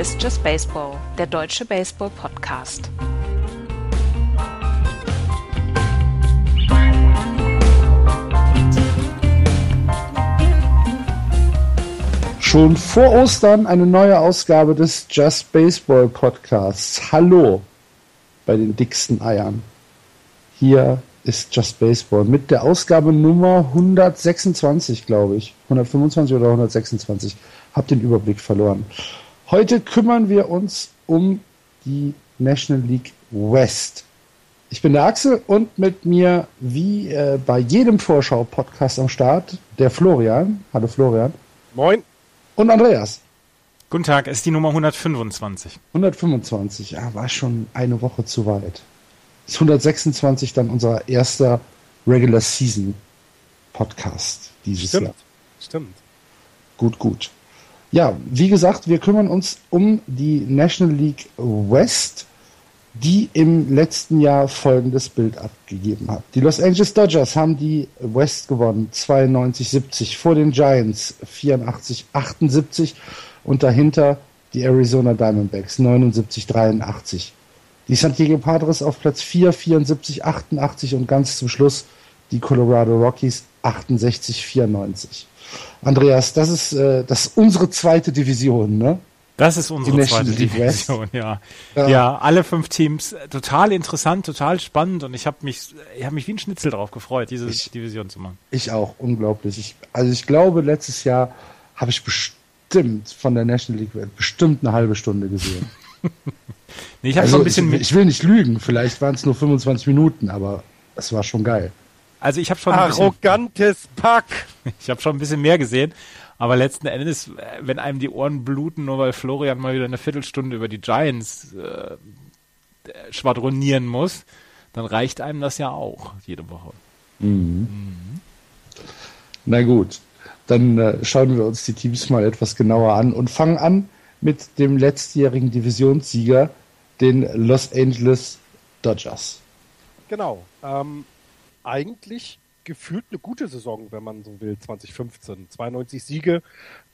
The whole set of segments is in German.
Ist Just Baseball, der deutsche Baseball-Podcast. Schon vor Ostern eine neue Ausgabe des Just Baseball Podcasts. Hallo bei den dicksten Eiern. Hier ist Just Baseball mit der Ausgabe Nummer 126, glaube ich. 125 oder 126. Hab den Überblick verloren. Heute kümmern wir uns um die National League West. Ich bin der Axel und mit mir, wie äh, bei jedem Vorschau-Podcast am Start, der Florian. Hallo Florian. Moin. Und Andreas. Guten Tag, ist die Nummer 125. 125, ja, war schon eine Woche zu weit. Ist 126 dann unser erster Regular Season Podcast dieses Stimmt. Jahr. Stimmt. Gut, gut. Ja, wie gesagt, wir kümmern uns um die National League West, die im letzten Jahr folgendes Bild abgegeben hat. Die Los Angeles Dodgers haben die West gewonnen, 92-70 vor den Giants, 84-78 und dahinter die Arizona Diamondbacks, 79-83. Die San Diego Padres auf Platz 4, 74-88 und ganz zum Schluss die Colorado Rockies 68-94. Andreas, das ist, äh, das ist unsere zweite Division, ne? Das ist unsere Die zweite League. Division, ja. Ja. ja. alle fünf Teams, äh, total interessant, total spannend und ich habe mich, ich habe mich wie ein Schnitzel drauf gefreut, diese Ich- Division zu machen. Ich auch, unglaublich. Ich, also ich glaube, letztes Jahr habe ich bestimmt von der National League West bestimmt eine halbe Stunde gesehen. Nee, ich Also ein bisschen, ich, ich will nicht lügen, vielleicht waren es nur 25 Minuten, aber es war schon geil. Also ich habe schon, ein bisschen, Arrogantes Pack. ich habe schon ein bisschen mehr gesehen, aber letzten Endes, äh, wenn einem die Ohren bluten, nur weil Florian mal wieder eine Viertelstunde über die Giants äh, schwadronieren muss, dann reicht einem das ja auch jede Woche. Na gut, dann äh, schauen wir uns die Teams mal etwas genauer an und fangen an mit dem letztjährigen Divisionssieger, den Los Angeles Dodgers. Genau. Ähm, eigentlich gefühlt eine gute Saison, wenn man so will, 2015. 92 Siege,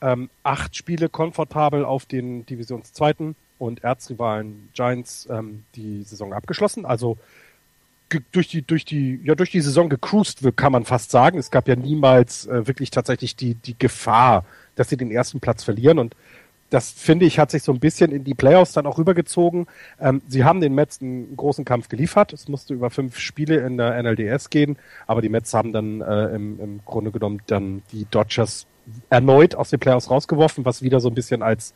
ähm, acht Spiele komfortabel auf den Divisionszweiten und Erzrivalen Giants ähm, die Saison abgeschlossen. Also durch die durch die ja durch die Saison gecruised kann man fast sagen. Es gab ja niemals äh, wirklich tatsächlich die die Gefahr, dass sie den ersten Platz verlieren und das finde ich hat sich so ein bisschen in die Playoffs dann auch rübergezogen. Ähm, sie haben den Mets einen großen Kampf geliefert. Es musste über fünf Spiele in der NLDS gehen, aber die Mets haben dann äh, im, im Grunde genommen dann die Dodgers erneut aus den Playoffs rausgeworfen, was wieder so ein bisschen als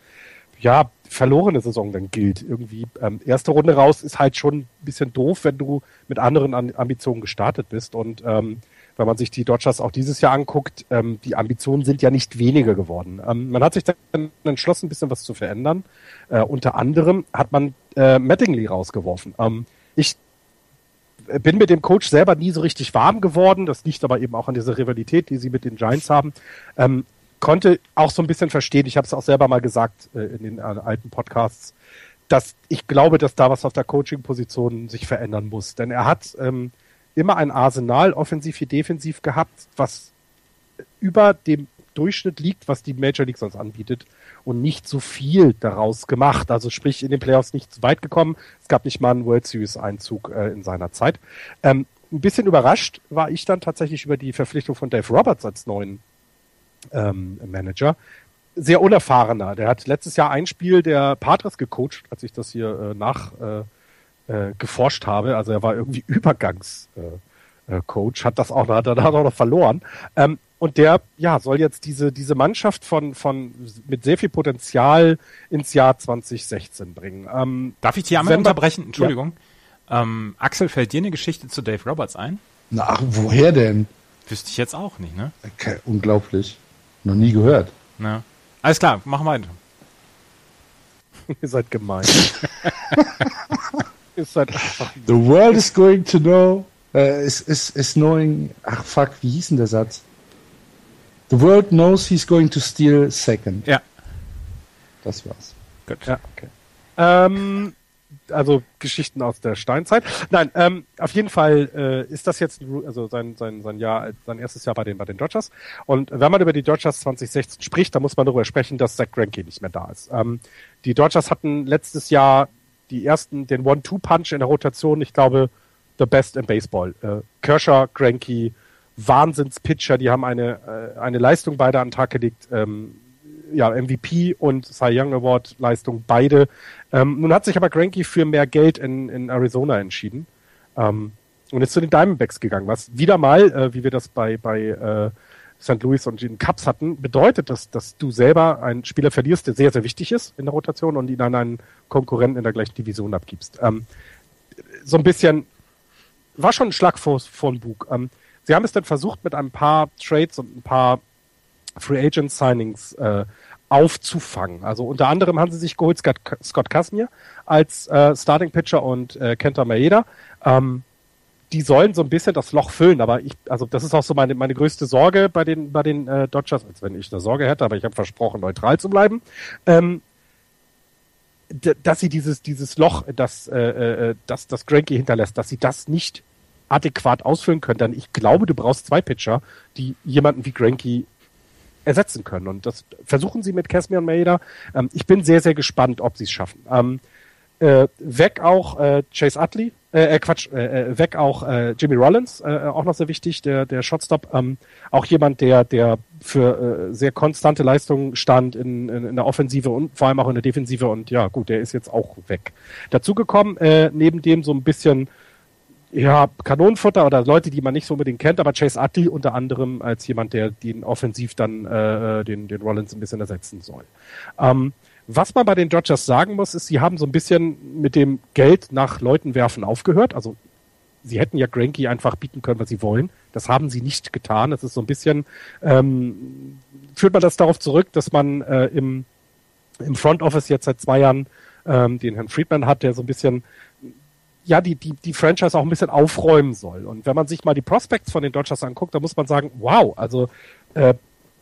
ja, verlorene Saison dann gilt. Irgendwie ähm, erste Runde raus ist halt schon ein bisschen doof, wenn du mit anderen An Ambitionen gestartet bist. Und ähm, wenn man sich die Dodgers auch dieses Jahr anguckt, ähm, die Ambitionen sind ja nicht weniger geworden. Ähm, man hat sich dann entschlossen, ein bisschen was zu verändern. Äh, unter anderem hat man äh, Mattingly rausgeworfen. Ähm, ich bin mit dem Coach selber nie so richtig warm geworden. Das liegt aber eben auch an dieser Rivalität, die sie mit den Giants haben. Ähm, konnte auch so ein bisschen verstehen, ich habe es auch selber mal gesagt äh, in den äh, alten Podcasts, dass ich glaube, dass da was auf der Coaching-Position sich verändern muss. Denn er hat ähm, immer ein Arsenal, offensiv wie defensiv gehabt, was über dem Durchschnitt liegt, was die Major League sonst anbietet und nicht so viel daraus gemacht. Also sprich in den Playoffs nicht zu weit gekommen. Es gab nicht mal einen World Series Einzug äh, in seiner Zeit. Ähm, ein bisschen überrascht war ich dann tatsächlich über die Verpflichtung von Dave Roberts als neuen ähm, Manager. Sehr unerfahrener. Der hat letztes Jahr ein Spiel der Padres gecoacht, als ich das hier äh, nach äh, äh, geforscht habe. Also er war irgendwie Übergangs äh, äh, hat das auch noch, hat er auch noch verloren. Ähm, und der, ja, soll jetzt diese, diese Mannschaft von, von, mit sehr viel Potenzial ins Jahr 2016 bringen. Ähm, Darf ich dich einmal unterbrechen? Entschuldigung. Ähm, Axel, fällt dir eine Geschichte zu Dave Roberts ein? Na, ach, woher denn? Wüsste ich jetzt auch nicht, ne? Okay, unglaublich. Noch nie gehört. Na. Alles klar, machen wir weiter. ihr seid gemein. ihr seid einfach The world is going to know, äh, is, is, is knowing, ach fuck, wie hieß denn der Satz? The world knows he's going to steal second. Ja. Das war's. Gut. Ja, okay. Ähm, also Geschichten aus der Steinzeit. Nein, ähm, auf jeden Fall äh, ist das jetzt also sein, sein, sein Jahr, sein erstes Jahr bei den, bei den Dodgers. Und wenn man über die Dodgers 2016 spricht, dann muss man darüber sprechen, dass Zach Greinke nicht mehr da ist. Ähm, die Dodgers hatten letztes Jahr die ersten, den One-Two-Punch in der Rotation, ich glaube, the best in Baseball. Äh, Kershaw, Greinke, Wahnsinns-Pitcher, die haben eine, äh, eine Leistung beide an den Tag gelegt. Ähm, ja, MVP und Cy Young Award Leistung beide. Ähm, nun hat sich aber Granky für mehr Geld in, in Arizona entschieden ähm, und ist zu den Diamondbacks gegangen, was wieder mal, äh, wie wir das bei, bei äh, St. Louis und den Cups hatten, bedeutet, dass, dass du selber einen Spieler verlierst, der sehr, sehr wichtig ist in der Rotation und ihn an einen Konkurrenten in der gleichen Division abgibst. Ähm, so ein bisschen, war schon ein Schlag vor, vor den Bug. Ähm, sie haben es dann versucht mit ein paar Trades und ein paar Free Agent Signings äh, aufzufangen. Also unter anderem haben sie sich geholt Scott, Scott Casimir als äh, Starting Pitcher und äh, Kenta Maeda. Ähm, die sollen so ein bisschen das Loch füllen, aber ich, also das ist auch so meine, meine größte Sorge bei den, bei den äh, Dodgers, als wenn ich eine Sorge hätte, aber ich habe versprochen, neutral zu bleiben. Ähm, dass sie dieses, dieses Loch, das, äh, äh, das, das Granky hinterlässt, dass sie das nicht adäquat ausfüllen können, dann ich glaube, du brauchst zwei Pitcher, die jemanden wie Granky ersetzen können. Und das versuchen sie mit Casimir und Maeda. Ähm, ich bin sehr, sehr gespannt, ob sie es schaffen. Ähm, äh, weg auch äh, Chase Utley, äh, äh Quatsch, äh, äh, weg auch äh, Jimmy Rollins, äh, auch noch sehr wichtig, der, der Shotstop, ähm, auch jemand, der, der für äh, sehr konstante Leistungen stand in, in, in der Offensive und vor allem auch in der Defensive und ja, gut, der ist jetzt auch weg. Dazu gekommen, äh, neben dem so ein bisschen ja, Kanonenfutter oder Leute, die man nicht so unbedingt kennt, aber Chase Utley unter anderem als jemand, der den offensiv dann äh, den, den Rollins ein bisschen ersetzen soll. Ähm, was man bei den Dodgers sagen muss, ist, sie haben so ein bisschen mit dem Geld nach Leuten werfen aufgehört. Also sie hätten ja Granky einfach bieten können, was sie wollen. Das haben sie nicht getan. Das ist so ein bisschen, ähm, führt man das darauf zurück, dass man äh, im, im Front Office jetzt seit zwei Jahren ähm, den Herrn Friedman hat, der so ein bisschen ja, die, die, die Franchise auch ein bisschen aufräumen soll. Und wenn man sich mal die Prospects von den Dodgers anguckt, dann muss man sagen, wow, also äh,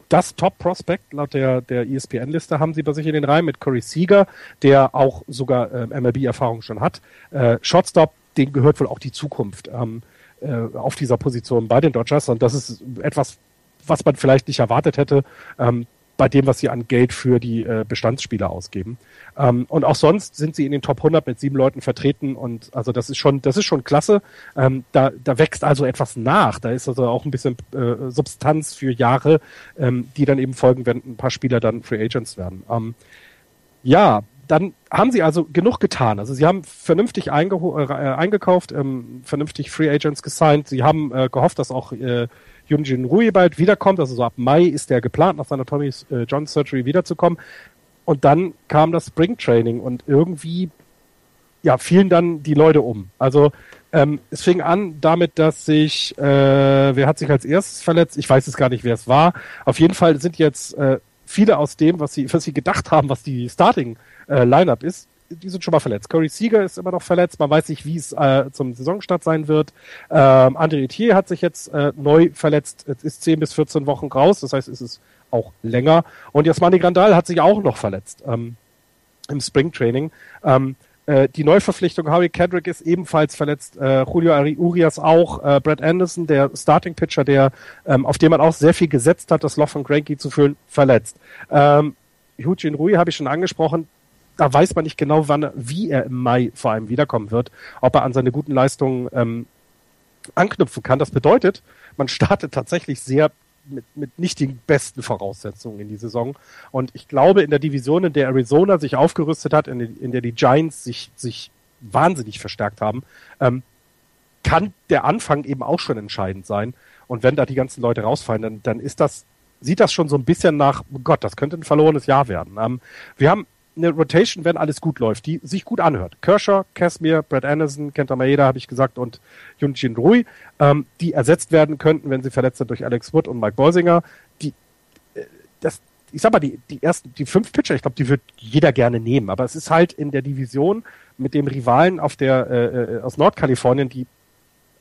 das Top-Prospect laut der, der ESPN-Liste haben sie bei sich in den Reihen mit Corey Seager, der auch sogar äh, MLB-Erfahrung schon hat. Äh, Shotstop, dem gehört wohl auch die Zukunft ähm, äh, auf dieser Position bei den Dodgers. Und das ist etwas, was man vielleicht nicht erwartet hätte. Ähm, bei dem, was sie an Geld für die äh, Bestandsspieler ausgeben. Ähm, und auch sonst sind sie in den Top 100 mit sieben Leuten vertreten und also das ist schon, das ist schon klasse. Ähm, da, da wächst also etwas nach. Da ist also auch ein bisschen äh, Substanz für Jahre, ähm, die dann eben folgen, wenn ein paar Spieler dann Free Agents werden. Ähm, ja, dann haben sie also genug getan. Also sie haben vernünftig äh, eingekauft, ähm, vernünftig Free Agents gesigned. Sie haben äh, gehofft, dass auch äh, Yunjin Rui bald wiederkommt. Also so ab Mai ist der geplant, nach seiner Tommy äh, John Surgery wiederzukommen. Und dann kam das Spring Training und irgendwie ja, fielen dann die Leute um. Also ähm, es fing an damit, dass sich, äh, wer hat sich als erstes verletzt? Ich weiß es gar nicht, wer es war. Auf jeden Fall sind jetzt äh, viele aus dem, was sie, was sie gedacht haben, was die Starting äh, Lineup ist, die sind schon mal verletzt. Corey Seager ist immer noch verletzt. Man weiß nicht, wie es äh, zum Saisonstart sein wird. Ähm, André Etier hat sich jetzt äh, neu verletzt. Es ist 10 bis 14 Wochen raus. Das heißt, es ist auch länger. Und Jasmani Grandal hat sich auch noch verletzt ähm, im Springtraining. Ähm, äh, die Neuverpflichtung Harry Kendrick ist ebenfalls verletzt. Äh, Julio Urias auch. Äh, Brad Anderson, der Starting Pitcher, der ähm, auf den man auch sehr viel gesetzt hat, das Loch von Granky zu füllen, verletzt. Ähm, Eugene Rui habe ich schon angesprochen da weiß man nicht genau, wann, wie er im Mai vor allem wiederkommen wird, ob er an seine guten Leistungen ähm, anknüpfen kann. Das bedeutet, man startet tatsächlich sehr mit, mit nicht den besten Voraussetzungen in die Saison. Und ich glaube, in der Division, in der Arizona sich aufgerüstet hat, in, in der die Giants sich, sich wahnsinnig verstärkt haben, ähm, kann der Anfang eben auch schon entscheidend sein. Und wenn da die ganzen Leute rausfallen, dann, dann ist das, sieht das schon so ein bisschen nach, oh Gott, das könnte ein verlorenes Jahr werden. Ähm, wir haben eine Rotation, wenn alles gut läuft, die sich gut anhört. Kershaw, Casimir, Brad Anderson, Kenta Maeda, habe ich gesagt, und Junjin Rui, ähm, die ersetzt werden könnten, wenn sie verletzt sind durch Alex Wood und Mike Bolsinger. Die, äh, das, ich sag mal, die, die ersten, die fünf Pitcher, ich glaube, die wird jeder gerne nehmen. Aber es ist halt in der Division mit dem Rivalen auf der, äh, äh aus Nordkalifornien, die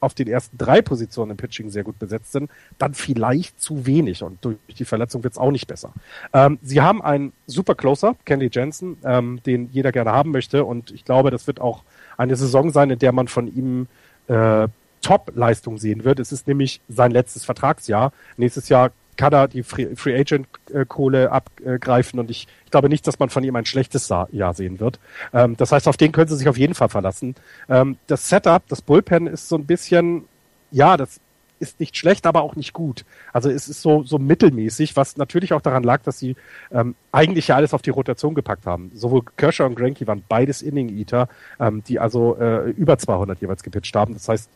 auf den ersten drei Positionen im Pitching sehr gut besetzt sind, dann vielleicht zu wenig und durch die Verletzung wird es auch nicht besser. Ähm, sie haben einen super Closer, Kenley Jensen, ähm, den jeder gerne haben möchte und ich glaube, das wird auch eine Saison sein, in der man von ihm äh, Top-Leistung sehen wird. Es ist nämlich sein letztes Vertragsjahr. Nächstes Jahr kann er die Free, Agent Kohle abgreifen und ich, ich, glaube nicht, dass man von ihm ein schlechtes Jahr sehen wird. Ähm, das heißt, auf den können sie sich auf jeden Fall verlassen. Ähm, das Setup, das Bullpen ist so ein bisschen, ja, das ist nicht schlecht, aber auch nicht gut. Also es ist so, so mittelmäßig, was natürlich auch daran lag, dass sie ähm, eigentlich ja alles auf die Rotation gepackt haben. Sowohl Kershaw und Granky waren beides Inning-Eater, ähm, die also äh, über 200 jeweils gepitcht haben. Das heißt,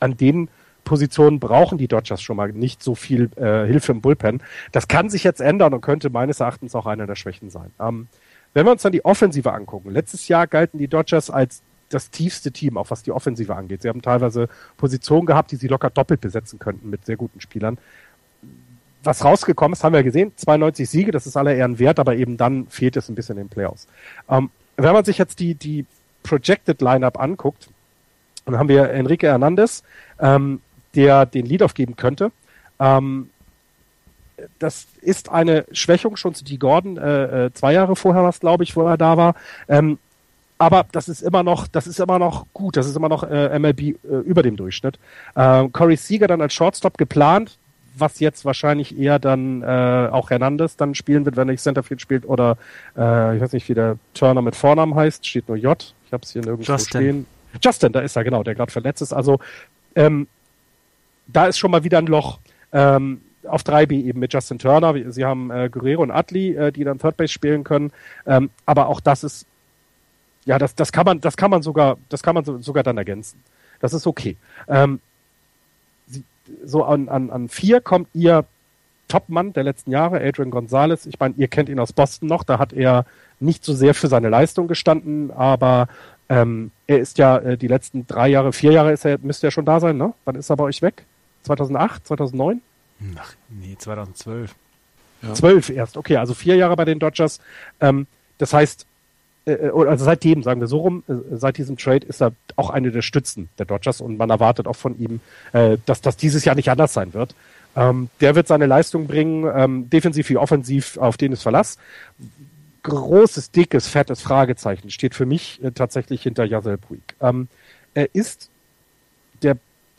an denen Positionen brauchen die Dodgers schon mal nicht so viel äh, Hilfe im Bullpen. Das kann sich jetzt ändern und könnte meines Erachtens auch einer der Schwächen sein. Ähm, wenn wir uns dann die Offensive angucken, letztes Jahr galten die Dodgers als das tiefste Team, auch was die Offensive angeht. Sie haben teilweise Positionen gehabt, die sie locker doppelt besetzen könnten mit sehr guten Spielern. Was rausgekommen ist, haben wir gesehen, 92 Siege, das ist aller Ehren wert, aber eben dann fehlt es ein bisschen in den Playoffs. Ähm, wenn man sich jetzt die, die Projected Lineup anguckt, dann haben wir Enrique Hernandez, ähm, der den Lead geben könnte. Ähm, das ist eine Schwächung schon zu die Gordon, äh, äh, zwei Jahre vorher was, glaube ich, wo er da war. Ähm, aber das ist immer noch, das ist immer noch gut, das ist immer noch äh, MLB äh, über dem Durchschnitt. Äh, Corey Seager dann als Shortstop geplant, was jetzt wahrscheinlich eher dann äh, auch Hernandez dann spielen wird, wenn er nicht Centerfield spielt oder äh, ich weiß nicht, wie der Turner mit Vornamen heißt, steht nur J. Ich habe es hier nirgendwo Justin. stehen. Justin, da ist er genau, der gerade verletzt ist. Also ähm, da ist schon mal wieder ein Loch. Ähm, auf 3B eben mit Justin Turner. Sie haben äh, Guerrero und Atli, äh, die dann Third Base spielen können. Ähm, aber auch das ist, ja, das, das kann man, das kann man sogar, das kann man so, sogar dann ergänzen. Das ist okay. Ähm, sie, so an, an, an vier kommt ihr Topmann der letzten Jahre, Adrian Gonzalez. Ich meine, ihr kennt ihn aus Boston noch. Da hat er nicht so sehr für seine Leistung gestanden, aber ähm, er ist ja äh, die letzten drei Jahre, vier Jahre ist er, müsste er schon da sein, ne? Wann ist er bei euch weg? 2008, 2009? Ach, nee, 2012. Ja. 12 erst, okay, also vier Jahre bei den Dodgers. Ähm, das heißt, äh, äh, also seitdem, sagen wir so rum, äh, seit diesem Trade ist er auch eine der Stützen der Dodgers und man erwartet auch von ihm, äh, dass das dieses Jahr nicht anders sein wird. Ähm, der wird seine Leistung bringen, ähm, defensiv wie offensiv, auf den ist Verlass. Großes, dickes, fettes Fragezeichen steht für mich äh, tatsächlich hinter Yasel Puig. Ähm, er ist der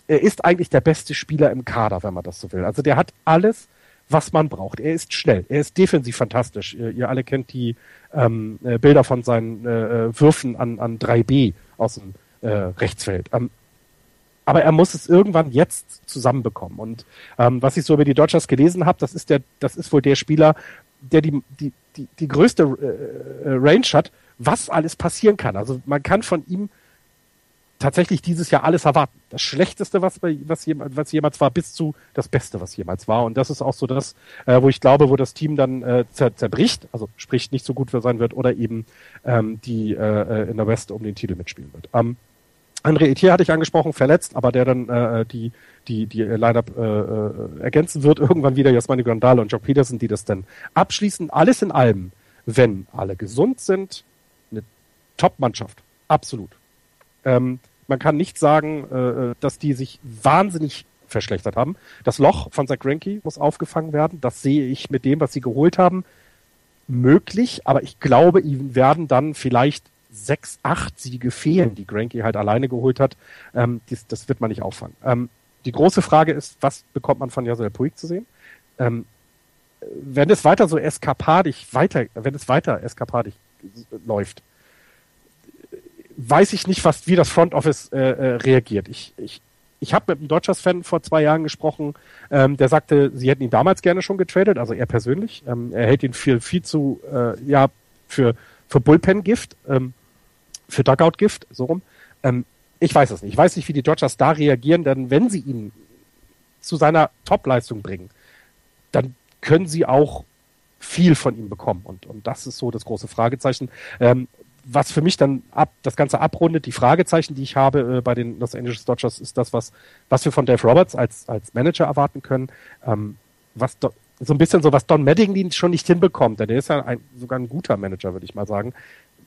er ist eigentlich der beste Spieler im Kader, wenn man das so will. Also der hat alles, was man braucht. Er ist schnell, er ist defensiv fantastisch. Ihr, ihr alle kennt die ähm, äh, Bilder von seinen äh, äh Würfen an, an 3B aus dem äh, Rechtsfeld. Ähm, aber er muss es irgendwann jetzt zusammenbekommen. Und ähm, was ich so über die Dodgers gelesen habe, das ist der, das ist wohl der Spieler, der die, die, die, die größte äh, äh Range hat, was alles passieren kann. Also man kann von ihm tatsächlich dieses Jahr alles erwarten. Das Schlechteste, was, was, was jemals war, bis zu das Beste, was jemals war. Und das ist auch so das, äh, wo ich glaube, wo das Team dann äh, zer zerbricht, also sprich nicht so gut für sein wird oder eben ähm, die äh, äh in der West um den Titel mitspielen wird. Ähm, André Etier hatte ich angesprochen, verletzt, aber der dann äh, die die die Lineup äh, äh, ergänzen wird irgendwann wieder Jasmani Grandal und Jock Peterson, die das dann abschließen. Alles in allem, wenn alle gesund sind, eine Top-Mannschaft, absolut. Ähm, man kann nicht sagen, äh, dass die sich wahnsinnig verschlechtert haben. Das Loch von Zach Greinke muss aufgefangen werden. Das sehe ich mit dem, was sie geholt haben, möglich. Aber ich glaube, ihnen werden dann vielleicht sechs, acht Siege fehlen, die Greinke halt alleine geholt hat. Ähm, dies, das wird man nicht auffangen. Ähm, die große Frage ist, was bekommt man von Yasser Puig zu sehen? Ähm, wenn es weiter so eskapadig weiter, wenn es weiter eskapadig läuft, weiß ich nicht, was, wie das Front Office äh, äh, reagiert. Ich, ich, ich habe mit einem Dodgers-Fan vor zwei Jahren gesprochen, ähm, der sagte, sie hätten ihn damals gerne schon getradet, also er persönlich. Ähm, er hält ihn für viel zu, äh, ja, für, für Bullpen-Gift, ähm, für Dugout-Gift, so rum. Ähm, ich weiß es nicht. Ich weiß nicht, wie die Dodgers da reagieren, denn wenn sie ihn zu seiner Top-Leistung bringen, dann können sie auch viel von ihm bekommen. Und, und das ist so das große Fragezeichen. Ähm, was für mich dann ab, das Ganze abrundet, die Fragezeichen, die ich habe äh, bei den Los Angeles Dodgers, ist das, was, was wir von Dave Roberts als, als Manager erwarten können. Ähm, was do, so ein bisschen so, was Don Mattingly schon nicht hinbekommt, denn der ist ja ein, sogar ein guter Manager, würde ich mal sagen.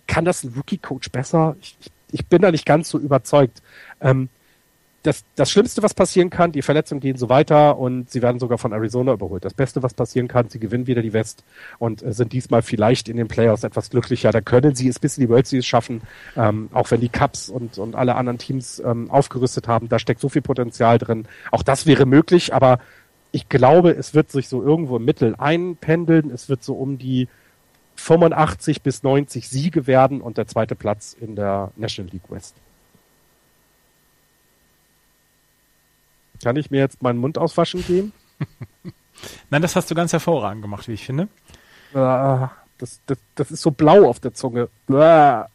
Kann das ein Rookie-Coach besser? Ich, ich, ich, bin da nicht ganz so überzeugt. Ähm, das, das Schlimmste, was passieren kann, die Verletzungen gehen so weiter und sie werden sogar von Arizona überholt. Das Beste, was passieren kann, sie gewinnen wieder die West und äh, sind diesmal vielleicht in den Playoffs etwas glücklicher. Da können sie es bis in die World Series schaffen, ähm, auch wenn die Cubs und, und alle anderen Teams ähm, aufgerüstet haben. Da steckt so viel Potenzial drin. Auch das wäre möglich, aber ich glaube, es wird sich so irgendwo im Mittel einpendeln. Es wird so um die 85 bis 90 Siege werden und der zweite Platz in der National League West. Kann ich mir jetzt meinen Mund auswaschen gehen? Nein, das hast du ganz hervorragend gemacht, wie ich finde. Ah, das, das, das ist so blau auf der Zunge. Ah.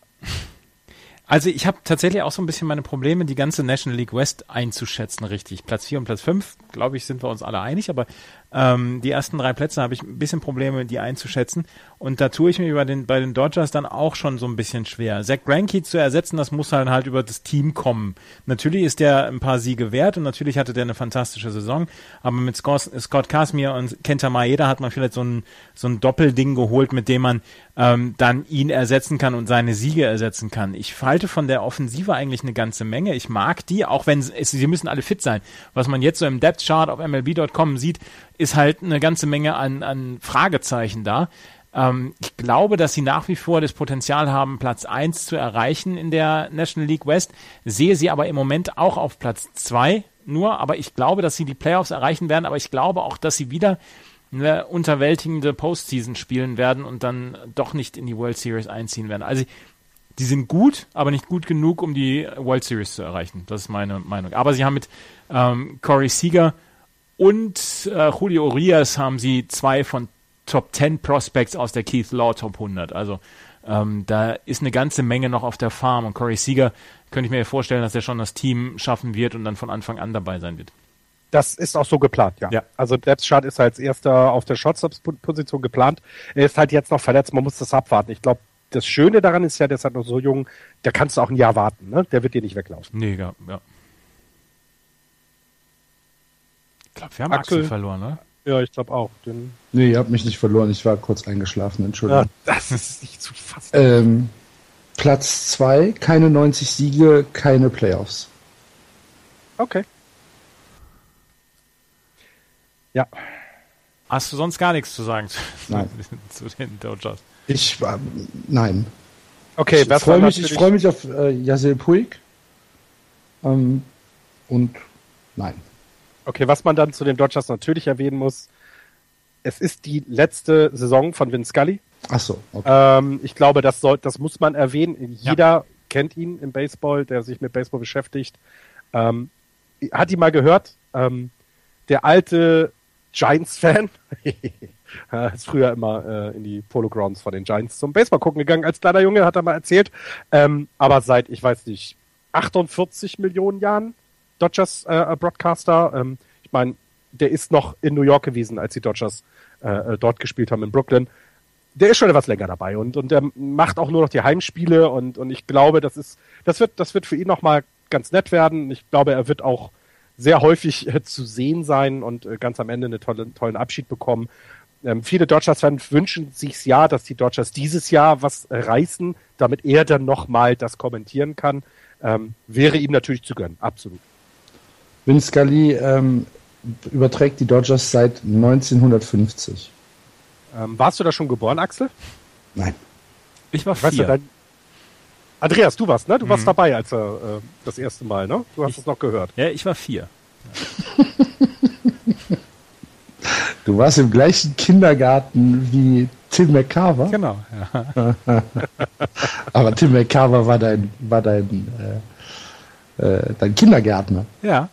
Also ich habe tatsächlich auch so ein bisschen meine Probleme, die ganze National League West einzuschätzen, richtig. Platz 4 und Platz 5, glaube ich, sind wir uns alle einig, aber ähm, die ersten drei Plätze habe ich ein bisschen Probleme, die einzuschätzen. Und da tue ich mir bei den, bei den Dodgers dann auch schon so ein bisschen schwer. Zach Greinke zu ersetzen, das muss halt halt über das Team kommen. Natürlich ist der ein paar Siege wert und natürlich hatte der eine fantastische Saison, aber mit Scott, Scott Casimir und Kenta Maeda hat man vielleicht so ein, so ein Doppelding geholt, mit dem man ähm, dann ihn ersetzen kann und seine Siege ersetzen kann. Ich halte von der Offensive eigentlich eine ganze Menge. Ich mag die, auch wenn es, sie müssen alle fit sein. Was man jetzt so im Depth Chart auf MLB.com sieht, ist halt eine ganze Menge an, an Fragezeichen da. Ähm, ich glaube, dass sie nach wie vor das Potenzial haben, Platz 1 zu erreichen in der National League West. Sehe sie aber im Moment auch auf Platz 2 nur, aber ich glaube, dass sie die Playoffs erreichen werden, aber ich glaube auch, dass sie wieder eine unterwältigende Postseason spielen werden und dann doch nicht in die World Series einziehen werden. Also die sind gut, aber nicht gut genug, um die World Series zu erreichen. Das ist meine Meinung. Aber sie haben mit ähm, Corey Seager und äh, Julio Urias haben sie zwei von Top 10 Prospects aus der Keith Law Top 100. Also ähm, da ist eine ganze Menge noch auf der Farm und Corey Seager könnte ich mir vorstellen, dass er schon das Team schaffen wird und dann von Anfang an dabei sein wird. Das ist auch so geplant, ja. ja. Also Depth Chart ist als erster auf der Shortstop-Position geplant. Er ist halt jetzt noch verletzt, man muss das abwarten. Ich glaube, das Schöne daran ist ja, der ist halt noch so jung, der kannst du auch ein Jahr warten, ne? Der wird dir nicht weglaufen. Nee, ja. ja. Ich glaube, wir haben Axel, Axel verloren, ne? Ja, ich glaube auch. Den nee, ihr habt mich nicht verloren. Ich war kurz eingeschlafen, Entschuldigung. Ja, das ist nicht zu fassen. Ähm, Platz 2, keine 90 Siege, keine Playoffs. Okay. Ja. Hast du sonst gar nichts zu sagen zu, nein. zu den Dodgers? Ich, äh, nein. Okay, ich freue mich, ich freu mich auf äh, Yasiel Puig. Ähm, und nein. Okay, was man dann zu den Dodgers natürlich erwähnen muss, es ist die letzte Saison von Vince Scully. Ach so. Okay. Ähm, ich glaube, das soll, das muss man erwähnen. Jeder ja. kennt ihn im Baseball, der sich mit Baseball beschäftigt. Ähm, hat ihn mal gehört? Ähm, der alte Giants-Fan ist früher immer äh, in die Polo Grounds von den Giants zum Baseball gucken gegangen. Als kleiner Junge hat er mal erzählt. Ähm, aber seit, ich weiß nicht, 48 Millionen Jahren Dodgers äh, Broadcaster. Ähm, ich meine, der ist noch in New York gewesen, als die Dodgers äh, äh, dort gespielt haben in Brooklyn. Der ist schon etwas länger dabei und und der macht auch nur noch die Heimspiele und und ich glaube, das ist das wird das wird für ihn noch mal ganz nett werden. Ich glaube, er wird auch sehr häufig äh, zu sehen sein und äh, ganz am Ende einen tolle, tollen Abschied bekommen. Ähm, viele Dodgers-Fans wünschen sich ja, dass die Dodgers dieses Jahr was reißen, damit er dann nochmal das kommentieren kann. Ähm, wäre ihm natürlich zu gönnen, absolut. Vince Scully ähm, überträgt die Dodgers seit 1950. Ähm, warst du da schon geboren, Axel? Nein. Ich war vier. Weißt du, dein... Andreas, du warst, ne? Du mhm. warst dabei, als er äh, das erste Mal, ne? Du hast es noch gehört. Ja, ich war vier. du warst im gleichen Kindergarten wie Tim McCarver. Genau. Ja. Aber Tim McCarver war dein, war dein, äh, äh, dein Kindergärtner. Ja.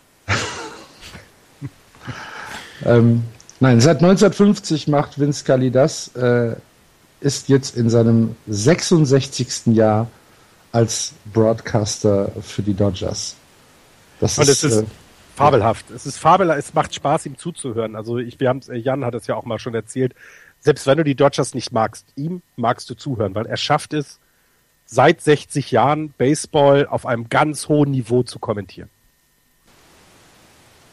Ähm, nein, seit 1950 macht Vince Scully das, äh, ist jetzt in seinem 66. Jahr als Broadcaster für die Dodgers. Das Und ist, es ist äh, fabelhaft. Es ist fabelhaft. Es macht Spaß, ihm zuzuhören. Also ich, wir haben Jan hat es ja auch mal schon erzählt. Selbst wenn du die Dodgers nicht magst, ihm magst du zuhören, weil er schafft es, seit 60 Jahren Baseball auf einem ganz hohen Niveau zu kommentieren.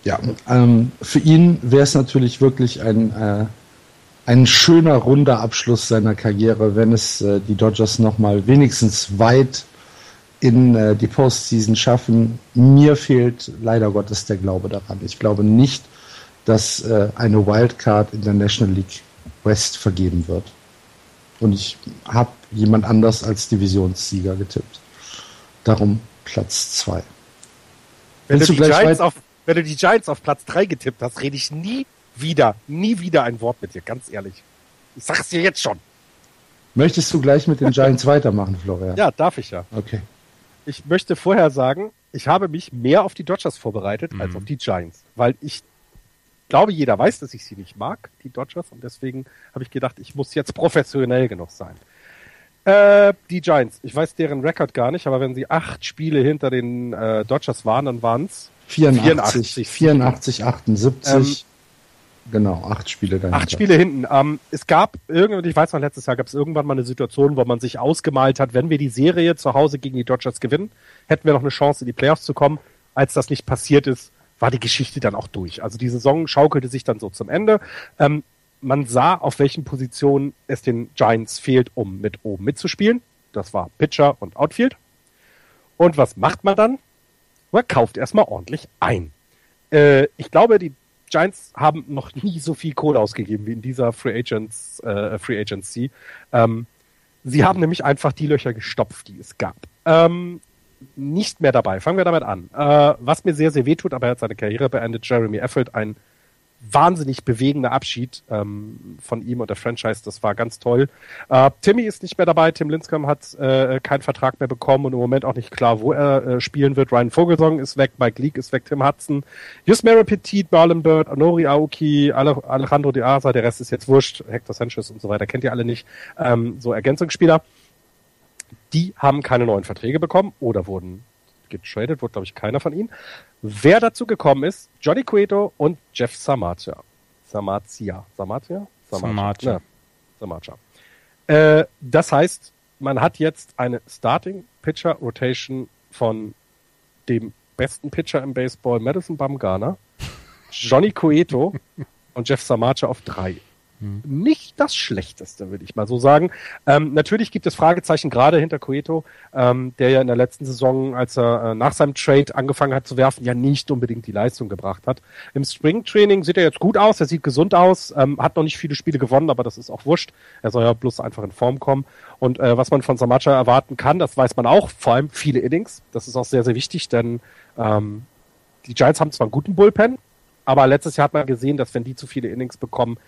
Ja, ähm, für ihn wäre es natürlich wirklich ein, äh, ein schöner, runder Abschluss seiner Karriere, wenn es äh, die Dodgers nochmal wenigstens weit in äh, die Postseason schaffen. Mir fehlt leider Gottes der Glaube daran. Ich glaube nicht, dass äh, eine Wildcard in der National League West vergeben wird. Und ich habe jemand anders als Divisionssieger getippt. Darum Platz 2. Wenn, du, du wenn du die Giants auf Platz 3 getippt hast, rede ich nie wieder, nie wieder ein Wort mit dir, ganz ehrlich. Ich sag's dir jetzt schon. Möchtest du gleich mit den Giants weitermachen, Florian? Ja, darf ich ja. Okay. Ich möchte vorher sagen, ich habe mich mehr auf die Dodgers vorbereitet mhm. als auf die Giants, weil ich glaube, jeder weiß, dass ich sie nicht mag, die Dodgers, und deswegen habe ich gedacht, ich muss jetzt professionell genug sein. Äh, die Giants, ich weiß deren Rekord gar nicht, aber wenn sie acht Spiele hinter den äh, Dodgers waren, dann waren es 84, 84, 84 78. Ähm, genau, acht Spiele dahinter. Acht Spiele hinten. Ähm, es gab irgendwann, ich weiß noch, letztes Jahr gab es irgendwann mal eine Situation, wo man sich ausgemalt hat, wenn wir die Serie zu Hause gegen die Dodgers gewinnen, hätten wir noch eine Chance, in die Playoffs zu kommen. Als das nicht passiert ist, war die Geschichte dann auch durch. Also die Saison schaukelte sich dann so zum Ende. Ähm, man sah, auf welchen Positionen es den Giants fehlt, um mit oben mitzuspielen. Das war Pitcher und Outfield. Und was macht man dann? Man kauft erstmal ordentlich ein. Äh, ich glaube, die Giants haben noch nie so viel Kohle ausgegeben wie in dieser Free Agents äh, Free Agency. Ähm, sie haben nämlich einfach die Löcher gestopft, die es gab. Ähm, nicht mehr dabei. Fangen wir damit an. Äh, was mir sehr, sehr weh tut, aber er hat seine Karriere beendet. Jeremy Effeld, ein wahnsinnig bewegender Abschied ähm, von ihm und der Franchise. Das war ganz toll. Äh, Timmy ist nicht mehr dabei. Tim Linscomb hat äh, keinen Vertrag mehr bekommen und im Moment auch nicht klar, wo er äh, spielen wird. Ryan Vogelsong ist weg, Mike Leake ist weg, Tim Hudson, Just Mary Petit, Marlon Bird, Honori Aoki, Alejandro de Asa, der Rest ist jetzt wurscht, Hector Sanchez und so weiter, kennt ihr alle nicht. Ähm, so Ergänzungsspieler. Die haben keine neuen Verträge bekommen oder wurden getradet, wurde glaube ich keiner von ihnen. Wer dazu gekommen ist, Johnny Cueto und Jeff Samatia. Samatia. Samatia? Samatia. Samatia. Äh, das heißt, man hat jetzt eine Starting Pitcher Rotation von dem besten Pitcher im Baseball, Madison Bumgarner, Johnny Cueto und Jeff Samacha auf drei. Hm. Nicht das Schlechteste, würde ich mal so sagen. Ähm, natürlich gibt es Fragezeichen gerade hinter Cueto, ähm, der ja in der letzten Saison, als er äh, nach seinem Trade angefangen hat zu werfen, ja nicht unbedingt die Leistung gebracht hat. Im Springtraining sieht er jetzt gut aus, er sieht gesund aus, ähm, hat noch nicht viele Spiele gewonnen, aber das ist auch wurscht. Er soll ja bloß einfach in Form kommen. Und äh, was man von Samacha erwarten kann, das weiß man auch, vor allem viele Innings. Das ist auch sehr, sehr wichtig, denn ähm, die Giants haben zwar einen guten Bullpen, aber letztes Jahr hat man gesehen, dass wenn die zu viele Innings bekommen,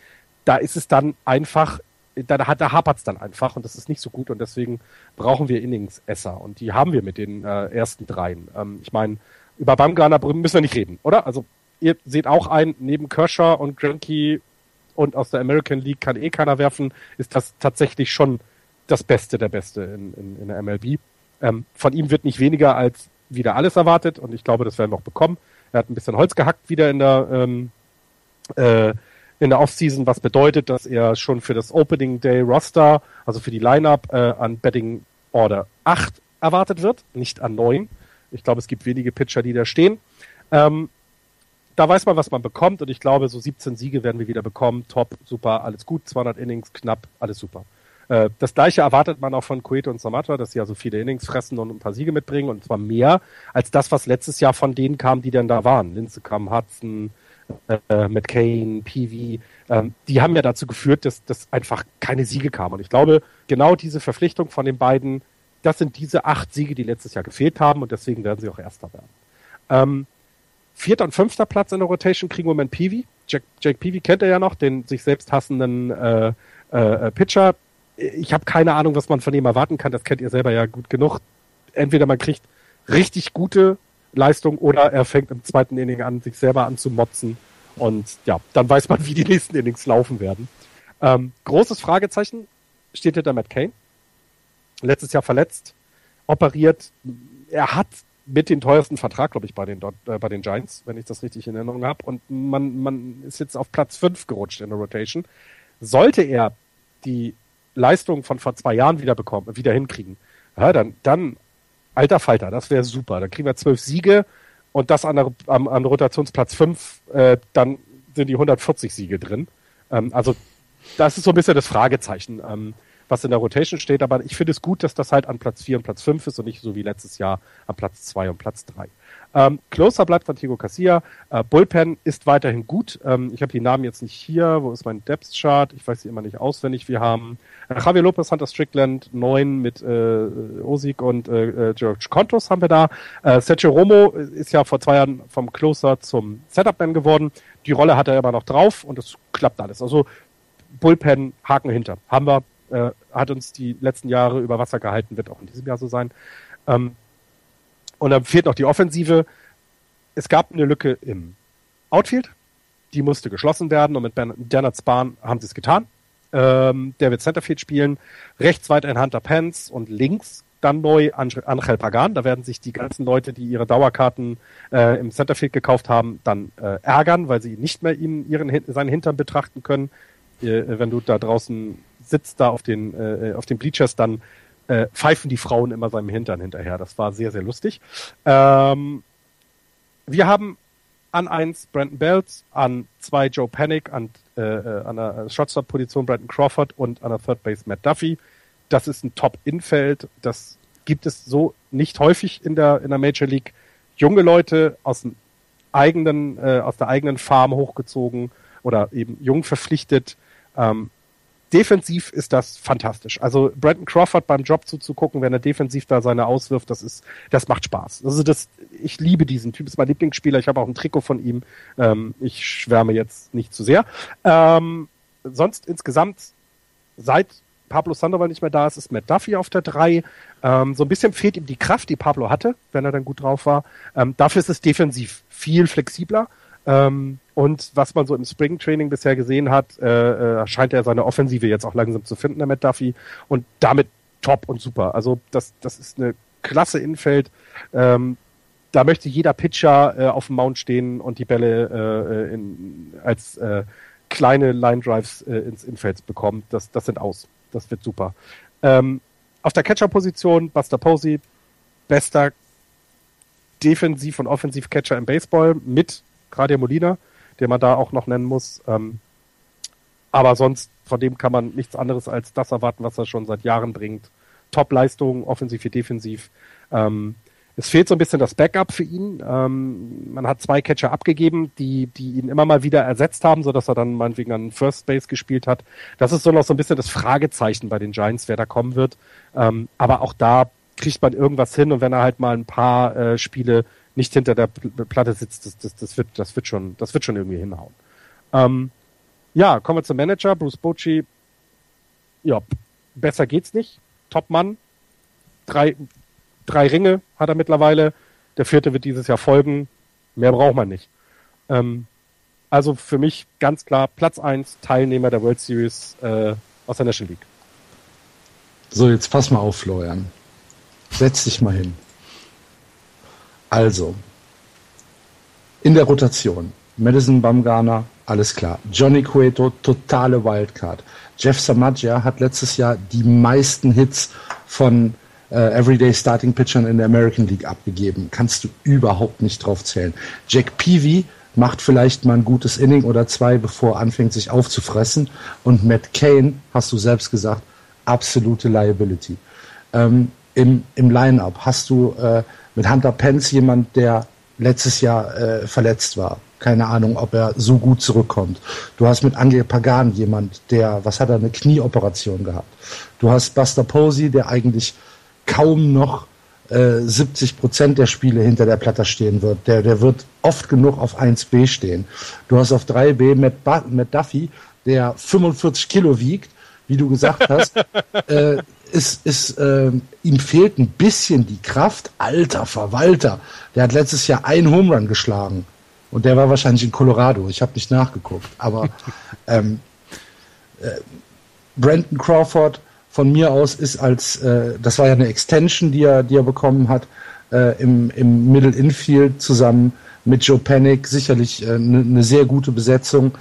da ist es dann einfach, da, da hapert es dann einfach und das ist nicht so gut und deswegen brauchen wir Innings-Esser und die haben wir mit den äh, ersten dreien. Ähm, ich meine, über Bamgarner müssen wir nicht reden, oder? Also ihr seht auch ein, neben Kershaw und Granky und aus der American League kann eh keiner werfen, ist das tatsächlich schon das Beste der Beste in, in, in der MLB. Ähm, von ihm wird nicht weniger als wieder alles erwartet und ich glaube, das werden wir auch bekommen. Er hat ein bisschen Holz gehackt wieder in der ähm, äh, in der Offseason, was bedeutet, dass er schon für das Opening Day Roster, also für die Lineup, äh, an Betting Order 8 erwartet wird, nicht an 9. Ich glaube, es gibt wenige Pitcher, die da stehen. Ähm, da weiß man, was man bekommt und ich glaube, so 17 Siege werden wir wieder bekommen. Top, super, alles gut, 200 Innings, knapp, alles super. Äh, das gleiche erwartet man auch von Cueto und Samata, dass sie also viele Innings fressen und ein paar Siege mitbringen und zwar mehr als das, was letztes Jahr von denen kam, die dann da waren. Linze kam, Hudson, äh, Matt Kane, PV, ähm, die haben ja dazu geführt, dass, dass einfach keine Siege kamen. Und ich glaube, genau diese Verpflichtung von den beiden, das sind diese acht Siege, die letztes Jahr gefehlt haben und deswegen werden sie auch Erster werden. Ähm, vierter und fünfter Platz in der Rotation kriegen wir im Moment Peavy. Jack, Jake Peavy kennt er ja noch, den sich selbst hassenden äh, äh, Pitcher. Ich habe keine Ahnung, was man von ihm erwarten kann. Das kennt ihr selber ja gut genug. Entweder man kriegt richtig gute Leistung oder er fängt im zweiten Inning an, sich selber anzumotzen. Und ja, dann weiß man, wie die nächsten Innings laufen werden. Ähm, großes Fragezeichen steht hinter Matt Kane. Letztes Jahr verletzt, operiert. Er hat mit den teuersten Vertrag, glaube ich, bei den, äh, bei den Giants, wenn ich das richtig in Erinnerung habe. Und man, man ist jetzt auf Platz 5 gerutscht in der Rotation. Sollte er die Leistung von vor zwei Jahren wieder bekommen, wieder hinkriegen, ja, dann, dann Alter Falter, das wäre super. Dann kriegen wir zwölf Siege und das an, der, am, an Rotationsplatz fünf, äh, dann sind die 140 Siege drin. Ähm, also das ist so ein bisschen das Fragezeichen. Ähm, was in der Rotation steht, aber ich finde es gut, dass das halt an Platz 4 und Platz 5 ist und nicht so wie letztes Jahr an Platz 2 und Platz 3. Ähm, closer bleibt Santiago Casilla. Äh, Bullpen ist weiterhin gut. Ähm, ich habe die Namen jetzt nicht hier. Wo ist mein Depth Chart? Ich weiß sie immer nicht auswendig. Wir haben äh, Javier Lopez, Hunter Strickland, neun mit äh, Osik und äh, äh, George Contos haben wir da. Äh, Sergio Romo ist ja vor zwei Jahren vom Closer zum Setup-Man geworden. Die Rolle hat er immer noch drauf und es klappt alles. Also Bullpen, Haken hinter. Haben wir, äh, hat uns die letzten Jahre über Wasser gehalten, wird auch in diesem Jahr so sein. Ähm, und dann fehlt noch die Offensive. Es gab eine Lücke im Outfield. Die musste geschlossen werden und mit Bernard Spahn haben sie es getan. Ähm, der wird Centerfield spielen. Rechts weiterhin Hunter Pence und links dann neu Angel Pagan. Da werden sich die ganzen Leute, die ihre Dauerkarten äh, im Centerfield gekauft haben, dann äh, ärgern, weil sie nicht mehr ihn, ihren, seinen Hintern betrachten können. Äh, wenn du da draußen sitzt, da auf den, äh, auf den Bleachers, dann äh, pfeifen die Frauen immer seinem Hintern hinterher. Das war sehr, sehr lustig. Ähm, wir haben an eins Brandon Bells, an zwei Joe Panic, an, äh, äh an der Shotstop-Position Brandon Crawford und an der Third Base Matt Duffy. Das ist ein Top-Infeld. Das gibt es so nicht häufig in der, in der Major League. Junge Leute aus dem eigenen, äh, aus der eigenen Farm hochgezogen oder eben jung verpflichtet. Ähm, defensiv ist das fantastisch. Also Brandon Crawford beim Job zuzugucken, wenn er defensiv da seine auswirft, das ist, das macht Spaß. Also das, ich liebe diesen Typ, ist mein Lieblingsspieler. Ich habe auch ein Trikot von ihm. Ähm, ich schwärme jetzt nicht zu sehr. Ähm, sonst insgesamt seit Pablo Sandoval nicht mehr da ist, ist Matt Duffy auf der 3. Ähm, so ein bisschen fehlt ihm die Kraft, die Pablo hatte, wenn er dann gut drauf war. Ähm, dafür ist es defensiv viel flexibler. Ähm, und was man so im Spring-Training bisher gesehen hat, äh, äh, scheint er seine Offensive jetzt auch langsam zu finden, der Matt Duffy. Und damit top und super. Also das, das ist eine klasse Infeld. Ähm, da möchte jeder Pitcher äh, auf dem Mount stehen und die Bälle äh in, als äh, kleine Line Drives äh, ins Infeld bekommen. Das, das sind aus. Das wird super. Ähm, auf der Catcher-Position Buster Posey, bester Defensiv- und Offensiv-Catcher im Baseball mit Gradia Molina den man da auch noch nennen muss. Ähm, aber sonst, von dem kann man nichts anderes als das erwarten, was er schon seit Jahren bringt. Top-Leistung, offensiv wie defensiv. Ähm, es fehlt so ein bisschen das Backup für ihn. Ähm, man hat zwei Catcher abgegeben, die, die ihn immer mal wieder ersetzt haben, so dass er dann meinetwegen an First Base gespielt hat. Das ist so noch so ein bisschen das Fragezeichen bei den Giants, wer da kommen wird. Ähm, aber auch da kriegt man irgendwas hin und wenn er halt mal ein paar äh, Spiele nicht hinter der Platte sitzt, das, das, das, wird, das, wird, schon, das wird schon irgendwie hinhauen. Ähm, ja, kommen wir zum Manager, Bruce Bocci. Ja, besser geht's nicht. Top-Mann. Drei, drei Ringe hat er mittlerweile. Der vierte wird dieses Jahr folgen. Mehr braucht man nicht. Ähm, also für mich ganz klar Platz eins Teilnehmer der World Series äh, aus der National League. So, jetzt pass mal auf, Florian. Setz dich mal hin. Also, in der Rotation. Madison Bumgarner, alles klar. Johnny Cueto, totale Wildcard. Jeff Samagia hat letztes Jahr die meisten Hits von äh, Everyday Starting Pitchern in der American League abgegeben. Kannst du überhaupt nicht drauf zählen. Jack Peavy macht vielleicht mal ein gutes Inning oder zwei, bevor er anfängt, sich aufzufressen. Und Matt Kane, hast du selbst gesagt, absolute Liability. Ähm, Im im Line-Up hast du äh, mit Hunter Pence jemand, der letztes Jahr äh, verletzt war. Keine Ahnung, ob er so gut zurückkommt. Du hast mit Angel Pagan jemand, der, was hat er, eine Knieoperation gehabt. Du hast Buster Posey, der eigentlich kaum noch äh, 70 Prozent der Spiele hinter der Platte stehen wird. Der, der wird oft genug auf 1B stehen. Du hast auf 3B Matt, Matt Duffy, der 45 Kilo wiegt, wie du gesagt hast, äh, ist, ist äh, ihm fehlt ein bisschen die Kraft. Alter Verwalter, der hat letztes Jahr einen Home Run geschlagen und der war wahrscheinlich in Colorado. Ich habe nicht nachgeguckt, aber ähm, äh, Brandon Crawford von mir aus ist als, äh, das war ja eine Extension, die er, die er bekommen hat, äh, im, im Middle Infield zusammen mit Joe Panic, sicherlich eine äh, ne, sehr gute Besetzung.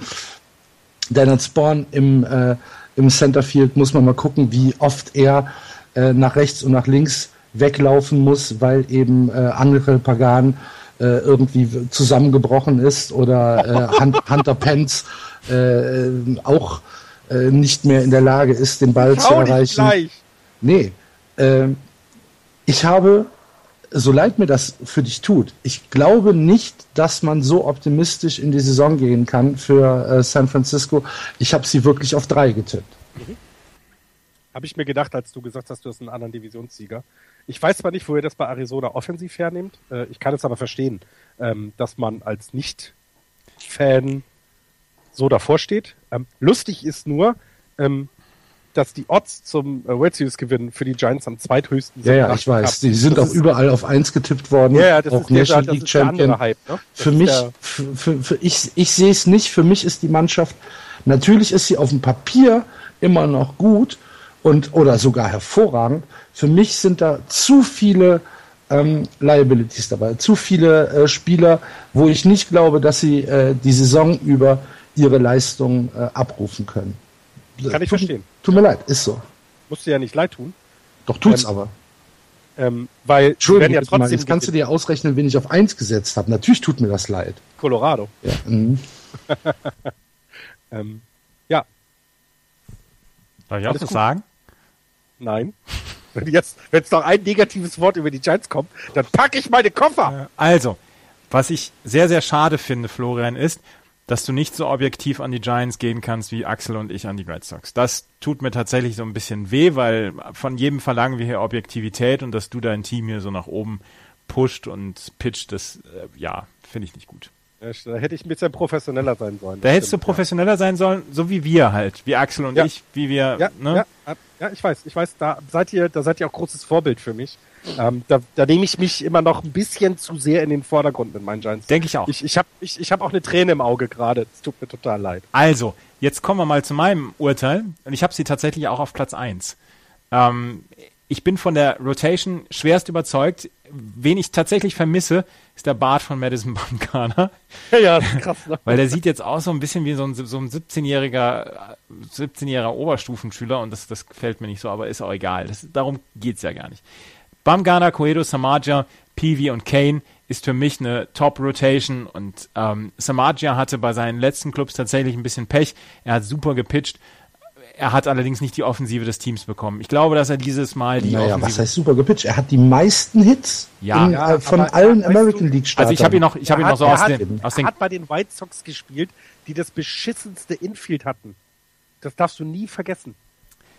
Daniel Spawn im äh, im Centerfield muss man mal gucken, wie oft er äh, nach rechts und nach links weglaufen muss, weil eben äh, Angel Pagan äh, irgendwie zusammengebrochen ist oder äh, Hunter Pence äh, auch äh, äh, nicht mehr in der Lage ist, den Ball zu Schau nicht erreichen. gleich. Nee, ähm, ich habe, so leid mir das für dich tut, ich glaube nicht, dass man so optimistisch in die Saison gehen kann für äh, San Francisco. Ich habe sie wirklich auf drei getippt. Habe ich mir gedacht, als du gesagt hast, du hast einen anderen Divisionssieger. Ich weiß zwar nicht, wo ihr das bei Arizona offensiv hernehmt. Äh, ich kann es aber verstehen, ähm, dass man als Nicht-Fan so davor steht. Ähm, lustig ist nur, ähm, dass die Odds zum äh, World Series Gewinn für die Giants am zweithöchsten Ja, ja, nach ich weiß. Die sind Das auch überall auf eins getippt worden. Ja, ja, das auch ist, der, National das League der Champion. Hype. Ne? Für mich, der, für, für, für ich, ich sehe es nicht. Für mich ist die Mannschaft, natürlich ist sie auf dem Papier immer noch gut und oder sogar hervorragend. Für mich sind da zu viele ähm, Liabilities dabei, zu viele äh, Spieler, wo ich nicht glaube, dass sie äh, die Saison über ihre Leistung äh, abrufen können. Kann ich verstehen. Tut mir leid, ist so. musst dir ja nicht leid tun, Doch tut's Ähm, aber. ähm, weil Entschuldigung, ja bitte mal, trotzdem jetzt kannst du dir ausrechnen, wen ich auf eins gesetzt habe. Natürlich tut mir das leid. Colorado. Ja, mhm. Ähm, ja, Soll ich auch was sagen? nein. Wenn jetzt, wenn es noch ein negatives Wort über die Giants kommt, dann packe ich meine Koffer. Also, was ich sehr, sehr schade finde, Florian, ist, dass du nicht so objektiv an die Giants gehen kannst wie Axel und ich an die Red Sox. Das tut mir tatsächlich so ein bisschen weh, weil von jedem verlangen wir hier Objektivität und dass du dein Team hier so nach oben pusht und pitcht, das, äh, ja, finde ich nicht gut. Da hätte ich ein bisschen professioneller sein sollen. Da hättest du Stimmt, professioneller sein sollen, so wie wir halt, wie Axel und Ja. ich, wie wir, Ja, ne? ja, ja, ich weiß, ich weiß, da seid ihr, da seid ihr auch großes Vorbild für mich. Ähm, da, da nehme ich mich immer noch ein bisschen zu sehr in den Vordergrund mit meinen Giants. Denke ich auch. Ich, ich habe ich, ich hab auch eine Träne im Auge gerade. Es tut mir total leid. Also, jetzt kommen wir mal zu meinem Urteil. Und ich habe sie tatsächlich auch auf Platz 1. Ähm, ich bin von der Rotation schwerst überzeugt. Wen ich tatsächlich vermisse, ist der Bart von Madison Bumgarner. Ja, ja, das ist krass. Ne? Weil der sieht jetzt aus so ein bisschen wie so ein, so ein 17-jähriger 17-jähriger Oberstufenschüler und das, das gefällt mir nicht so, aber ist auch egal. Das, darum geht's ja gar nicht. Bumgarner, Coedo, Samaja, Peavy und Kane ist für mich eine Top-Rotation und ähm, Samaja hatte bei seinen letzten Clubs tatsächlich ein bisschen Pech. Er hat super gepitcht. Er hat allerdings nicht die Offensive des Teams bekommen. Ich glaube, dass er dieses Mal die Naja, was Offensive... heißt super gepitcht? Er hat die meisten Hits Ja. in, Ja, äh, von allen American League Startern. also ich habe ihn noch, ich habe ihn Er noch so hat- aus er den, hat, aus er den hat bei den White Sox gespielt, die das beschissenste Infield hatten. Das darfst du nie vergessen.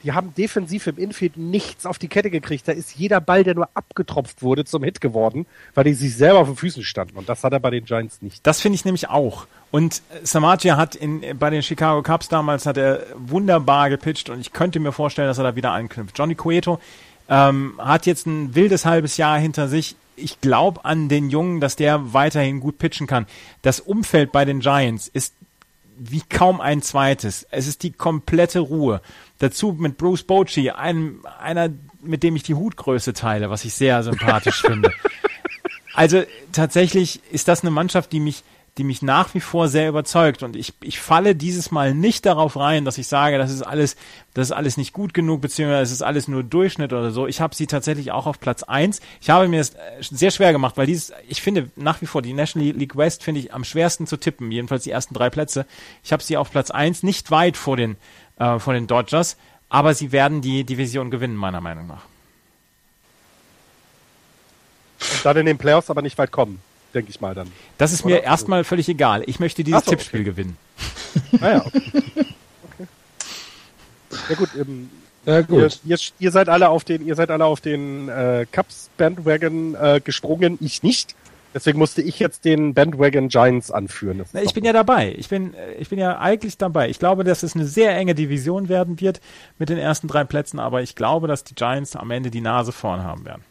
Die haben defensiv im Infield nichts auf die Kette gekriegt. Da ist jeder Ball, der nur abgetropft wurde, zum Hit geworden, weil die sich selber auf den Füßen standen. Und das hat er bei den Giants nicht. Das finde ich nämlich auch. Und äh, Samaja hat in, bei den Chicago Cubs damals hat er wunderbar gepitcht und ich könnte mir vorstellen, dass er da wieder anknüpft. Johnny Cueto ähm, hat jetzt ein wildes halbes Jahr hinter sich. Ich glaube an den Jungen, dass der weiterhin gut pitchen kann. Das Umfeld bei den Giants ist wie kaum ein zweites. Es ist die komplette Ruhe. Dazu mit Bruce Bochy, einem, einer, mit dem ich die Hutgröße teile, was ich sehr sympathisch finde. Also tatsächlich ist das eine Mannschaft, die mich, die mich nach wie vor sehr überzeugt. Und ich, ich falle dieses Mal nicht darauf rein, dass ich sage, das ist alles, das ist alles nicht gut genug, beziehungsweise es ist alles nur Durchschnitt oder so. Ich habe sie tatsächlich auch auf Platz eins. Ich habe mir es äh, sehr schwer gemacht, weil dieses, ich finde nach wie vor die National League West finde ich am schwersten zu tippen, jedenfalls die ersten drei Plätze. Ich habe sie auf Platz eins, nicht weit vor den, äh, vor den Dodgers, aber sie werden die Division gewinnen, meiner Meinung nach. Und dann in den Playoffs aber nicht weit kommen, denke ich mal dann. Das ist Oder? mir erstmal völlig egal. Ich möchte dieses so, Tippspiel okay. gewinnen. Ah ja, okay. okay. Ja gut, ähm, Ja, Ihr, gut. ihr, ihr seid alle auf den, ihr seid alle auf den äh, Cups Bandwagon äh, gesprungen, ich nicht. Deswegen musste ich jetzt den Bandwagon Giants anführen. Na, ich bin ja dabei. Ich bin, äh, ich bin ja eigentlich dabei. Ich glaube, dass es eine sehr enge Division werden wird mit den ersten drei Plätzen, aber ich glaube, dass die Giants am Ende die Nase vorn haben werden.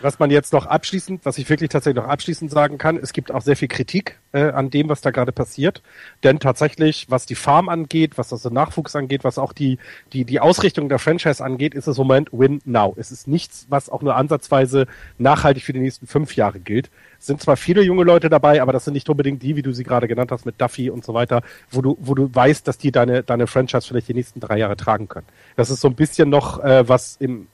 Was man jetzt noch abschließend, was ich wirklich tatsächlich noch abschließend sagen kann, es gibt auch sehr viel Kritik äh, an dem, was da gerade passiert. Denn tatsächlich, was die Farm angeht, was das den Nachwuchs angeht, was auch die, die, die Ausrichtung der Franchise angeht, ist es im Moment Win Now. Es ist nichts, was auch nur ansatzweise nachhaltig für die nächsten fünf Jahre gilt. Es sind zwar viele junge Leute dabei, aber das sind nicht unbedingt die, wie du sie gerade genannt hast, mit Duffy und so weiter, wo du, wo du weißt, dass die deine, deine Franchise vielleicht die nächsten drei Jahre tragen können. Das ist so ein bisschen noch, äh, was im,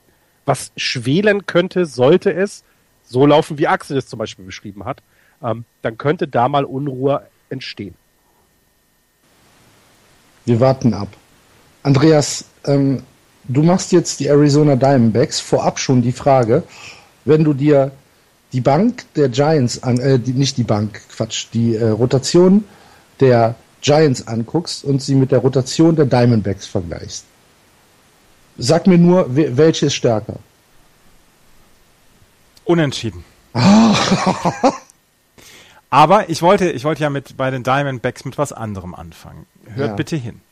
was schwelen könnte, sollte es so laufen, wie Axel es zum Beispiel beschrieben hat, ähm, dann könnte da mal Unruhe entstehen. Wir warten ab. Andreas, ähm, du machst jetzt die Arizona Diamondbacks. Vorab schon die Frage, wenn du dir die Bank der Giants an, äh, die, nicht die Bank, Quatsch, die äh, Rotation der Giants anguckst und sie mit der Rotation der Diamondbacks vergleichst. Sag mir nur, welche ist stärker? Unentschieden. Aber ich wollte, ich wollte ja mit bei den Diamondbacks mit was anderem anfangen. Hört ja. bitte hin.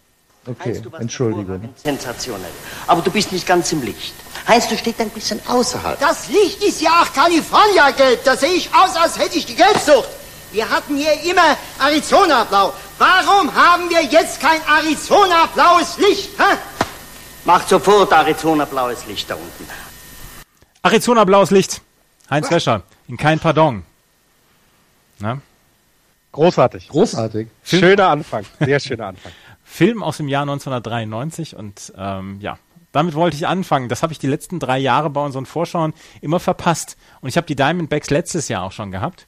Okay, Entschuldigung. Sensationell. Aber du bist nicht ganz im Licht. Heinz, du stehst ein bisschen außerhalb. Das Licht ist ja auch California-Gelb. Da sehe ich aus, als hätte ich die Gelbsucht. Wir hatten hier immer Arizona-Blau. Warum haben wir jetzt kein Arizona-blaues Licht? Hä? Macht sofort Arizona-blaues Licht da unten. Arizona-blaues Licht. Heinz? Wäscher, in kein Pardon. Na? Großartig. Großartig. Schöner Anfang. Sehr schöner Anfang. Film aus dem Jahr 1993 und ähm, ja, damit wollte ich anfangen. Das habe ich die letzten drei Jahre bei unseren Vorschauen immer verpasst. Und ich habe die Diamondbacks letztes Jahr auch schon gehabt.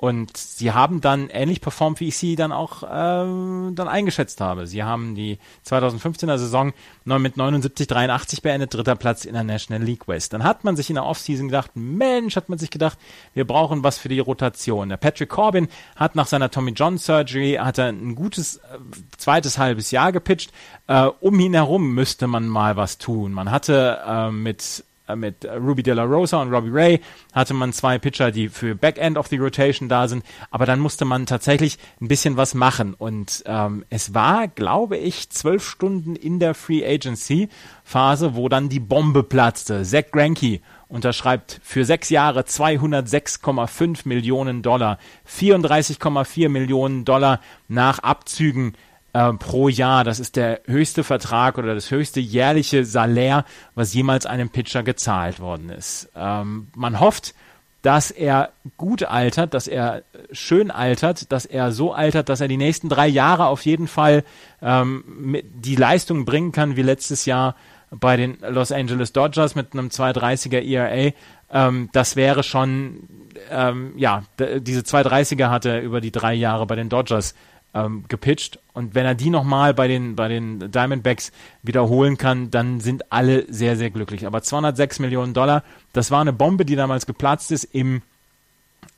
Und sie haben dann ähnlich performt, wie ich sie dann auch äh, dann eingeschätzt habe. Sie haben die 2015er Saison mit 79-83 beendet, dritter Platz in der National League West. Dann hat man sich in der Offseason gedacht, Mensch, hat man sich gedacht, wir brauchen was für die Rotation. Der Patrick Corbin hat nach seiner Tommy John Surgery hat er ein gutes äh, zweites halbes Jahr gepitcht. Äh, um ihn herum müsste man mal was tun. Man hatte äh, mit mit Ruby De La Rosa und Robbie Ray hatte man zwei Pitcher, die für Backend of the Rotation da sind, aber dann musste man tatsächlich ein bisschen was machen. Und ähm, es war, glaube ich, zwölf Stunden in der Free Agency Phase, wo dann die Bombe platzte. Zach Greinke unterschreibt für sechs Jahre 206,5 Millionen Dollar, 34,4 Millionen Dollar nach Abzügen äh, pro Jahr. Das ist der höchste Vertrag oder das höchste jährliche Salär, was jemals einem Pitcher gezahlt worden ist. Ähm, man hofft, dass er gut altert, dass er schön altert, dass er so altert, dass er die nächsten drei Jahre auf jeden Fall ähm, die Leistung bringen kann wie letztes Jahr bei den Los Angeles Dodgers mit einem 230er ERA. Ähm, das wäre schon, ähm, ja, diese 230er hat er über die drei Jahre bei den Dodgers ähm, gepitcht. Und wenn er die nochmal bei den, bei den Diamondbacks wiederholen kann, dann sind alle sehr, sehr glücklich. Aber 206 Millionen Dollar, das war eine Bombe, die damals geplatzt ist im,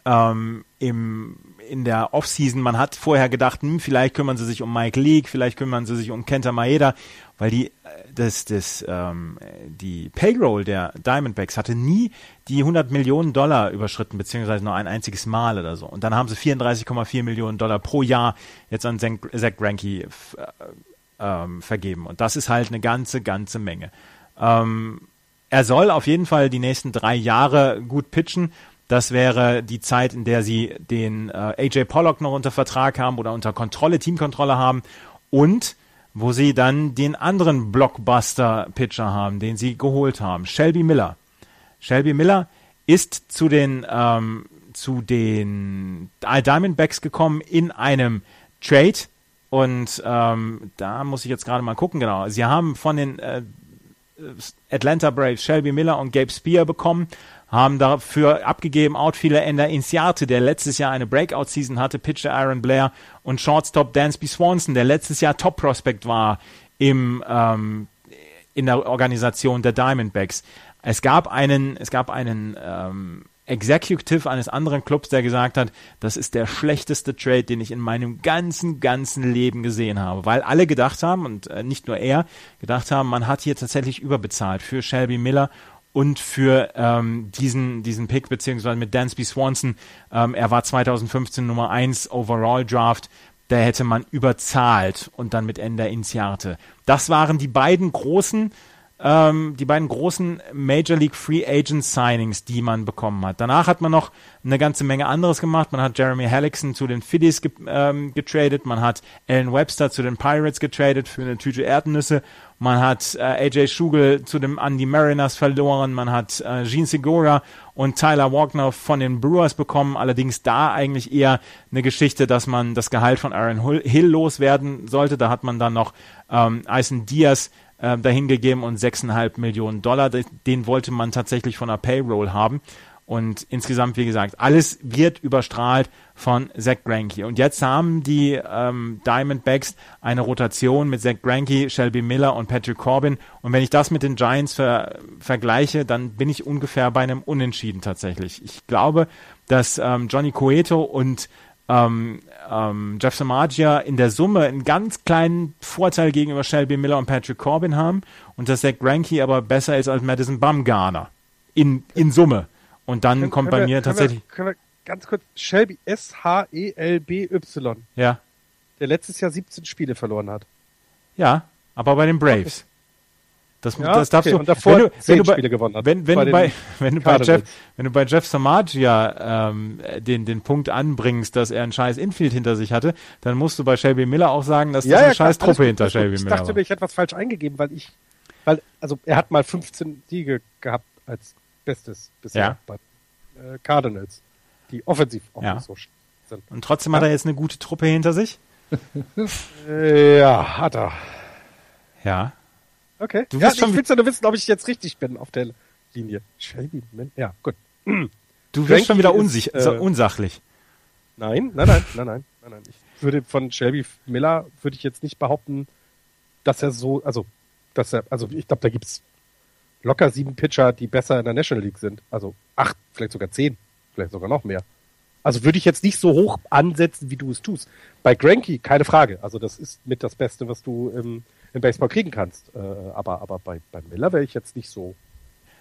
ähm, im, in der Offseason. Man hat vorher gedacht, hm, vielleicht kümmern sie sich um Mike Leake, vielleicht kümmern sie sich um Kenta Maeda, weil die, äh, das, das, ähm, die Payroll der Diamondbacks hatte nie die 100 Millionen Dollar überschritten, beziehungsweise nur ein einziges Mal oder so. Und dann haben sie 34,4 Millionen Dollar pro Jahr jetzt an Zach Greinke äh, ähm, vergeben. Und das ist halt eine ganze, ganze Menge. Ähm, er soll auf jeden Fall die nächsten drei Jahre gut pitchen. Das wäre die Zeit, in der sie den äh, AJ Pollock noch unter Vertrag haben oder unter Kontrolle, Teamkontrolle haben und wo sie dann den anderen Blockbuster-Pitcher haben, den sie geholt haben, Shelby Miller. Shelby Miller ist zu den ähm, zu den Diamondbacks gekommen in einem Trade und ähm, da muss ich jetzt gerade mal gucken, genau. Sie haben von den äh, Atlanta Braves Shelby Miller und Gabe Spear bekommen haben dafür abgegeben Outfielder Ender Inciarte, der letztes Jahr eine Breakout-Season hatte, Pitcher Aaron Blair und Shortstop Dansby Swanson, der letztes Jahr Top-Prospect war im, ähm, in der Organisation der Diamondbacks. Es gab einen, es gab einen ähm, Executive eines anderen Clubs, der gesagt hat, das ist der schlechteste Trade, den ich in meinem ganzen, ganzen Leben gesehen habe. Weil alle gedacht haben, und äh, nicht nur er, gedacht haben, man hat hier tatsächlich überbezahlt für Shelby Miller und für ähm, diesen, diesen Pick, beziehungsweise mit Dansby Swanson, ähm, er war 2015 Nummer 1 Overall Draft, da hätte man überzahlt und dann mit Ender Inciarte. Das waren die beiden großen, ähm, die beiden großen Major League Free Agent Signings, die man bekommen hat. Danach hat man noch eine ganze Menge anderes gemacht. Man hat Jeremy Hellickson zu den Phillies ge ähm, getradet, man hat Alan Webster zu den Pirates getradet für eine Tüte Erdnüsse man hat äh, AJ Schugel zu dem an die Mariners verloren, man hat äh, Gene Segura und Tyler Walkner von den Brewers bekommen, allerdings da eigentlich eher eine Geschichte, dass man das Gehalt von Aaron Hill loswerden sollte. Da hat man dann noch ähm, Eisen Diaz äh, dahingegeben und 6,5 Millionen Dollar. Den wollte man tatsächlich von der Payroll haben. Und insgesamt, wie gesagt, alles wird überstrahlt von Zach Greinke. Und jetzt haben die ähm, Diamondbacks eine Rotation mit Zach Greinke, Shelby Miller und Patrick Corbin. Und wenn ich das mit den Giants ver vergleiche, dann bin ich ungefähr bei einem Unentschieden tatsächlich. Ich glaube, dass ähm, Johnny Cueto und ähm, ähm, Jeff Samagia in der Summe einen ganz kleinen Vorteil gegenüber Shelby Miller und Patrick Corbin haben und dass Zach Greinke aber besser ist als Madison Bumgarner. In, in Summe. Und dann Können- kommt können bei wir, mir tatsächlich. Können wir, können wir ganz kurz, Shelby, S-H-E-L-B-Y, Ja, der letztes Jahr 17 Spiele verloren hat. ja, aber bei den Braves. Das, Ja, das darfst okay, du, und davor wenn du, wenn du bei, Spiele gewonnen hat. Wenn, wenn, Bei du bei, wenn, du bei Jeff, wenn du bei Jeff Samagia ähm, den, den Punkt anbringst, dass er ein scheiß Infield hinter sich hatte, dann musst du bei Shelby Miller auch sagen, dass das eine scheiß klar, Truppe gut, hinter. Shelby Ich Miller dachte war. mir, ich hätte was falsch eingegeben, weil ich, weil, also er hat mal 15 Siege gehabt als Bestes bisher Ja. bei äh, Cardinals, die offensiv auch Ja. so sind. Und trotzdem hat er jetzt eine gute Truppe hinter sich. Äh, ja, hat er. Ja. Okay. Du ja, wirst ich schon- will ja nur wissen, ob ich jetzt richtig bin auf der Linie. Shelby, Miller- ja, gut. Du wirst Frankie schon wieder ist, unsich, äh, unsachlich. Nein, nein, nein, nein, nein, nein, nein. Ich würde von Shelby Miller würde ich jetzt nicht behaupten, dass er so, also, dass er, also ich glaube, da gibt's locker sieben Pitcher, die besser in der National League sind. Also acht, vielleicht sogar zehn, vielleicht sogar noch mehr. Also würde ich jetzt nicht so hoch ansetzen, wie du es tust. Bei Granky, keine Frage. Also das ist mit das Beste, was du im, im Baseball kriegen kannst. Äh, aber aber bei, bei Miller wäre ich jetzt nicht so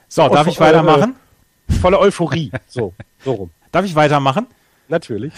So, darf ich äh, weitermachen? voller Euphorie. So, so rum. Darf ich weitermachen? Natürlich.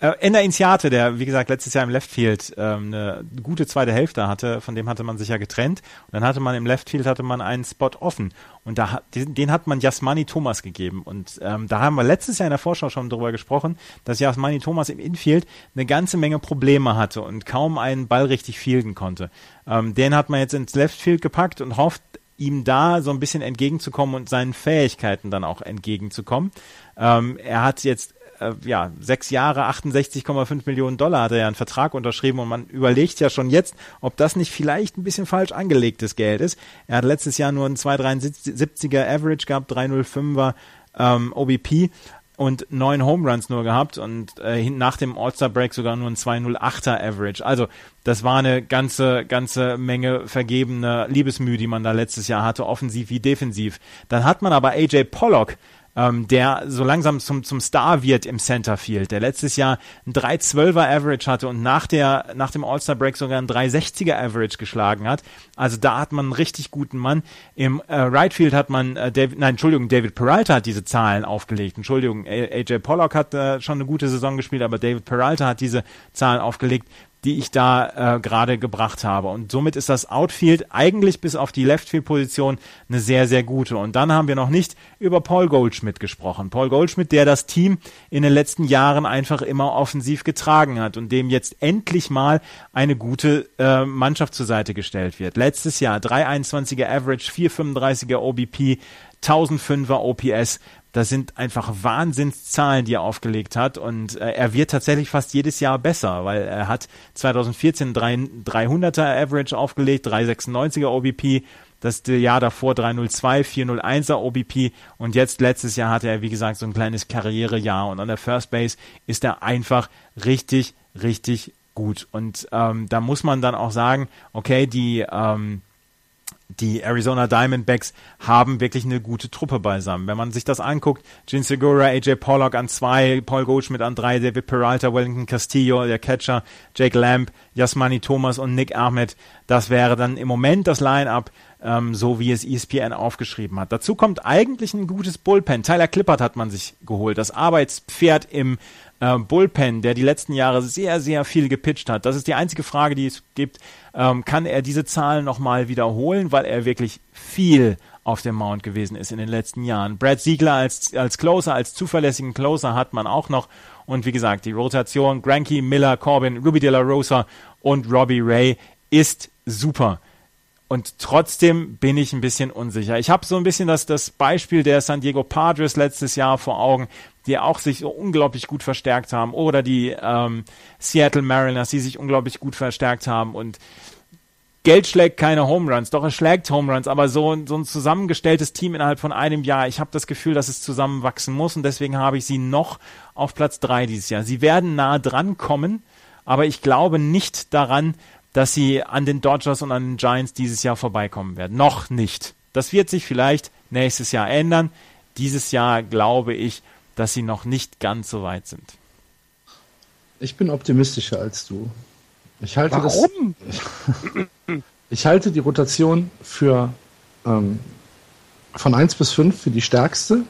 Äh, Ender Inziate, der wie gesagt letztes Jahr im Left Field ähm, eine gute zweite Hälfte hatte, von dem hatte man sich ja getrennt. Und dann hatte man im Left Field hatte man einen Spot offen und da den, den hat man Jasmani Thomas gegeben. Und ähm, da haben wir letztes Jahr in der Vorschau schon drüber gesprochen, dass Jasmani Thomas im Infield eine ganze Menge Probleme hatte und kaum einen Ball richtig fielden konnte. Ähm, den hat man jetzt ins Left Field gepackt und hofft ihm da so ein bisschen entgegenzukommen und seinen Fähigkeiten dann auch entgegenzukommen. Ähm, er hat jetzt äh, ja, sechs Jahre, 68,5 Millionen Dollar hat er ja einen Vertrag unterschrieben und man überlegt ja schon jetzt, ob das nicht vielleicht ein bisschen falsch angelegtes Geld ist. Er hat letztes Jahr nur einen 2,73er Average gehabt, 3,05er ähm, OBP und neun Home Runs nur gehabt und äh, nach dem All-Star Break sogar nur ein 208er Average. Also das war eine ganze ganze Menge vergebene Liebesmühe, die man da letztes Jahr hatte, offensiv wie defensiv. Dann hat man aber AJ Pollock, ähm, der so langsam zum, zum Star wird im Centerfield, der letztes Jahr ein 312er Average hatte und nach, der, nach dem All-Star Break sogar ein 360er Average geschlagen hat. Also da hat man einen richtig guten Mann. Im äh, Right Field hat man, äh, David, nein, Entschuldigung, David Peralta hat diese Zahlen aufgelegt. Entschuldigung, AJ Pollock hat äh, schon eine gute Saison gespielt, aber David Peralta hat diese Zahlen aufgelegt die ich da äh, gerade gebracht habe. Und somit ist das Outfield eigentlich bis auf die Leftfield-Position eine sehr, sehr gute. Und dann haben wir noch nicht über Paul Goldschmidt gesprochen. Paul Goldschmidt, der das Team in den letzten Jahren einfach immer offensiv getragen hat und dem jetzt endlich mal eine gute äh, Mannschaft zur Seite gestellt wird. Letztes Jahr 3,21er Average, 4,35er OBP, 1005er OPS. Das sind einfach Wahnsinnszahlen, die er aufgelegt hat. Und äh, er wird tatsächlich fast jedes Jahr besser, weil er hat 2014 drei, 300er Average aufgelegt, 396er OBP, das Jahr davor 302, 401er OBP und jetzt letztes Jahr hatte er, wie gesagt, so ein kleines Karrierejahr und an der First Base ist er einfach richtig, richtig gut. Und ähm, da muss man dann auch sagen, okay, die ähm, die Arizona Diamondbacks haben wirklich eine gute Truppe beisammen. Wenn man sich das anguckt, Gene Segura, AJ Pollock an zwei, Paul Goldschmidt an drei, David Peralta, Wellington Castillo, der Catcher, Jake Lamb, Yasmani Thomas und Nick Ahmed, das wäre dann im Moment das Line-Up, ähm, so wie es ESPN aufgeschrieben hat. Dazu kommt eigentlich ein gutes Bullpen. Tyler Clippert hat man sich geholt, das Arbeitspferd im äh, Bullpen, der die letzten Jahre sehr, sehr viel gepitcht hat. Das ist die einzige Frage, die es gibt. Ähm, kann er diese Zahlen nochmal wiederholen, weil er wirklich viel auf dem Mount gewesen ist in den letzten Jahren. Brad Siegler als, als Closer, als zuverlässigen Closer hat man auch noch. Und wie gesagt, die Rotation Granky, Miller, Corbin, Ruby De La Rosa und Robbie Ray ist super. Und trotzdem bin ich ein bisschen unsicher. Ich habe so ein bisschen das, das Beispiel der San Diego Padres letztes Jahr vor Augen, die auch sich so unglaublich gut verstärkt haben. Oder die ähm, Seattle Mariners, die sich unglaublich gut verstärkt haben. Und Geld schlägt keine Home Runs, doch er schlägt Home Runs, aber so, so ein zusammengestelltes Team innerhalb von einem Jahr, ich habe das Gefühl, dass es zusammenwachsen muss und deswegen habe ich sie noch auf Platz drei dieses Jahr. Sie werden nah dran kommen, aber ich glaube nicht daran, dass sie an den Dodgers und an den Giants dieses Jahr vorbeikommen werden. Noch nicht. Das wird sich vielleicht nächstes Jahr ändern. Dieses Jahr glaube ich, dass sie noch nicht ganz so weit sind. Ich bin optimistischer als du. Ich halte Warum? Das, ich halte die Rotation für ähm, von 1 bis 5 für die stärkste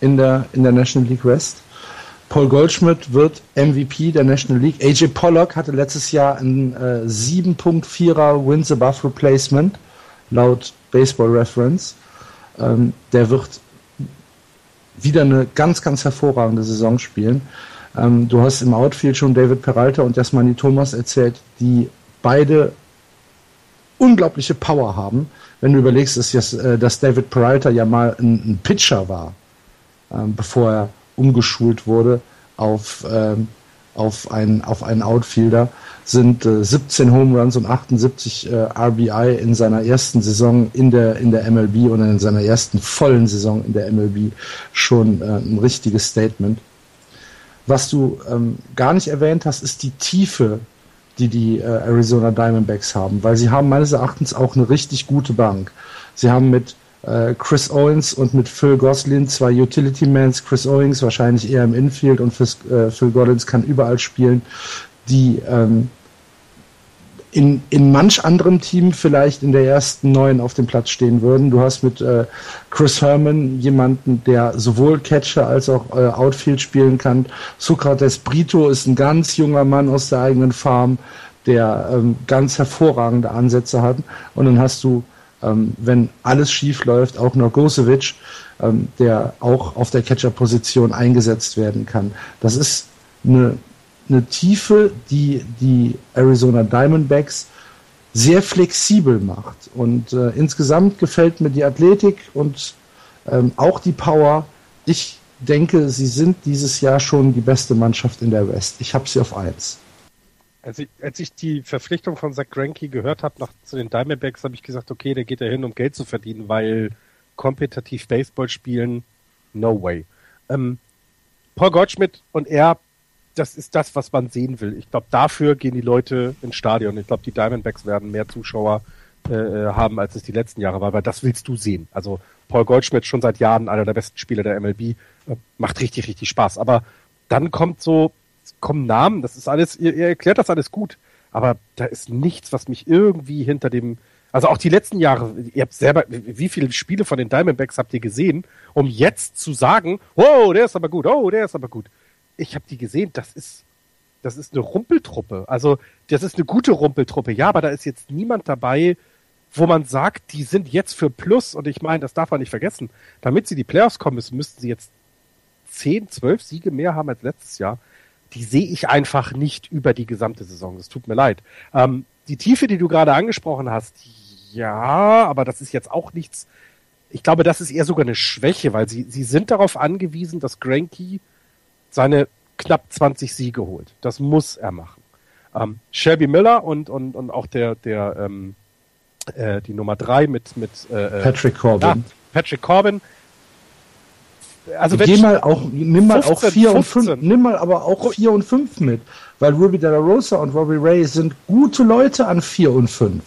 in der, in der National League West. Paul Goldschmidt wird MVP der National League. AJ Pollock hatte letztes Jahr ein äh, 7.4er Wins Above Replacement laut Baseball Reference. Ähm, der wird wieder eine ganz, ganz hervorragende Saison spielen. Ähm, du hast im Outfield schon David Peralta und Jasmani Thomas erzählt, die beide unglaubliche Power haben. Wenn du überlegst, dass, äh, dass David Peralta ja mal ein, ein Pitcher war, ähm, bevor er umgeschult wurde auf, ähm, auf, einen, auf einen Outfielder, sind äh, 17 Home Runs und 78 äh, RBI in seiner ersten Saison in der, in der MLB und in seiner ersten vollen Saison in der MLB schon äh, ein richtiges Statement. Was du ähm, gar nicht erwähnt hast, ist die Tiefe, die die äh, Arizona Diamondbacks haben, weil sie haben meines Erachtens auch eine richtig gute Bank. Sie haben mit äh, Chris Owens und mit Phil Goslin zwei Utility Mans. Chris Owens wahrscheinlich eher im Infield und äh, Phil Goslin kann überall spielen, die ähm, in, in manch anderem Team vielleicht in der ersten neun auf dem Platz stehen würden. Du hast mit äh, Chris Herman jemanden, der sowohl Catcher als auch äh, Outfield spielen kann. Sokrates Brito ist ein ganz junger Mann aus der eigenen Farm, der ähm, ganz hervorragende Ansätze hat. Und dann hast du, ähm, wenn alles schief läuft, auch noch Gosevic, ähm, der auch auf der Catcher-Position eingesetzt werden kann. Das ist eine eine Tiefe, die die Arizona Diamondbacks sehr flexibel macht. Und äh, insgesamt gefällt mir die Athletik und ähm, auch die Power. Ich denke, sie sind dieses Jahr schon die beste Mannschaft in der West. Ich habe sie auf eins. Als ich, als ich die Verpflichtung von Zach Greinke gehört habe zu den Diamondbacks, habe ich gesagt, okay, der geht da hin, um Geld zu verdienen, weil kompetitiv Baseball spielen, no way. Ähm, Paul Goldschmidt und er das ist das, was man sehen will. Ich glaube, dafür gehen die Leute ins Stadion. Ich glaube, die Diamondbacks werden mehr Zuschauer äh, haben, als es die letzten Jahre war, weil das willst du sehen. Also Paul Goldschmidt schon seit Jahren einer der besten Spieler der MLB, äh, macht richtig, richtig Spaß. Aber dann kommt so, kommen Namen, das ist alles, ihr, ihr erklärt das alles gut, aber da ist nichts, was mich irgendwie hinter dem, also auch die letzten Jahre, ihr habt selber, wie viele Spiele von den Diamondbacks habt ihr gesehen, um jetzt zu sagen, oh, der ist aber gut, oh, der ist aber gut ich habe die gesehen, das ist, das ist eine Rumpeltruppe. Also, das ist eine gute Rumpeltruppe, ja, aber da ist jetzt niemand dabei, wo man sagt, die sind jetzt für Plus. Und ich meine, das darf man nicht vergessen. Damit sie die Playoffs kommen müssen, müssten sie jetzt 10, 12 Siege mehr haben als letztes Jahr. Die sehe ich einfach nicht über die gesamte Saison. Das tut mir leid. Ähm, die Tiefe, die du gerade angesprochen hast, ja, aber das ist jetzt auch nichts. Ich glaube, das ist eher sogar eine Schwäche, weil sie, sie sind darauf angewiesen, dass Granky seine knapp 20 Siege holt. Das muss er machen. Ähm, Shelby Miller und, und, und auch der, der ähm, äh, die Nummer drei mit, mit äh, äh Patrick Corbin. Ja, Patrick Corbin. Also wenn Geh mal auch, nimm mal 15, auch 4 und 5, nimm mal aber auch 4 und 5 mit, weil Ruby De La Rosa und Robbie Ray sind gute Leute an 4 und 5.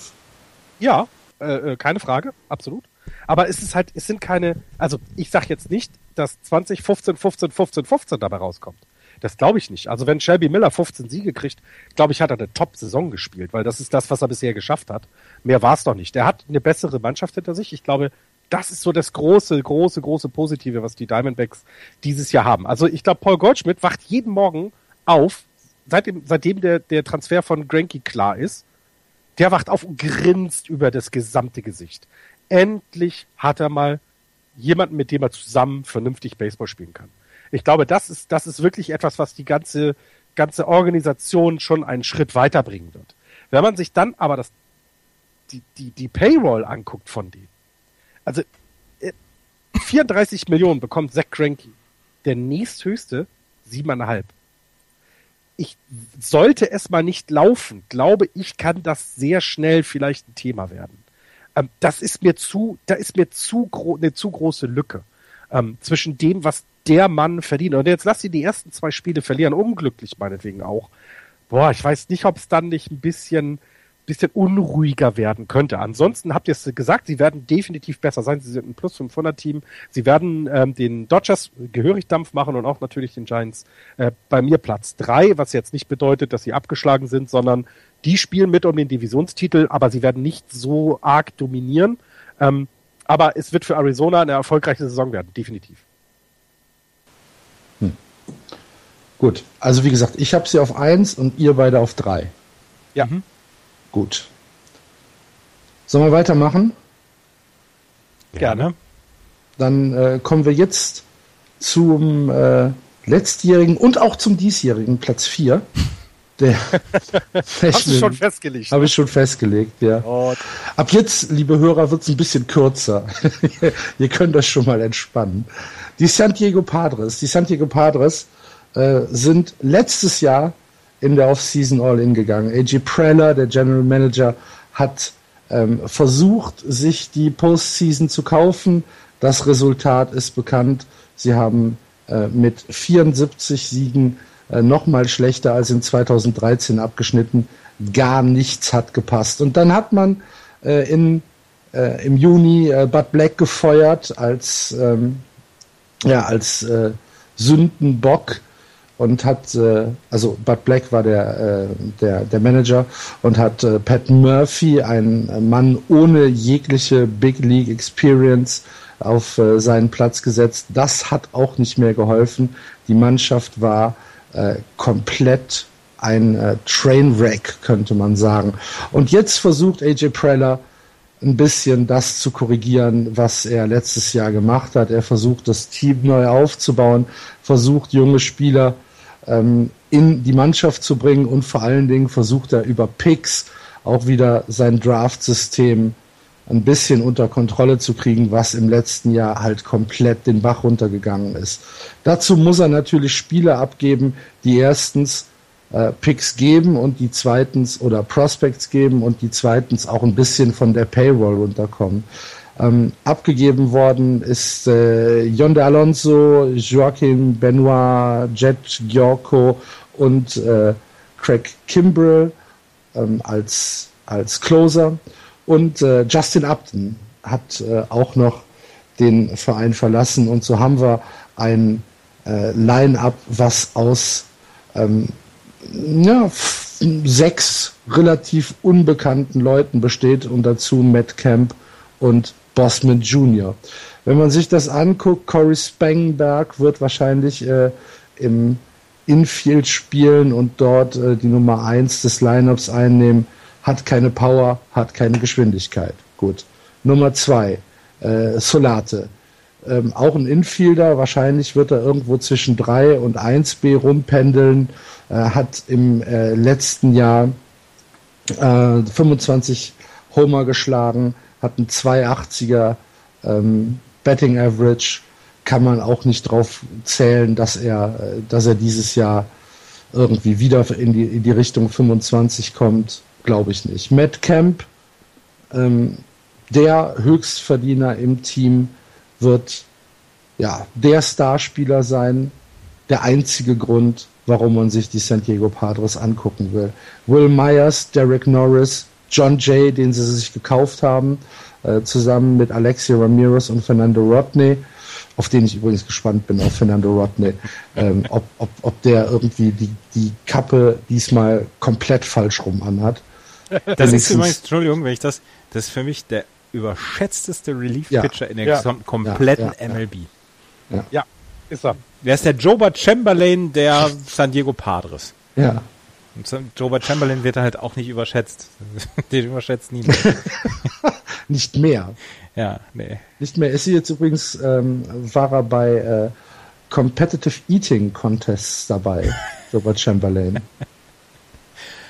Ja, äh, äh, keine Frage, absolut. Aber es ist halt, es sind keine, also ich sag jetzt nicht, dass 20, 15, 15, 15, 15 dabei rauskommt. Das glaube ich nicht. Also wenn Shelby Miller 15 Siege kriegt, glaube ich, hat er eine Top-Saison gespielt, weil das ist das, was er bisher geschafft hat. Mehr war es doch nicht. Er hat eine bessere Mannschaft hinter sich. Ich glaube, das ist so das große, große, große Positive, was die Diamondbacks dieses Jahr haben. Also ich glaube, Paul Goldschmidt wacht jeden Morgen auf, seitdem, seitdem der, der Transfer von Granky klar ist. Der wacht auf und grinst über das gesamte Gesicht endlich hat er mal jemanden, mit dem er zusammen vernünftig Baseball spielen kann. Ich glaube, das ist, das ist wirklich etwas, was die ganze, ganze Organisation schon einen Schritt weiterbringen wird. Wenn man sich dann aber das, die, die, die Payroll anguckt von denen, also 34 äh, Millionen bekommt Zach Cranky, der nächsthöchste siebeneinhalb. ich, sollte es mal nicht laufen, glaube ich, kann das sehr schnell vielleicht ein Thema werden. Ähm, das ist mir zu, da ist mir zu gro eine zu große Lücke ähm, zwischen dem, was der Mann verdient. Und jetzt lass sie die ersten zwei Spiele verlieren, unglücklich meinetwegen auch. Boah, ich weiß nicht, ob es dann nicht ein bisschen bisschen unruhiger werden könnte. Ansonsten habt ihr es gesagt, sie werden definitiv besser sein. Sie sind ein Plus 500 Team. Sie werden ähm, den Dodgers gehörig Dampf machen und auch natürlich den Giants äh, bei mir Platz drei, was jetzt nicht bedeutet, dass sie abgeschlagen sind, sondern die spielen mit um den Divisionstitel, aber sie werden nicht so arg dominieren. Ähm, aber es wird für Arizona eine erfolgreiche Saison werden, definitiv. Hm. Gut, also wie gesagt, ich habe sie auf eins und ihr beide auf drei. Ja. Mhm. Gut. Sollen wir weitermachen? Gerne. Dann äh, kommen wir jetzt zum äh, letztjährigen und auch zum diesjährigen Platz 4. Der Hast du schon festgelegt? Habe ich schon festgelegt, ja. Oh. Ab jetzt, liebe Hörer, wird es ein bisschen kürzer. Ihr könnt euch schon mal entspannen. Die San Diego Padres, die San Diego Padres äh, sind letztes Jahr in der Offseason All-In gegangen. AJ Preller, der General Manager, hat ähm, versucht, sich die Postseason zu kaufen. Das Resultat ist bekannt. Sie haben äh, mit 74 Siegen äh, nochmal schlechter als in 2013 abgeschnitten. Gar nichts hat gepasst. Und dann hat man äh, in, äh, im Juni äh, Bud Black gefeuert als, ähm, ja, als äh, Sündenbock und hat, äh, also Bud Black war der, äh, der, der Manager und hat äh, Pat Murphy, ein Mann ohne jegliche Big League Experience, auf äh, seinen Platz gesetzt. Das hat auch nicht mehr geholfen. Die Mannschaft war äh, komplett ein äh, Trainwreck, könnte man sagen. Und jetzt versucht AJ Preller ein bisschen das zu korrigieren, was er letztes Jahr gemacht hat. Er versucht das Team neu aufzubauen, versucht junge Spieler ähm, in die Mannschaft zu bringen und vor allen Dingen versucht er über Picks auch wieder sein Draft-System ein bisschen unter Kontrolle zu kriegen, was im letzten Jahr halt komplett den Bach runtergegangen ist. Dazu muss er natürlich Spiele abgeben, die erstens äh, Picks geben und die zweitens oder Prospects geben und die zweitens auch ein bisschen von der Payroll runterkommen. Ähm, abgegeben worden ist äh, Yonde Alonso, Joaquin Benoit, Jet Giorco und äh, Craig Kimbrell ähm, als, als Closer. Und äh, Justin Upton hat äh, auch noch den Verein verlassen. Und so haben wir ein äh, Line-up, was aus ähm, ja, sechs relativ unbekannten Leuten besteht und dazu Matt Camp und Bosman Jr. Wenn man sich das anguckt, Corey Spangenberg wird wahrscheinlich äh, im Infield spielen und dort äh, die Nummer 1 des Lineups einnehmen, hat keine Power, hat keine Geschwindigkeit. Gut. Nummer 2, äh, Solate. Ähm, auch ein Infielder, wahrscheinlich wird er irgendwo zwischen 3 und 1B rumpendeln, äh, hat im äh, letzten Jahr 25 äh, Homer geschlagen, hat ein 280er ähm, Betting Average, kann man auch nicht drauf zählen, dass er, äh, dass er dieses Jahr irgendwie wieder in die, in die Richtung 25 kommt, glaube ich nicht. Matt Camp, ähm, der Höchstverdiener im Team, wird ja der Starspieler sein, der einzige Grund, warum man sich die San Diego Padres angucken will. Will Myers, Derek Norris, John Jay, den sie sich gekauft haben, äh, zusammen mit Alexia Ramirez und Fernando Rodney, auf den ich übrigens gespannt bin, auf Fernando Rodney, ähm, ob, ob, ob der irgendwie die, die Kappe diesmal komplett falsch rum anhat. Das ist übrigens, Entschuldigung, wenn ich das, das ist für mich der überschätzteste Relief-Pitcher ja, in der ja, kompletten ja, MLB. Ja. ist er. Der ist der Joba Chamberlain der San Diego Padres. Ja. Und Joba Chamberlain wird halt auch nicht überschätzt. Den überschätzt niemand. nicht mehr. Ja, nee. Nicht mehr. Ist sie jetzt übrigens, ähm, war er bei äh, Competitive Eating Contests dabei, Robert Chamberlain.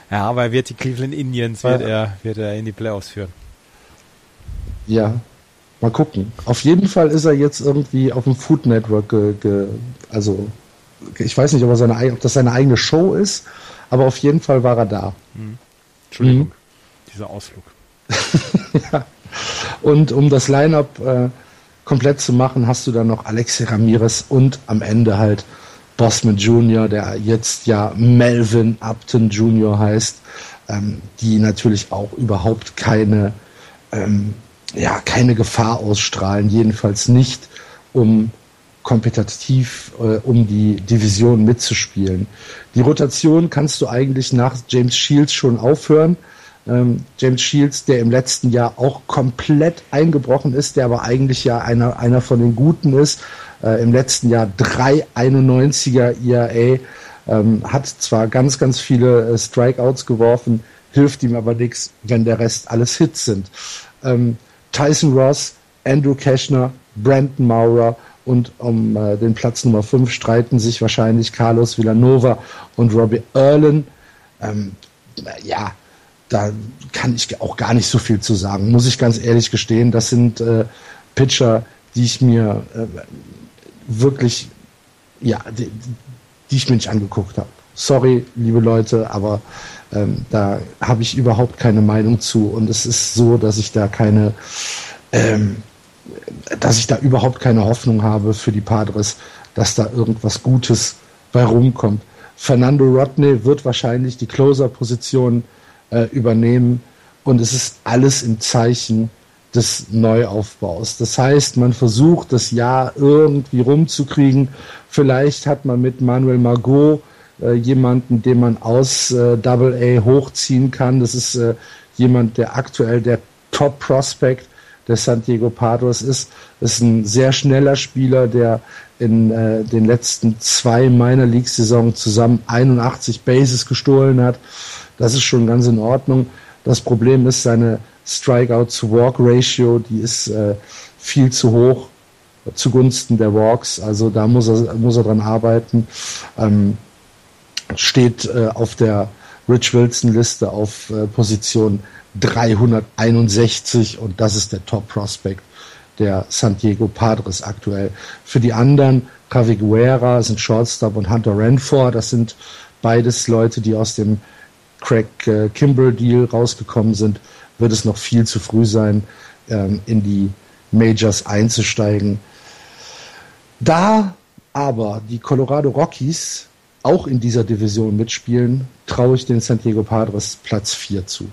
Ja, aber er wird die Cleveland Indians wird, er, wird er in die Playoffs führen. Ja, mal gucken. Auf jeden Fall ist er jetzt irgendwie auf dem Food Network ge, ge, also ich weiß nicht, ob, er seine, ob das seine eigene Show ist, aber auf jeden Fall war er da. Entschuldigung, mhm. dieser Ausflug. ja. Und um das Line-Up äh, komplett zu machen, hast du dann noch Alexi Ramirez und am Ende halt Bosman Jr., der jetzt ja Melvin Upton Jr. heißt, ähm, die natürlich auch überhaupt keine, ähm, ja, keine Gefahr ausstrahlen, jedenfalls nicht, um kompetitiv äh, um die Division mitzuspielen. Die Rotation kannst du eigentlich nach James Shields schon aufhören. Ähm, James Shields, der im letzten Jahr auch komplett eingebrochen ist, der aber eigentlich ja einer, einer von den Guten ist. Äh, Im letzten Jahr 391er ERA, ähm, hat zwar ganz, ganz viele äh, Strikeouts geworfen, hilft ihm aber nichts, wenn der Rest alles Hits sind. Ähm, Tyson Ross, Andrew Cashner, Brandon Maurer, und um äh, den Platz Nummer 5 streiten sich wahrscheinlich Carlos Villanova und Robbie Erlen. Ähm, ja, da kann ich auch gar nicht so viel zu sagen, muss ich ganz ehrlich gestehen. Das sind äh, Pitcher, die ich mir äh, wirklich, ja, die, die, ich mir nicht angeguckt habe. Sorry, liebe Leute, aber ähm, da habe ich überhaupt keine Meinung zu und es ist so, dass ich da keine ähm, dass ich da überhaupt keine Hoffnung habe für die Padres, dass da irgendwas Gutes bei rumkommt. Fernando Rodney wird wahrscheinlich die Closer-Position äh, übernehmen und es ist alles im Zeichen des Neuaufbaus. Das heißt, man versucht das Jahr irgendwie rumzukriegen. Vielleicht hat man mit Manuel Margot äh, jemanden, den man aus äh, Double hochziehen kann. Das ist äh, jemand, der aktuell der Top Prospect der San Diego Padres ist. Ist ein sehr schneller Spieler, der in äh, den letzten zwei Minor League Saisons zusammen 81 Bases gestohlen hat. Das ist schon ganz in Ordnung. Das Problem ist seine Strikeout to Walk Ratio, die ist äh, viel zu hoch zugunsten der Walks. Also da muss er, muss er dran arbeiten. Ähm, steht äh, auf der Rich Wilson Liste auf äh, Position 361 und das ist der Top Prospect der San Diego Padres aktuell. Für die anderen, Javi Guerra sind Shortstop und Hunter Renford, das sind beides Leute, die aus dem Craig äh, Kimbrell Deal rausgekommen sind, wird es noch viel zu früh sein, ähm, in die Majors einzusteigen. Da aber die Colorado Rockies auch in dieser Division mitspielen, traue ich den San Diego Padres Platz 4 zu.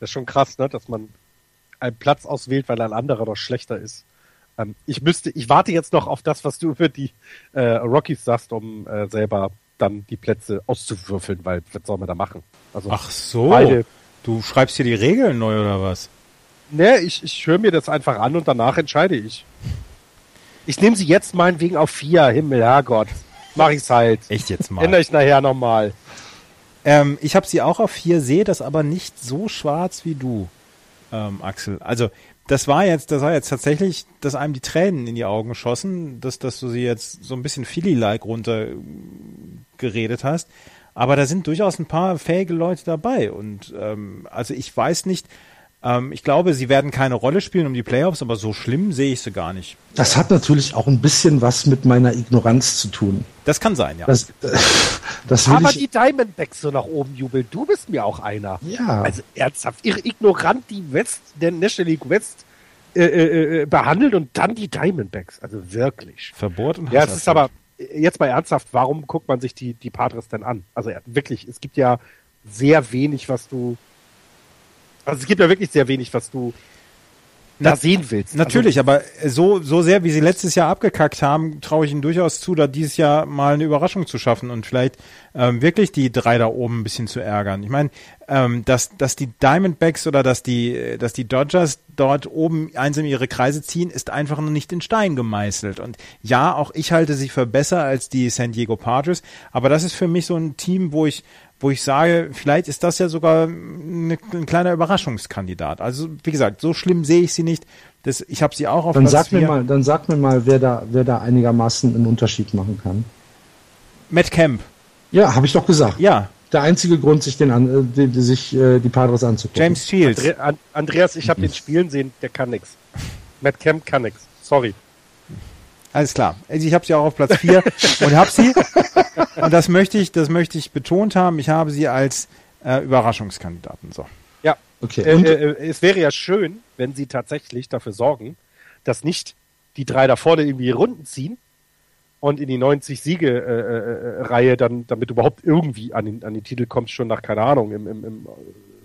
Das ist schon krass, ne, dass man einen Platz auswählt, weil ein anderer doch schlechter ist. Ähm, ich müsste, ich warte jetzt noch auf das, was du über die äh, Rockies sagst, um äh, selber dann die Plätze auszuwürfeln, weil was soll man da machen? Also Ach so, beide, du schreibst hier die Regeln neu oder was? Ne, ich, ich höre mir das einfach an und danach entscheide ich. Ich nehme sie jetzt meinetwegen auf vier, Himmel, Herrgott. Mach ich's halt. Echt jetzt mal. Ändere ich nachher nochmal. Ähm, ich habe sie auch auf vier, sehe das aber nicht so schwarz wie du, ähm, Axel. Also das war jetzt, das war jetzt tatsächlich, dass einem die Tränen in die Augen schossen, dass, dass du sie jetzt so ein bisschen Philly-like runtergeredet hast. Aber da sind durchaus ein paar fähige Leute dabei. Und ähm, also ich weiß nicht, ähm, ich glaube, sie werden keine Rolle spielen um die Playoffs, aber so schlimm sehe ich sie gar nicht. Das hat natürlich auch ein bisschen was mit meiner Ignoranz zu tun. Das kann sein, ja. Das, das aber die Diamondbacks so nach oben jubeln. Du bist mir auch einer. Ja. Also ernsthaft, ignorant die West, der National League West äh, äh, äh, behandelt und dann die Diamondbacks. Also wirklich. Verbohrt und Ja, es ist aber jetzt mal ernsthaft, warum guckt man sich die, die Padres denn an? Also wirklich, es gibt ja sehr wenig, was du also es gibt ja wirklich sehr wenig, was du da sehen willst. Natürlich, also, aber so, so sehr, wie sie letztes Jahr abgekackt haben, traue ich ihnen durchaus zu, da dieses Jahr mal eine Überraschung zu schaffen und vielleicht ähm, wirklich die drei da oben ein bisschen zu ärgern. Ich meine, ähm, dass, dass die Diamondbacks oder dass die, dass die Dodgers dort oben einsam ihre Kreise ziehen, ist einfach noch nicht in Stein gemeißelt. Und ja, auch ich halte sie für besser als die San Diego Padres, aber das ist für mich so ein Team, wo ich wo ich sage, vielleicht ist das ja sogar eine, ein kleiner Überraschungskandidat. Also wie gesagt, so schlimm sehe ich sie nicht. Das, ich habe sie auch auf dann Platz sag mir mal, Dann sag mir mal, wer da, wer da einigermaßen einen Unterschied machen kann. Matt Camp. Ja, habe ich doch gesagt. Ja. Der einzige Grund, sich, den an, äh, die, die, sich äh, die Padres anzugucken. James Shields. Andre, Andreas, ich habe mhm. den Spielen sehen, der kann nix. Matt Camp kann nix. Sorry. Alles klar. Also ich habe sie auch auf Platz 4 und habe sie, und das möchte ich, das möchte ich betont haben, ich habe sie als äh, Überraschungskandidaten. So. Ja, Okay. Äh, Und äh, äh, es wäre ja schön, wenn sie tatsächlich dafür sorgen, dass nicht die drei da vorne irgendwie Runden ziehen und in die 90 Siege äh, äh, Reihe dann, damit du überhaupt irgendwie an den, an den Titel kommst, schon nach, keine Ahnung, im, im, im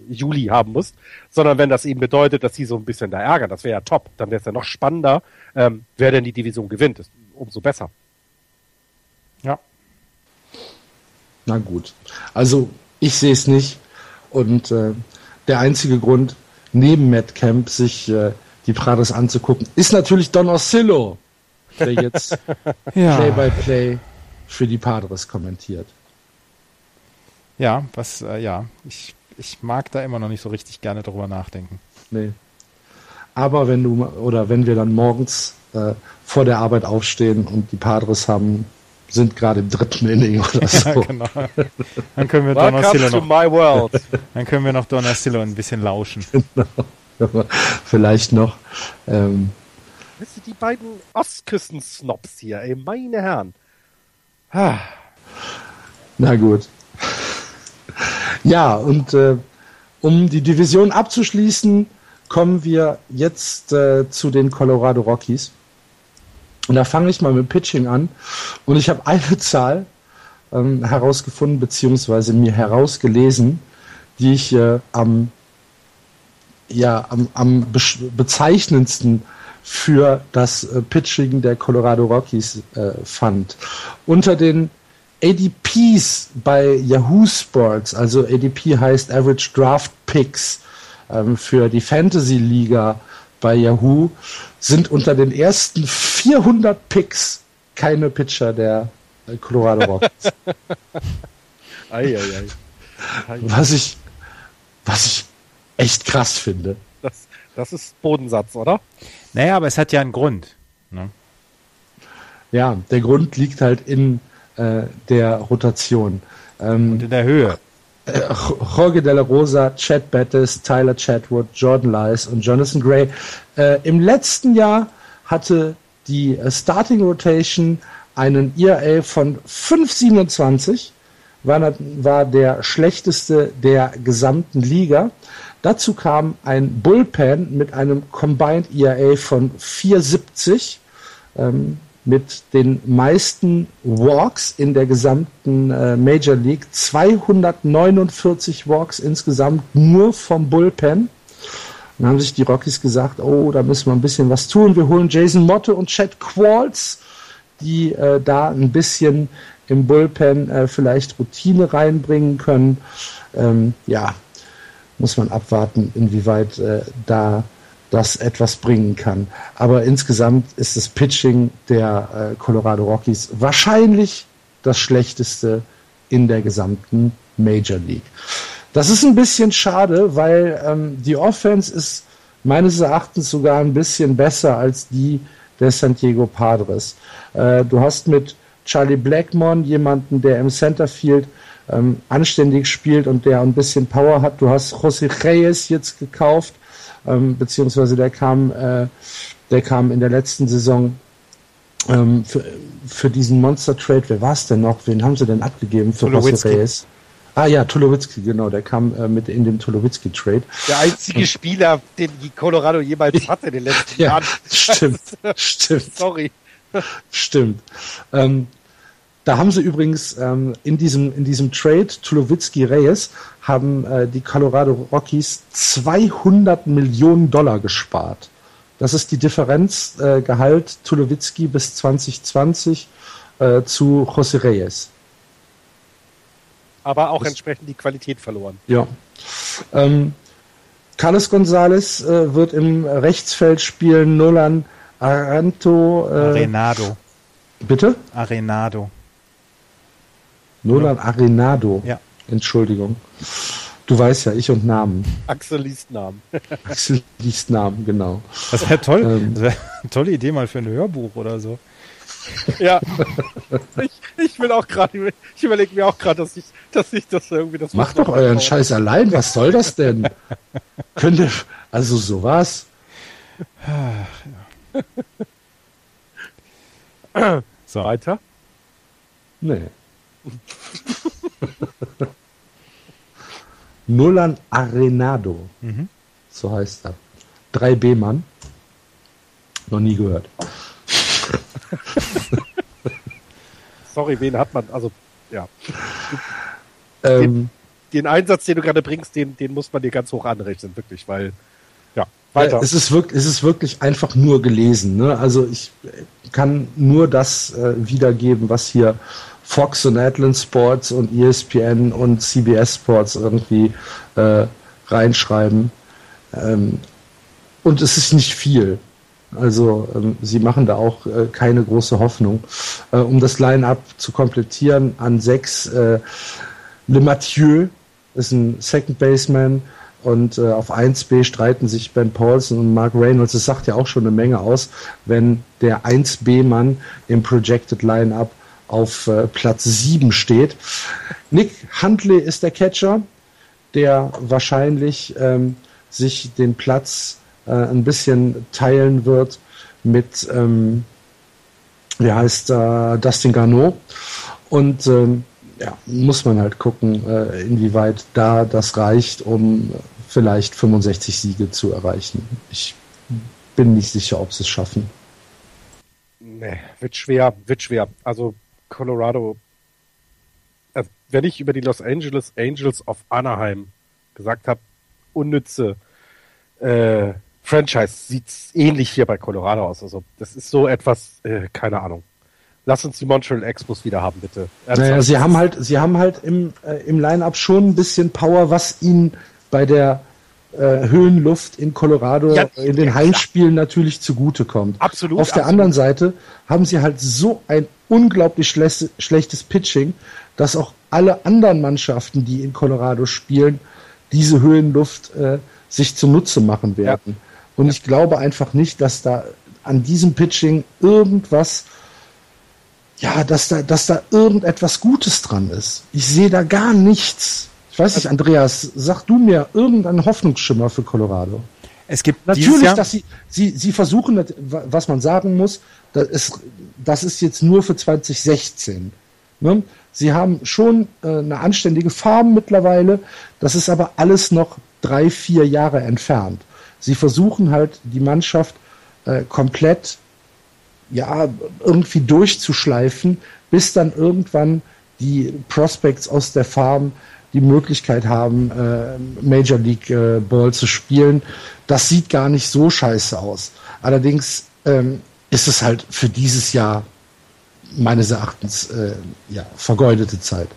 Juli haben musst, sondern wenn das eben bedeutet, dass sie so ein bisschen da ärgern, das wäre ja top, dann wäre es ja noch spannender, ähm, wer denn die Division gewinnt, ist umso besser. Ja. Na gut. Also ich sehe es nicht. Und äh, der einzige Grund, neben Matt Camp sich äh, die Prados anzugucken, ist natürlich Don Oscillo, der jetzt Ja. Play-by-Play für die Padres kommentiert. Ja, was, äh, ja, ich, ich mag da immer noch nicht so richtig gerne drüber nachdenken. Nee. Aber wenn du oder wenn wir dann morgens äh, vor der Arbeit aufstehen und die Padres haben, sind gerade im dritten Inning oder so. Ja, genau. Dann können wir Don Welcome Oscillo to noch, my world. dann können wir noch Don Oscillo ein bisschen lauschen. Vielleicht noch. Ähm, Weißt du, die beiden Ostküsten-Snobs hier, ey, meine Herren. Ah, Na gut. Ja, und äh, um die Division abzuschließen, kommen wir jetzt äh, zu den Colorado Rockies. Und da fange ich mal mit Pitching an. Und ich habe eine Zahl ähm, herausgefunden, beziehungsweise mir herausgelesen, die ich äh, am, ja, am, am besch- bezeichnendsten für das äh, Pitching der Colorado Rockies äh, fand. Unter den ADPs bei Yahoo Sports, also ADP heißt Average Draft Picks ähm, für die Fantasy Liga bei Yahoo, sind unter den ersten 400 Picks keine Pitcher der äh, Colorado Rockies. ei, ei, ei. was ich, was ich echt krass finde. Das, das ist Bodensatz, oder? Naja, aber es hat ja einen Grund. Ne? Ja, der Grund liegt halt in äh, der Rotation. Ähm, Und in der Höhe. Jorge de la Rosa, Chad Bettis, Tyler Chatwood, Jordan Lice und Jonathan Gray. Äh, Im letzten Jahr hatte die äh, Starting Rotation einen ERA von 5,27, war, war der schlechteste der gesamten Liga. Dazu kam ein Bullpen mit einem Combined ERA von 4,70 ähm, mit den meisten Walks in der gesamten äh, Major League. 249 Walks insgesamt nur vom Bullpen. Dann haben sich die Rockies gesagt, oh, da müssen wir ein bisschen was tun. Wir holen Jason Motte und Chad Qualls, die äh, da ein bisschen im Bullpen äh, vielleicht Routine reinbringen können. Ähm, ja, muss man abwarten, inwieweit äh, da das etwas bringen kann. Aber insgesamt ist das Pitching der äh, Colorado Rockies wahrscheinlich das schlechteste in der gesamten Major League. Das ist ein bisschen schade, weil ähm, die Offense ist meines Erachtens sogar ein bisschen besser als die der San Diego Padres. Äh, du hast mit Charlie Blackmon jemanden, der im Centerfield ähm, anständig spielt und der ein bisschen Power hat. Du hast José Reyes jetzt gekauft, ähm, beziehungsweise der kam, äh, der kam in der letzten Saison ähm, für, für diesen Monster Trade. Wer war es denn noch? Wen haben sie denn abgegeben für. Reyes? Ah ja, Tulowitzki, genau, der kam äh, mit in dem Tulowitzki Trade. Der einzige Spieler, den die Colorado jemals hatte in den letzten Ja, Jahren. stimmt, stimmt. Sorry. Stimmt. Ähm, da haben sie übrigens ähm, in, diesem, in diesem Trade Tulowitzki-Reyes haben äh, die Colorado Rockies 200 Millionen Dollar gespart. Das ist die Differenz äh, Gehalt Tulowitzki bis 2020 äh, zu José Reyes. Aber auch entsprechend die Qualität verloren. Ja. Ähm, Carlos Gonzalez äh, wird im Rechtsfeld spielen. Nolan Aranto. Äh, Arenado. bitte? Arenado. Nolan Arenado. Ja. Entschuldigung. Du weißt ja, ich und Namen. Axel liest Namen. Axel liest Namen, genau. Das wäre toll. Ähm. Das wäre eine tolle Idee mal für ein Hörbuch oder so. ja. Ich, ich will auch gerade, ich überlege mir auch gerade, dass ich, dass ich das irgendwie das Macht doch euren Scheiß allein. Was soll das denn? Könnt ihr, also sowas. So. Weiter. Nee. Nolan Arenado. So heißt er. 3B-Mann. Noch nie gehört. Sorry, wen hat man? Also, ja. Ähm, Den Einsatz, den du gerade bringst, den, den muss man dir ganz hoch anrechnen, wirklich, weil, ja, Weiter. weiter. Es ist wirklich, es ist wirklich einfach nur gelesen. Ne? Also ich kann nur das äh, wiedergeben, was hier Fox und Atlant Sports und ESPN und CBS Sports irgendwie äh, reinschreiben. Ähm, und es ist nicht viel. Also ähm, sie machen da auch äh, keine große Hoffnung. Äh, um das Line-up zu komplettieren, an sechs äh, Le Mathieu ist ein Second Baseman und äh, auf 1B streiten sich Ben Paulson und Mark Reynolds. Das sagt ja auch schon eine Menge aus, wenn der 1B-Mann im Projected Line-Up auf äh, Platz 7 steht. Nick Huntley ist der Catcher, der wahrscheinlich ähm, sich den Platz äh, ein bisschen teilen wird mit, ähm, wie heißt äh, Dustin Garneau. Und ähm, ja, muss man halt gucken, äh, inwieweit da das reicht, um vielleicht 65 Siege zu erreichen. Ich bin nicht sicher, ob sie es schaffen. Nee, wird schwer, wird schwer. Also Colorado, äh, wenn ich über die Los Angeles Angels of Anaheim gesagt habe, unnütze äh, Franchise, sieht's ähnlich hier bei Colorado aus. Also das ist so etwas, äh, keine Ahnung. Lass uns die Montreal Expos wieder haben, bitte. Naja, sie haben halt, sie haben halt im, äh, im Line-Up schon ein bisschen Power, was ihnen bei der äh, Höhenluft in Colorado Ja, in den ja, Heimspielen natürlich zugutekommt. Absolut, Auf der absolut. anderen Seite haben sie halt so ein unglaublich schlechtes, schlechtes Pitching, dass auch alle anderen Mannschaften, die in Colorado spielen, diese Höhenluft äh, sich zunutze machen werden. Und ich glaube einfach nicht, dass da an diesem Pitching irgendwas ja, dass da, dass da irgendetwas Gutes dran ist. Ich sehe da gar nichts. Ich weiß nicht, Andreas, sag du mir irgendeinen Hoffnungsschimmer für Colorado. Es gibt Natürlich, dass sie, sie, sie versuchen, was man sagen muss, das ist, das ist jetzt nur für 2016. Ne? Sie haben schon äh, eine anständige Farm mittlerweile, das ist aber alles noch drei, vier Jahre entfernt. Sie versuchen halt, die Mannschaft äh, komplett ja, irgendwie durchzuschleifen, bis dann irgendwann die Prospects aus der Farm die Möglichkeit haben, äh, Major League äh, Ball zu spielen. Das sieht gar nicht so scheiße aus. Allerdings ähm, ist es halt für dieses Jahr meines Erachtens äh, ja, vergeudete Zeit.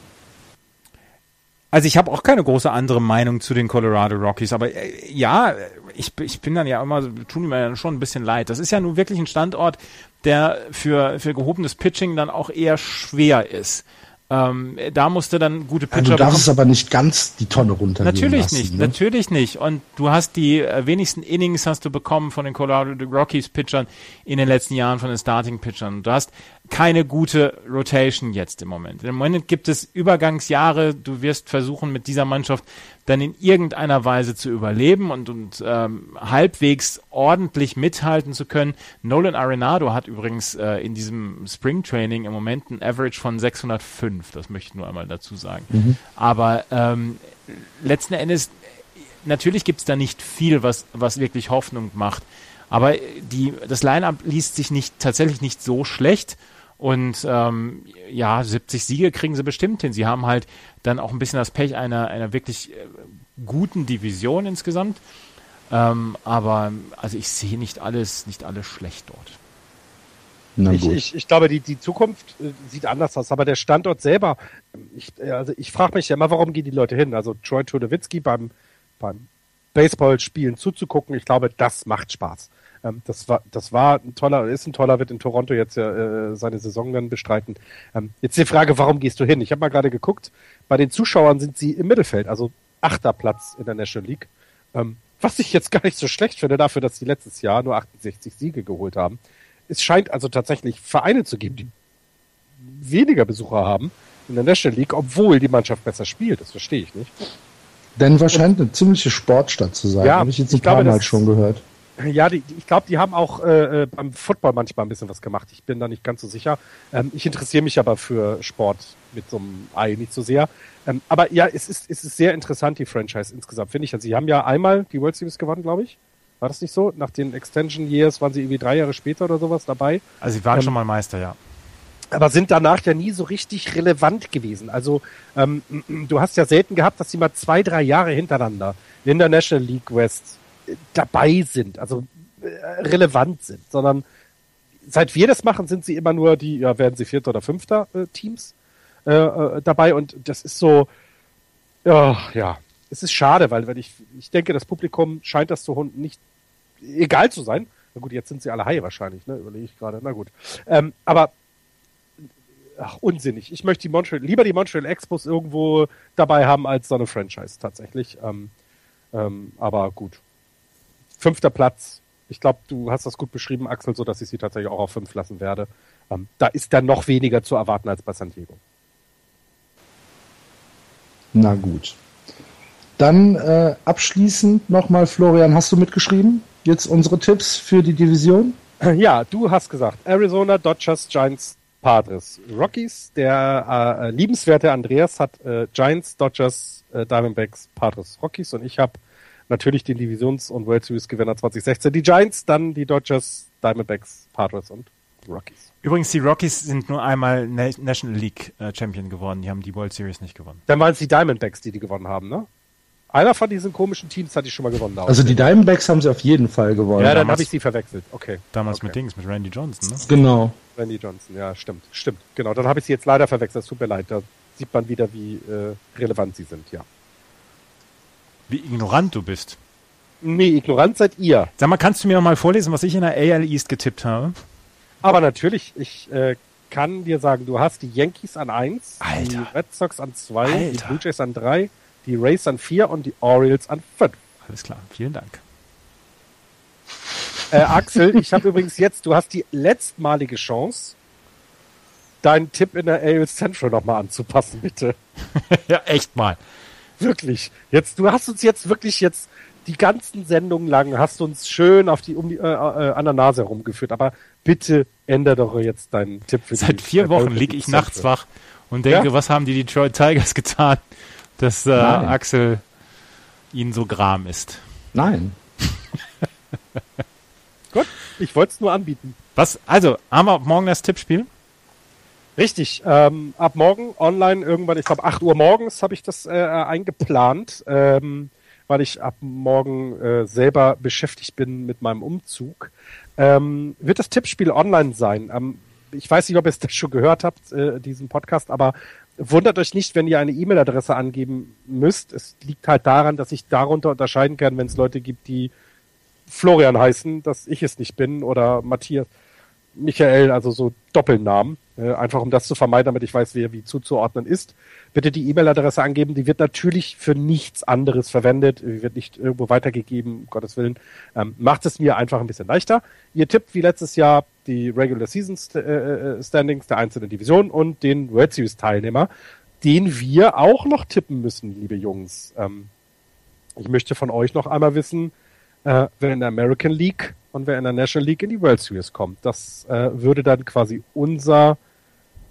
Also ich habe auch keine große andere Meinung zu den Colorado Rockies, aber äh, ja, ich, ich bin dann ja immer, tun mir dann schon ein bisschen leid. Das ist ja nun wirklich ein Standort, der für, für gehobenes Pitching dann auch eher schwer ist. Ähm, da musste dann gute Ja, Pitcher du darfst bekommen. aber nicht ganz die Tonne runtergehen Natürlich lassen, nicht, ne? natürlich nicht. Und du hast die äh, wenigsten Innings hast du bekommen von den Colorado Rockies Pitchern in den letzten Jahren, von den Starting Pitchern. Du hast keine gute Rotation jetzt im Moment. Im Moment gibt es Übergangsjahre. Du wirst versuchen, mit dieser Mannschaft dann in irgendeiner Weise zu überleben und, und ähm, halbwegs ordentlich mithalten zu können. Nolan Arenado hat übrigens äh, in diesem Spring Training im Moment ein Average von 605. Das möchte ich nur einmal dazu sagen. Aber ähm, letzten Endes, natürlich gibt es da nicht viel, was, was wirklich Hoffnung macht. Aber die, das Line-Up liest sich nicht, tatsächlich nicht so schlecht. Und ähm, ja, 70 Siege kriegen sie bestimmt hin. Sie haben halt dann auch ein bisschen das Pech einer, einer wirklich äh, guten Division insgesamt. Ähm, aber also ich sehe nicht alles, nicht alles schlecht dort. Na Ich, ich, ich glaube, die, die Zukunft äh, sieht anders aus, aber der Standort selber, ich, äh, also ich frage mich ja immer, warum gehen die Leute hin? Also Troy Tulowitzki beim, beim Baseballspielen zuzugucken, ich glaube, das macht Spaß. Ähm, das war, das war ein toller, ist ein toller, wird in Toronto jetzt ja äh, seine Saison dann bestreiten. Ähm, jetzt die Frage, warum gehst du hin? Ich habe mal gerade geguckt, bei den Zuschauern sind sie im Mittelfeld, also achter Platz in der National League. Ähm, was ich jetzt gar nicht so schlecht finde, dafür, dass sie letztes Jahr nur 68 Siege geholt haben. Es scheint also tatsächlich Vereine zu geben, die weniger Besucher haben in der National League, obwohl die Mannschaft besser spielt. Das verstehe ich nicht. Denver scheint eine ziemliche Sportstadt zu sein. Ja, Habe ich jetzt ein ich glaube, paar Mal schon gehört. Ja, die, ich glaube, die haben auch äh, äh, beim Football manchmal ein bisschen was gemacht. Ich bin da nicht ganz so sicher. Ähm, ich interessiere mich aber für Sport mit so einem Ei nicht so sehr. Ähm, aber ja, es ist, es ist sehr interessant, die Franchise insgesamt, finde ich. Also sie haben ja einmal die World Series gewonnen, glaube ich. War das nicht so? Nach den Extension Years waren sie irgendwie drei Jahre später oder sowas dabei. Also sie waren ähm, schon mal Meister, ja. Aber sind danach ja nie so richtig relevant gewesen. Also ähm, du hast ja selten gehabt, dass sie mal zwei, drei Jahre hintereinander in der National League West dabei sind, also äh, relevant sind, sondern seit wir das machen, sind sie immer nur die, ja, werden sie Vierter oder Fünfter äh, Teams äh, äh, dabei und das ist so, ja, ja, es ist schade, weil, weil ich, ich denke, das Publikum scheint das zu nicht egal zu sein. Na gut, jetzt sind sie alle high wahrscheinlich, ne? Überlege ich gerade. Na gut. Ähm, aber ach, unsinnig. Ich möchte die Montreal, lieber die Montreal Expos irgendwo dabei haben als so eine Franchise tatsächlich. Ähm, ähm, aber gut. Fünfter Platz. Ich glaube, du hast das gut beschrieben, Axel, so dass ich sie tatsächlich auch auf fünf lassen werde. Ähm, da ist dann noch weniger zu erwarten als bei San Diego. Na gut. Dann äh, abschließend nochmal, Florian, hast du mitgeschrieben? Jetzt unsere Tipps für die Division? Ja, du hast gesagt, Arizona, Dodgers, Giants, Padres, Rockies. Der äh, liebenswerte Andreas hat äh, Giants, Dodgers, äh, Diamondbacks, Padres, Rockies und ich habe natürlich den Divisions- und World Series Gewinner 2016. Die Giants, dann die Dodgers, Diamondbacks, Padres und Rockies. Übrigens, die Rockies sind nur einmal National League äh, Champion geworden. Die haben die World Series nicht gewonnen. Dann waren es die Diamondbacks, die die gewonnen haben, ne? Einer von diesen komischen Teams hatte ich schon mal gewonnen. Also die Diamondbacks haben sie auf jeden Fall gewonnen. Ja, dann habe ich sie verwechselt. Okay. Damals okay. mit Dings, mit Randy Johnson, ne? Genau. Randy Johnson, ja, stimmt, stimmt. Genau, dann habe ich sie jetzt leider verwechselt. Tut mir leid. Da sieht man wieder, wie äh, relevant sie sind, ja. Wie ignorant du bist. Nee, ignorant seid ihr. Sag mal, kannst du mir noch mal vorlesen, was ich in der AL East getippt habe? Aber natürlich, ich äh, kann dir sagen, du hast die Yankees an 1, Alter. die Red Sox an 2, die Blue Jays an 3, die Rays an 4 und die Orioles an 5. Alles klar, vielen Dank. Äh, Axel, ich habe übrigens jetzt, du hast die letztmalige Chance, deinen Tipp in der AL Central nochmal anzupassen, bitte. ja, echt mal. Wirklich. Jetzt, du hast uns jetzt wirklich jetzt die ganzen Sendungen lang hast du uns schön auf die, um die, äh, äh, an der Nase herumgeführt. Aber bitte ändere doch jetzt deinen Tipp für Seit vier Wochen liege ich nachts wach und denke, ja? was haben die Detroit Tigers getan, dass äh, Axel ihnen so gram ist. Nein. Gut, ich wollte es nur anbieten. Was? Also, haben wir morgen das Tippspiel? Richtig. Ähm, ab morgen online irgendwann, ich glaube 8 Uhr morgens habe ich das äh, eingeplant. Ähm, weil ich ab morgen äh, selber beschäftigt bin mit meinem Umzug, ähm, wird das Tippspiel online sein. Ähm, ich weiß nicht, ob ihr es das schon gehört habt, äh, diesen Podcast, aber wundert euch nicht, wenn ihr eine E-Mail-Adresse angeben müsst. Es liegt halt daran, dass ich darunter unterscheiden kann, wenn es Leute gibt, die Florian heißen, dass ich es nicht bin oder Matthias, Michael, also so Doppelnamen. Äh, einfach um das zu vermeiden, damit ich weiß, wer wie zuzuordnen ist. Bitte die E-Mail-Adresse angeben. Die wird natürlich für nichts anderes verwendet. Die wird nicht irgendwo weitergegeben, um Gottes Willen. Ähm, macht es mir einfach ein bisschen leichter. Ihr tippt wie letztes Jahr die Regular Season äh, äh, Standings der einzelnen Divisionen und den World Series Teilnehmer, den wir auch noch tippen müssen, liebe Jungs. Ähm, ich möchte von euch noch einmal wissen, äh, wer in der American League und wer in der National League in die World Series kommt. Das äh, würde dann quasi unser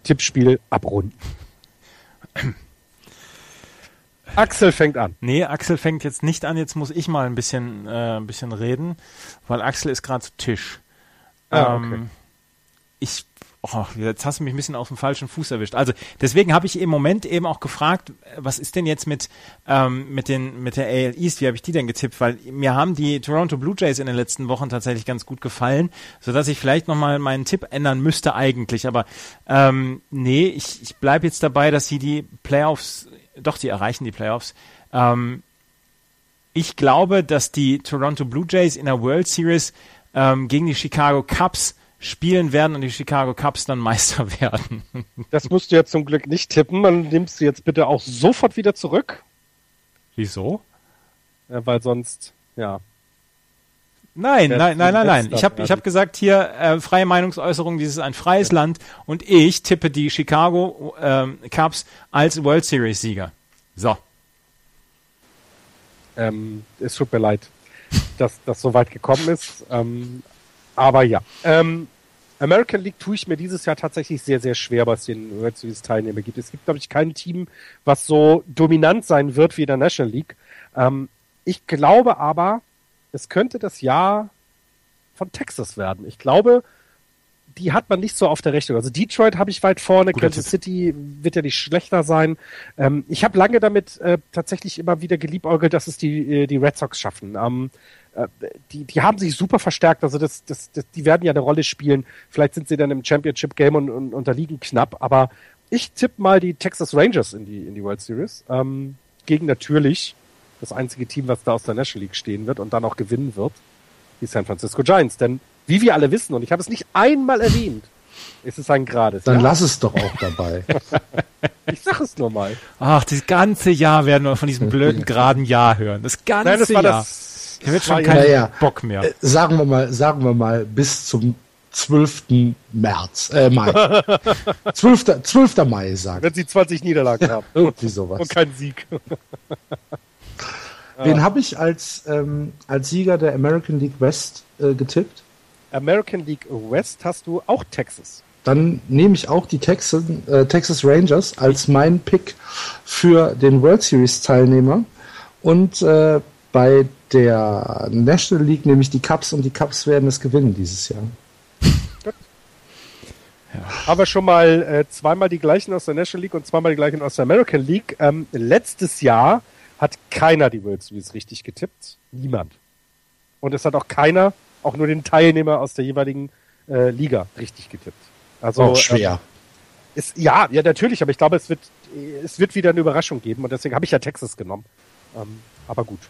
Tippspiel abrunden. Axel fängt an. Nee, Axel fängt jetzt nicht an. Jetzt muss ich mal ein bisschen, äh, ein bisschen reden, weil Axel ist gerade zu Tisch. Ah, okay. ähm, ich oh, jetzt hast du mich ein bisschen auf dem falschen Fuß erwischt. Also deswegen habe ich im Moment eben auch gefragt, was ist denn jetzt mit ähm, mit den mit der AL East? Wie habe ich die denn getippt? Weil mir haben die Toronto Blue Jays in den letzten Wochen tatsächlich ganz gut gefallen, so dass ich vielleicht noch mal meinen Tipp ändern müsste eigentlich. Aber ähm, nee, ich ich bleibe jetzt dabei, dass sie die Playoffs, doch sie erreichen die Playoffs. Ähm, ich glaube, dass die Toronto Blue Jays in der World Series ähm, gegen die Chicago Cubs spielen werden und die Chicago Cubs dann Meister werden. Das musst du ja zum Glück nicht tippen. Dann nimmst du jetzt bitte auch sofort wieder zurück. Wieso? Ja, weil sonst, ja. Nein, nein, nein, nein, nein. Ich habe ich hab gesagt hier, äh, freie Meinungsäußerung, dieses ist ein freies Land und ich tippe die Chicago ähm, Cubs als World Series Sieger. So. Ähm, es tut mir leid. dass das so weit gekommen ist. Ähm, aber ja. Ähm, American League tue ich mir dieses Jahr tatsächlich sehr, sehr schwer, was den World Series Teilnehmer gibt. Es gibt, glaube ich, kein Team, was so dominant sein wird wie der National League. Ähm, ich glaube aber, es könnte das Jahr von Texas werden. Ich glaube, die hat man nicht so auf der Rechnung. Also Detroit habe ich weit vorne, Guter Kansas City wird ja nicht schlechter sein. Ähm, ich habe lange damit äh, tatsächlich immer wieder geliebäugelt, dass es die, äh, die Red Sox schaffen. Ähm, äh, die, die haben sich super verstärkt, also das, das, das, die werden ja eine Rolle spielen. Vielleicht sind sie dann im Championship Game und, und unterliegen knapp, aber ich tippe mal die Texas Rangers in die, in die World Series. Ähm, gegen natürlich das einzige Team, was da aus der National League stehen wird und dann auch gewinnen wird, die San Francisco Giants. Denn wie wir alle wissen, und ich habe es nicht einmal erwähnt, ist es ein gerades Dann Jahr. lass es doch auch dabei. Ich sag es nur mal. Ach, das ganze Jahr werden wir von diesem blöden geraden Jahr hören. Das ganze Nein, das war Jahr. das. Ich habe schon ja- keinen Naja. Bock mehr. Äh, sagen wir mal, sagen wir mal, bis zum 12. März, äh, Mai. 12. 12. Mai, sagt. Wenn sie 20 Niederlagen haben Irgendwie sowas. und keinen Sieg. Wen habe ich als, ähm, als Sieger der American League West äh, getippt? American League West hast du auch Texas. Dann nehme ich auch die Texas, äh, Texas Rangers als mein Pick für den World Series Teilnehmer. Und äh, bei der National League nehme ich die Cubs und die Cubs werden es gewinnen dieses Jahr. Haben wir schon mal äh, zweimal die gleichen aus der National League und zweimal die gleichen aus der American League. Ähm, letztes Jahr hat keiner die World Series richtig getippt. Niemand. Und es hat auch keiner, auch nur den Teilnehmer aus der jeweiligen äh, Liga richtig getippt. Also Auch schwer. Ähm, ist, ja, ja, natürlich, aber ich glaube, es wird, es wird wieder eine Überraschung geben und deswegen habe ich ja Texas genommen. Ähm, aber gut.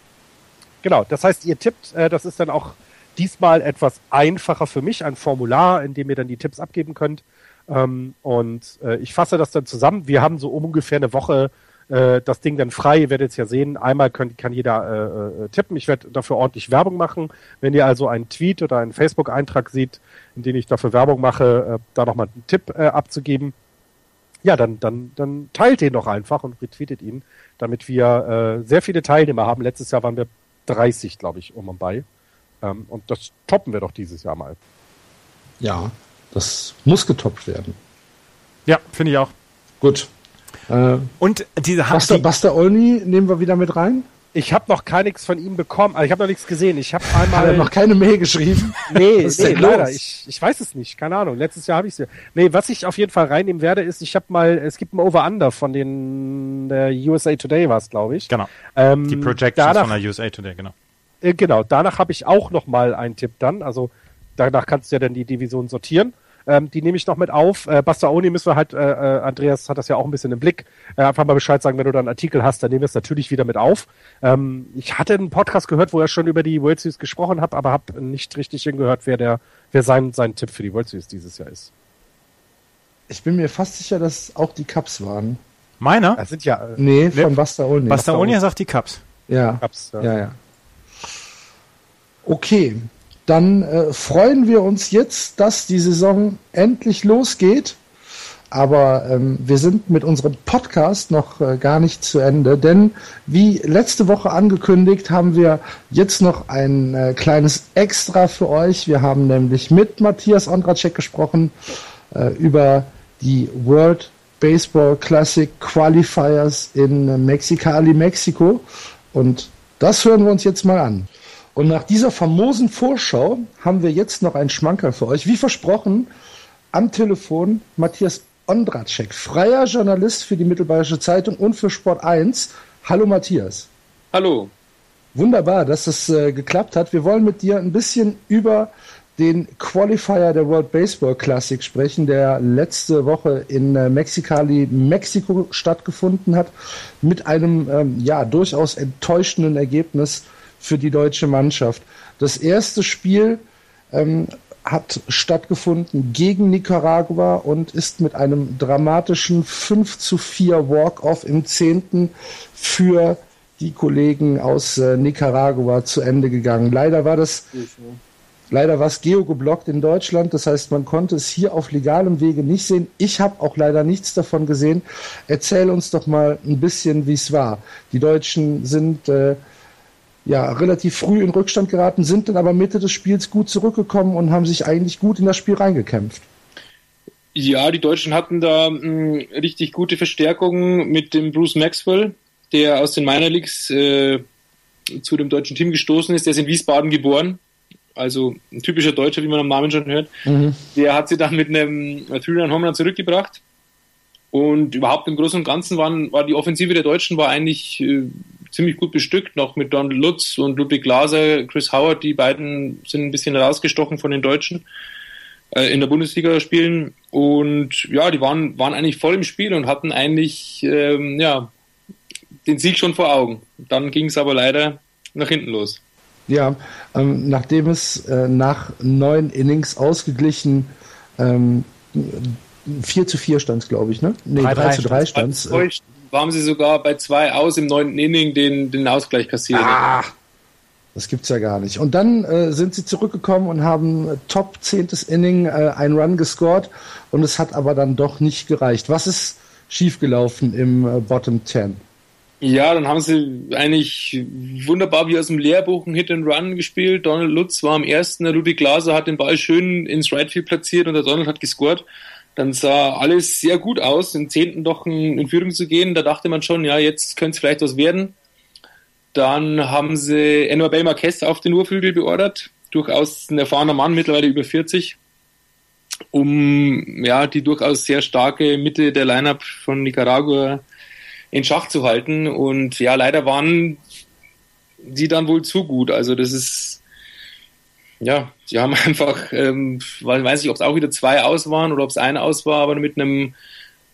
Genau, das heißt, ihr tippt, äh, das ist dann auch diesmal etwas einfacher für mich, ein Formular, in dem ihr dann die Tipps abgeben könnt. Ähm, und äh, ich fasse das dann zusammen. Wir haben so ungefähr eine Woche äh, das Ding dann frei. Ihr werdet es ja sehen. Einmal könnt, kann jeder äh, äh, tippen. Ich werde dafür ordentlich Werbung machen. Wenn ihr also einen Tweet oder einen Facebook-Eintrag seht, in dem ich dafür Werbung mache, äh, da nochmal einen Tipp äh, abzugeben, ja, dann, dann, dann teilt den doch einfach und retweetet ihn, damit wir äh, sehr viele Teilnehmer haben. Letztes Jahr waren wir 30, glaube ich, um und bei. Ähm, und das toppen wir doch dieses Jahr mal. Ja, das muss getoppt werden. Ja, finde ich auch. Gut. Äh, Und diese Buster, die, Buster Olney nehmen wir wieder mit rein. Ich habe noch gar nichts von ihm bekommen. Also ich habe noch nichts gesehen. Ich habe Hat er einmal. noch keine Mail geschrieben? nee, nee leider. Ich, ich weiß es nicht. Keine Ahnung. Letztes Jahr habe ich es. Nee, was ich auf jeden Fall reinnehmen werde, ist, ich habe mal, es gibt ein Over-Under von den der USA Today war es, glaube ich. genau, Ähm, die Projections danach, von der USA Today, genau. Äh, genau, danach habe ich auch noch mal einen Tipp dann. Also danach kannst du ja dann die Division sortieren. Ähm, die nehme ich noch mit auf. Äh, Bastaoni müssen wir halt, äh, äh, Andreas hat das ja auch ein bisschen im Blick. Äh, einfach mal Bescheid sagen, wenn du da einen Artikel hast, dann nehmen wir es natürlich wieder mit auf. Ähm, ich hatte einen Podcast gehört, wo er schon über die World Series gesprochen hat, aber habe nicht richtig hingehört, wer der, wer sein, sein Tipp für die World Series dieses Jahr ist. Ich bin mir fast sicher, dass auch die Cups waren. Meiner? Das sind ja äh, Nee, von Buster Olney. Bastaonia sagt die Cups. Ja. Cups, ja. Ja, ja. Okay, dann äh, freuen wir uns jetzt, dass die Saison endlich losgeht. Aber ähm, wir sind mit unserem Podcast noch äh, gar nicht zu Ende, denn wie letzte Woche angekündigt, haben wir jetzt noch ein äh, kleines Extra für euch. Wir haben nämlich mit Matthias Ondracek gesprochen äh, über die World Baseball Classic Qualifiers in Mexicali, Mexiko. Und das hören wir uns jetzt mal an. Und nach dieser famosen Vorschau haben wir jetzt noch einen Schmankerl für euch. Wie versprochen, am Telefon Matthias Ondracek, freier Journalist für die Mittelbayerische Zeitung und für Sport 1. Hallo Matthias. Hallo. Wunderbar, dass es äh, geklappt hat. Wir wollen mit dir ein bisschen über den Qualifier der World Baseball Classic sprechen, der letzte Woche in äh, Mexicali, Mexiko stattgefunden hat, mit einem ähm, ja durchaus enttäuschenden Ergebnis für die deutsche Mannschaft. Das erste Spiel ähm, hat stattgefunden gegen Nicaragua und ist mit einem dramatischen 5 zu 4 Walk-off im zehnten für die Kollegen aus äh, Nicaragua zu Ende gegangen. Leider war das Leider war es geogeblockt in Deutschland, das heißt, man konnte es hier auf legalem Wege nicht sehen. Ich habe auch leider nichts davon gesehen. Erzähl uns doch mal ein bisschen, wie es war. Die Deutschen sind äh, ja relativ früh in Rückstand geraten, sind dann aber Mitte des Spiels gut zurückgekommen und haben sich eigentlich gut in das Spiel reingekämpft. Ja, die Deutschen hatten da mh, hm, richtig gute Verstärkungen mit dem Bruce Maxwell, der aus den Minor Leagues äh, zu dem deutschen Team gestoßen ist. Der ist in Wiesbaden geboren. Also ein typischer Deutscher, wie man am Namen schon hört. Mhm. Der hat sie dann mit einem Three-Run Homerun zurückgebracht. Und überhaupt im Großen und Ganzen waren, war die Offensive der Deutschen war eigentlich äh, ziemlich gut bestückt, noch mit Donald Lutz und Ludwig Glaser, Chris Howard, die beiden sind ein bisschen rausgestochen von den Deutschen äh, in der Bundesliga spielen. Und ja, die waren, waren eigentlich voll im Spiel und hatten eigentlich ähm, ja, den Sieg schon vor Augen. Dann ging es aber leider nach hinten los. Ja, ähm, nachdem es äh, nach neun Innings ausgeglichen ähm, 4 zu 4 stand glaube ich, ne? Nee, 3, 3 zu 3 stand äh, Haben sie sogar bei zwei aus im neunten Inning den, den Ausgleich kassiert. Ah, das gibt's ja gar nicht. Und dann äh, sind sie zurückgekommen und haben äh, top zehntes Inning äh, einen Run gescored und es hat aber dann doch nicht gereicht. Was ist schiefgelaufen im äh, Bottom 10? Ja, dann haben sie eigentlich wunderbar wie aus dem Lehrbuch ein Hit and Run gespielt. Donald Lutz war am ersten, der Ludwig Glaser hat den Ball schön ins Right Field platziert und der Donald hat gescored. Dann sah alles sehr gut aus, im zehnten doch in Führung zu gehen. Da dachte man schon, ja, jetzt könnte es vielleicht was werden. Dann haben sie Enor Marquez auf den Urflügel beordert. Durchaus ein erfahrener Mann, mittlerweile über 40 um ja die durchaus sehr starke Mitte der Lineup von Nicaragua in Schach zu halten. Und ja, leider waren die dann wohl zu gut. Also das ist, ja, sie haben einfach, ähm, weiß nicht, ob es auch wieder zwei aus waren oder ob es ein aus war, aber mit einem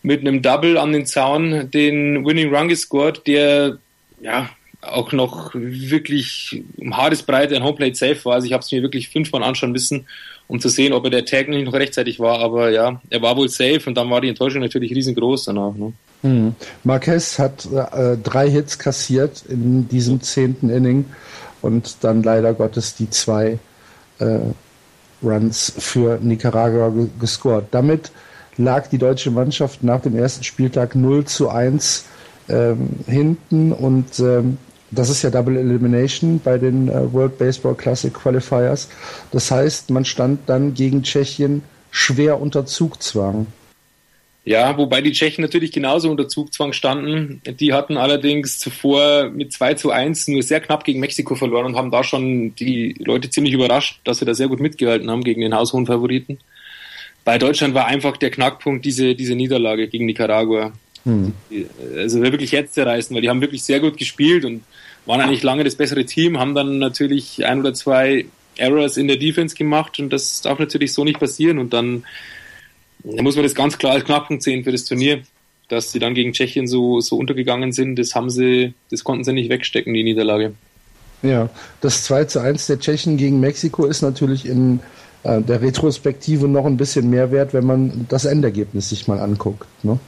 mit einem Double an den Zaun den Winning Run gescored, der ja auch noch wirklich um Haaresbreite ein Homeplate safe war. Also ich habe es mir wirklich fünfmal anschauen müssen, um zu sehen, ob er der Tag nicht noch rechtzeitig war. Aber ja, er war wohl safe und dann war die Enttäuschung natürlich riesengroß danach. Ne? Mhm. Marquez hat äh, drei Hits kassiert in diesem zehnten Inning und dann leider Gottes die zwei Runs für Nicaragua gescored. Damit lag die deutsche Mannschaft nach dem ersten Spieltag 0 zu 1 ähm, hinten und ähm, das ist ja Double Elimination bei den äh, World Baseball Classic Qualifiers. Das heißt, man stand dann gegen Tschechien schwer unter Zugzwang. Ja, wobei die Tschechen natürlich genauso unter Zugzwang standen. Die hatten allerdings zuvor mit 2 zu 1 nur sehr knapp gegen Mexiko verloren und haben da schon die Leute ziemlich überrascht, dass sie da sehr gut mitgehalten haben gegen den haushohen Favoriten. Bei Deutschland war einfach der Knackpunkt diese, diese Niederlage gegen Nicaragua. Hm. Also wirklich jetzt zerreißen, weil die haben wirklich sehr gut gespielt und waren eigentlich lange das bessere Team, haben dann natürlich ein oder zwei Errors in der Defense gemacht und das darf natürlich so nicht passieren und dann da muss man das ganz klar als Knackpunkt sehen für das Turnier. Dass sie dann gegen Tschechien so, so untergegangen sind, das haben sie, das konnten sie nicht wegstecken, die Niederlage. Ja, das 2 zu 1 der Tschechen gegen Mexiko ist natürlich in äh, der Retrospektive noch ein bisschen mehr wert, wenn man das Endergebnis sich mal anguckt. Ne?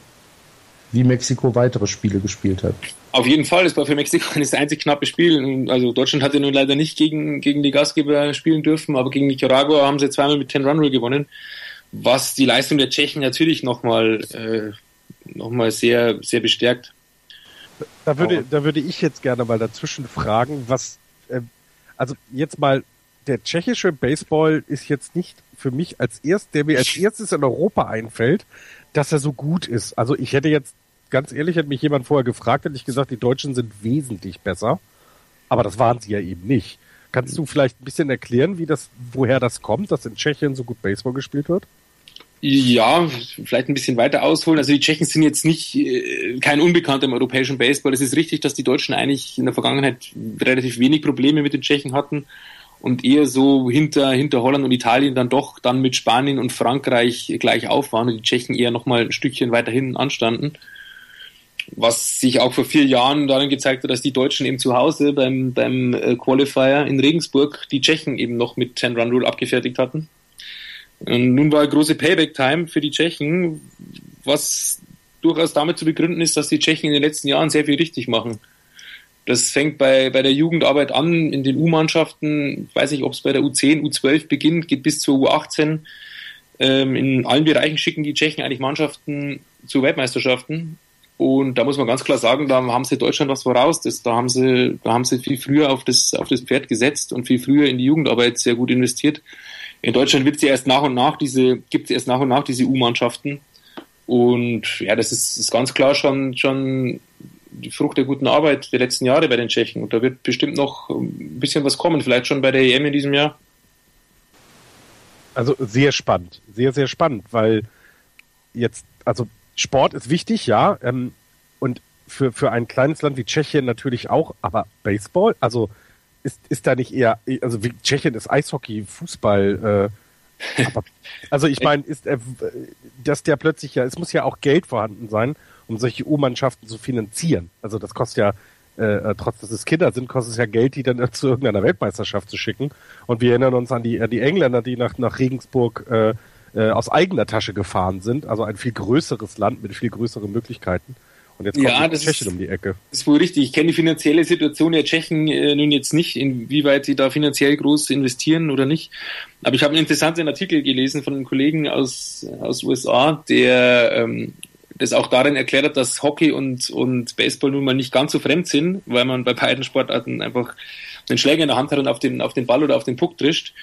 Wie Mexiko weitere Spiele gespielt hat. Auf jeden Fall, es war für Mexiko das einzig knappe Spiel. Also Deutschland hatte nun leider nicht gegen, gegen die Gastgeber spielen dürfen, aber gegen Nicaragua haben sie zweimal mit 10 Run Rule gewonnen was die Leistung der Tschechen natürlich nochmal äh, noch sehr, sehr bestärkt. Da würde, da würde ich jetzt gerne mal dazwischen fragen, was, äh, also jetzt mal, der tschechische Baseball ist jetzt nicht für mich als erst, der mir als erstes in Europa einfällt, dass er so gut ist. Also ich hätte jetzt, ganz ehrlich, hätte mich jemand vorher gefragt, hätte ich gesagt, die Deutschen sind wesentlich besser. Aber das waren sie ja eben nicht. Kannst du vielleicht ein bisschen erklären, wie das, woher das kommt, dass in Tschechien so gut Baseball gespielt wird? Ja, vielleicht ein bisschen weiter ausholen. Also die Tschechen sind jetzt nicht äh, kein Unbekannter im europäischen Baseball. Es ist richtig, dass die Deutschen eigentlich in der Vergangenheit relativ wenig Probleme mit den Tschechen hatten und eher so hinter, hinter Holland und Italien dann doch dann mit Spanien und Frankreich gleich auf waren und die Tschechen eher nochmal ein Stückchen weiter hinten anstanden. Was sich auch vor vier Jahren darin gezeigt hat, dass die Deutschen eben zu Hause beim, beim äh, Qualifier in Regensburg die Tschechen eben noch mit 10 Run Rule abgefertigt hatten. Und nun war große Payback-Time für die Tschechen, was durchaus damit zu begründen ist, dass die Tschechen in den letzten Jahren sehr viel richtig machen. Das fängt bei, bei der Jugendarbeit an, in den U-Mannschaften, weiß nicht, ob es bei der U10, U12 beginnt, geht bis zur U18. Ähm, in allen Bereichen schicken die Tschechen eigentlich Mannschaften zu Weltmeisterschaften. Und da muss man ganz klar sagen, da haben sie Deutschland was voraus. Das, da haben sie, da haben sie viel früher auf das, auf das Pferd gesetzt und viel früher in die Jugendarbeit sehr gut investiert. In Deutschland wird sie erst nach und nach diese, gibt es erst nach und nach diese U-Mannschaften. Und ja, das ist, ist ganz klar schon, schon die Frucht der guten Arbeit der letzten Jahre bei den Tschechen. Und da wird bestimmt noch ein bisschen was kommen, vielleicht schon bei der EM in diesem Jahr. Also sehr spannend, sehr, sehr spannend, weil jetzt, also Sport ist wichtig, ja, ähm, und für, für ein kleines Land wie Tschechien natürlich auch, aber Baseball, also ist, ist da nicht eher, also wie Tschechien ist Eishockey, Fußball, äh, aber, also ich meine, ist, äh, dass der plötzlich ja, es muss ja auch Geld vorhanden sein, um solche U-Mannschaften zu finanzieren. Also das kostet ja, äh, trotz dass es Kinder sind, kostet es ja Geld, die dann zu irgendeiner Weltmeisterschaft zu schicken. Und wir erinnern uns an die, an die Engländer, die nach, nach Regensburg äh, äh, aus eigener Tasche gefahren sind. Also ein viel größeres Land mit viel größeren Möglichkeiten. Und jetzt kommt ja, die Tschechien um die Ecke. Das ist wohl richtig. Ich kenne die finanzielle Situation der Tschechen äh, nun jetzt nicht, inwieweit sie da finanziell groß investieren oder nicht. Aber ich habe einen interessanten Artikel gelesen von einem Kollegen aus, aus USA, der ähm, das auch darin erklärt hat, dass Hockey und, und Baseball nun mal nicht ganz so fremd sind, weil man bei beiden Sportarten einfach einen Schläger in der Hand hat und auf den, auf den Ball oder auf den Puck trischt.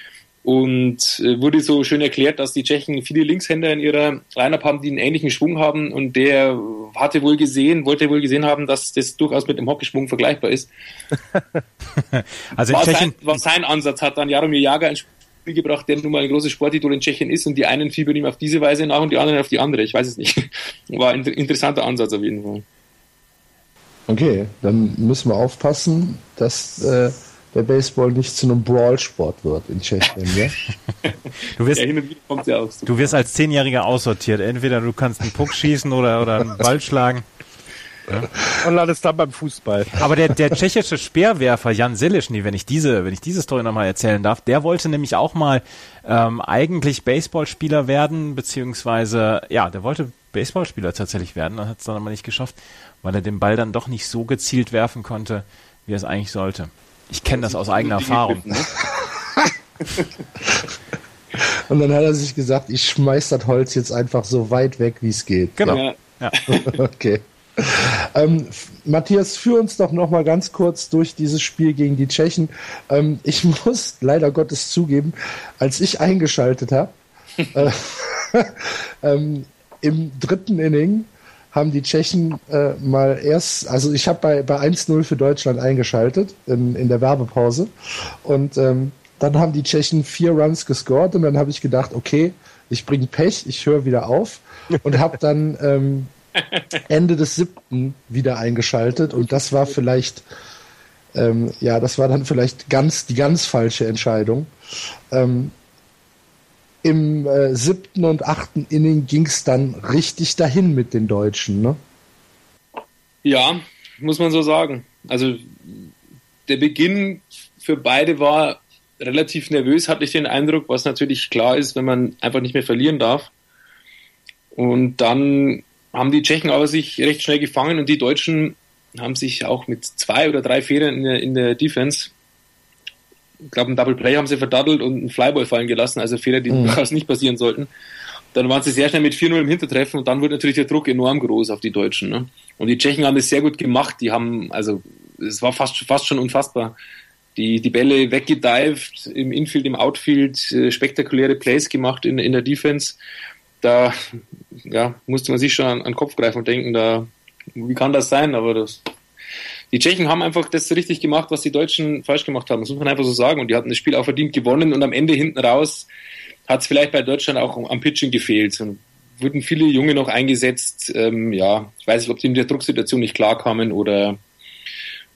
Und äh, wurde so schön erklärt, dass die Tschechen viele Linkshänder in ihrer Lineup haben, die einen ähnlichen Schwung haben. Und der hatte wohl gesehen, wollte wohl gesehen haben, dass das durchaus mit dem Hockeyschwung vergleichbar ist. also war, Tschechien, sein, war sein Ansatz, hat dann Jaromir Jager ein Spiel gebracht, der nun mal ein großes Sportidol in Tschechien ist und die einen fiebern ihm auf diese Weise nach und die anderen auf die andere. Ich weiß es nicht. War ein interessanter Ansatz auf jeden Fall. Okay, dann müssen wir aufpassen, dass äh, der Baseball nicht zu einem Brawl-Sport wird in Tschechien, ja? du, wirst, Ja, ja so. du wirst als Zehnjähriger aussortiert. Entweder du kannst einen Puck schießen oder, oder einen Ball schlagen. Und landest dann beim Fußball. Aber der, der tschechische Speerwerfer Jan Selischny, wenn ich diese, wenn ich diese Story nochmal erzählen darf, der wollte nämlich auch mal ähm, eigentlich Baseballspieler werden, beziehungsweise ja, der wollte Baseballspieler tatsächlich werden, hat es dann aber nicht geschafft, weil er den Ball dann doch nicht so gezielt werfen konnte, wie er es eigentlich sollte. Ich kenne das aus eigener Erfahrung. Und dann hat er sich gesagt, ich schmeiß das Holz jetzt einfach so weit weg, wie es geht. Genau. Ja. Ja. Okay. Ähm, Matthias, führ uns doch noch mal ganz kurz durch dieses Spiel gegen die Tschechen. Ähm, ich muss leider Gottes zugeben, als ich eingeschaltet habe, äh, ähm, im dritten Inning haben die Tschechen äh, mal erst, also ich habe bei, bei 1-0 für Deutschland eingeschaltet in, in der Werbepause. Und ähm, dann haben die Tschechen vier Runs gescored und dann habe ich gedacht, okay, ich bringe Pech, ich höre wieder auf. Und habe dann ähm, Ende des siebten wieder eingeschaltet. Und das war vielleicht, ähm, ja, das war dann vielleicht ganz die ganz falsche Entscheidung. Ähm, Im äh, siebten und achten Inning ging es dann richtig dahin mit den Deutschen, ne? Ja, muss man so sagen. Also der Beginn für beide war relativ nervös, hatte ich den Eindruck, was natürlich klar ist, wenn man einfach nicht mehr verlieren darf. Und dann haben die Tschechen aber sich recht schnell gefangen und die Deutschen haben sich auch mit zwei oder drei Fehlern in der, in der Defense, ich glaube, ein Double Play haben sie verdattelt und einen Flyball fallen gelassen, also Fehler, die Mhm. durchaus nicht passieren sollten. Dann waren sie sehr schnell mit 4-0 im Hintertreffen und dann wurde natürlich der Druck enorm groß auf die Deutschen. Ne? Und die Tschechen haben das sehr gut gemacht. Die haben, also, es war fast, fast schon unfassbar. Die, die Bälle weggedived, im Infield, im Outfield, äh, spektakuläre Plays gemacht in, in der Defense. Da ja, musste man sich schon an, an den Kopf greifen und denken, da, wie kann das sein? Aber das, die Tschechen haben einfach das richtig gemacht, was die Deutschen falsch gemacht haben. Das muss man einfach so sagen. Und die hatten das Spiel auch verdient gewonnen und am Ende hinten raus hat es vielleicht bei Deutschland auch am Pitching gefehlt. Und wurden viele Junge noch eingesetzt. Ähm, ja, ich weiß nicht, ob die in der Drucksituation nicht klarkamen oder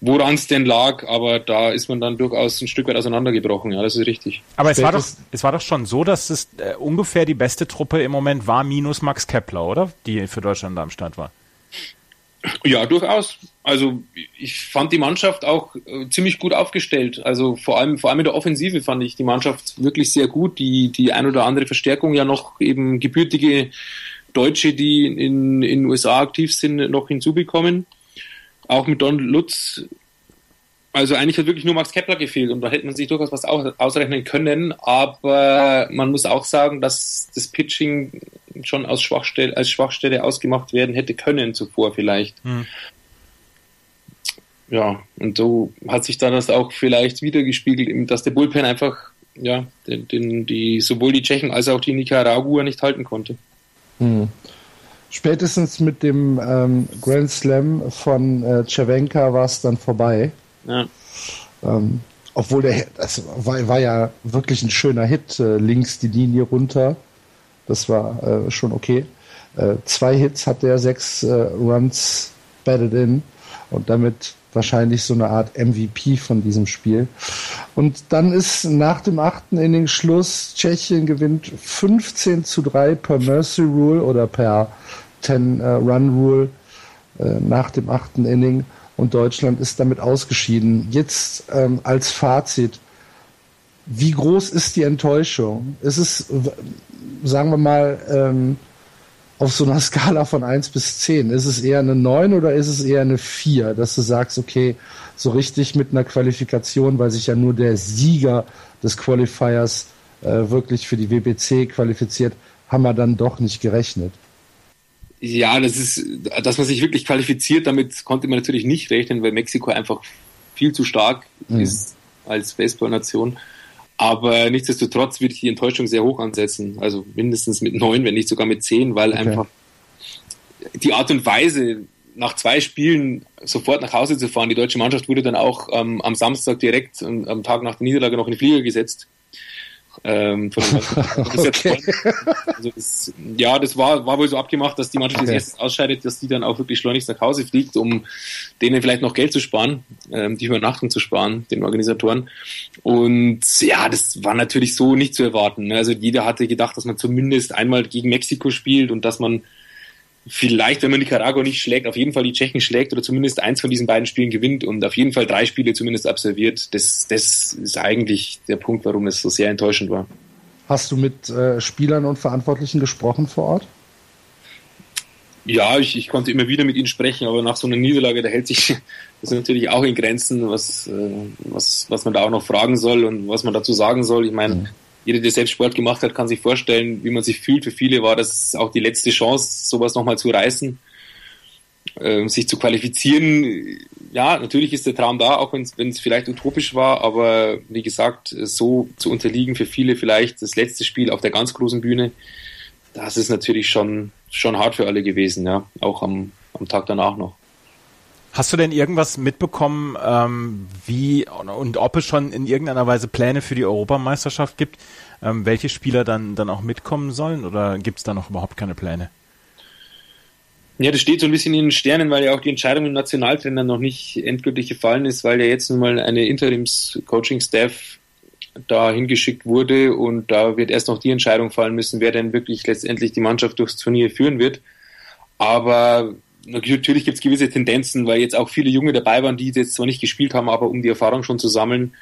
woran es denn lag, aber da ist man dann durchaus ein Stück weit auseinandergebrochen. Ja, das ist richtig. Aber es war, doch, es war doch schon so, dass es äh, ungefähr die beste Truppe im Moment war, minus Max Kepler, oder? Die für Deutschland da am Start war. Ja, durchaus. Also ich fand die Mannschaft auch äh, ziemlich gut aufgestellt. Also vor allem, vor allem in der Offensive fand ich die Mannschaft wirklich sehr gut. Die, die ein oder andere Verstärkung ja noch eben gebürtige Deutsche, die in in den USA aktiv sind, noch hinzubekommen. Auch mit Don Lutz Also eigentlich hat wirklich nur Max Kepler gefehlt und da hätte man sich durchaus was ausrechnen können, aber man muss auch sagen, dass das Pitching schon aus Schwachstelle, als Schwachstelle ausgemacht werden hätte können zuvor vielleicht. Hm. Ja, und so hat sich dann das auch vielleicht wiedergespiegelt, dass der Bullpen einfach ja, den, den, die, sowohl die Tschechen als auch die Nicaragua nicht halten konnte. Hm. Spätestens mit dem ähm, Grand Slam von äh, Cervenka war es dann vorbei. Ähm, obwohl der, das war, war, ja wirklich ein schöner Hit, äh, links die Linie runter. Das war äh, schon okay. Äh, zwei Hits hat der, sechs äh, Runs batted in und damit wahrscheinlich so eine Art MVP von diesem Spiel. Und dann ist nach dem achten Inning Schluss. Tschechien gewinnt 15 zu 3 per Mercy Rule oder per 10 äh, Run Rule äh, nach dem achten Inning und Deutschland ist damit ausgeschieden. Jetzt ähm, als Fazit, wie groß ist die Enttäuschung? Ist es, sagen wir mal, ähm, auf so einer Skala von 1 bis 10, ist es eher eine 9 oder ist es eher eine 4, dass du sagst, okay, so richtig mit einer Qualifikation, weil sich ja nur der Sieger des Qualifiers äh, wirklich für die WBC qualifiziert, haben wir dann doch nicht gerechnet. Ja, das ist, dass man sich wirklich qualifiziert, damit konnte man natürlich nicht rechnen, weil Mexiko einfach viel zu stark mhm. ist als Baseballnation. Aber nichtsdestotrotz würde ich die Enttäuschung sehr hoch ansetzen. Also mindestens mit neun, wenn nicht sogar mit zehn, weil okay. einfach die Art und Weise, nach zwei Spielen sofort nach Hause zu fahren, die deutsche Mannschaft wurde dann auch ähm, am Samstag direkt am Tag nach der Niederlage noch in den Flieger gesetzt. Ähm, von okay. also das, ja, das war, war wohl so abgemacht, dass die Mannschaft okay. als erstes ausscheidet, dass die dann auch wirklich schleunigst nach Hause fliegt, um denen vielleicht noch Geld zu sparen, ähm, die Übernachtung zu sparen, den Organisatoren. Und ja, das war natürlich so nicht zu erwarten. Ne? Also jeder hatte gedacht, dass man zumindest einmal gegen Mexiko spielt und dass man vielleicht, wenn man Nicaragua nicht schlägt, auf jeden Fall die Tschechen schlägt oder zumindest eins von diesen beiden Spielen gewinnt und auf jeden Fall drei Spiele zumindest absolviert. Das, das ist eigentlich der Punkt, warum es so sehr enttäuschend war. Hast du mit äh, Spielern und Verantwortlichen gesprochen vor Ort? Ja, ich, ich konnte immer wieder mit ihnen sprechen, aber nach so einer Niederlage, da hält sich das natürlich auch in Grenzen, was, äh, was, was man da auch noch fragen soll und was man dazu sagen soll. Ich meine, mhm jeder, der selbst Sport gemacht hat, kann sich vorstellen, wie man sich fühlt. Für viele war das auch die letzte Chance, sowas nochmal zu reißen, äh, sich zu qualifizieren. Ja, natürlich ist der Traum da, auch wenn es vielleicht utopisch war, aber wie gesagt, so zu unterliegen für viele vielleicht das letzte Spiel auf der ganz großen Bühne, das ist natürlich schon, schon hart für alle gewesen, ja, auch am, am Tag danach noch. Hast du denn irgendwas mitbekommen, ähm, wie und ob es schon in irgendeiner Weise Pläne für die Europameisterschaft gibt, ähm, welche Spieler dann, dann auch mitkommen sollen oder gibt es da noch überhaupt keine Pläne? Ja, das steht so ein bisschen in den Sternen, weil ja auch die Entscheidung im Nationaltrainer noch nicht endgültig gefallen ist, weil ja jetzt nun mal eine Interims-Coaching-Staff da hingeschickt wurde und da wird erst noch die Entscheidung fallen müssen, wer denn wirklich letztendlich die Mannschaft durchs Turnier führen wird. Aber natürlich gibt es gewisse Tendenzen, weil jetzt auch viele Junge dabei waren, die jetzt zwar nicht gespielt haben, aber um die Erfahrung schon zu sammeln,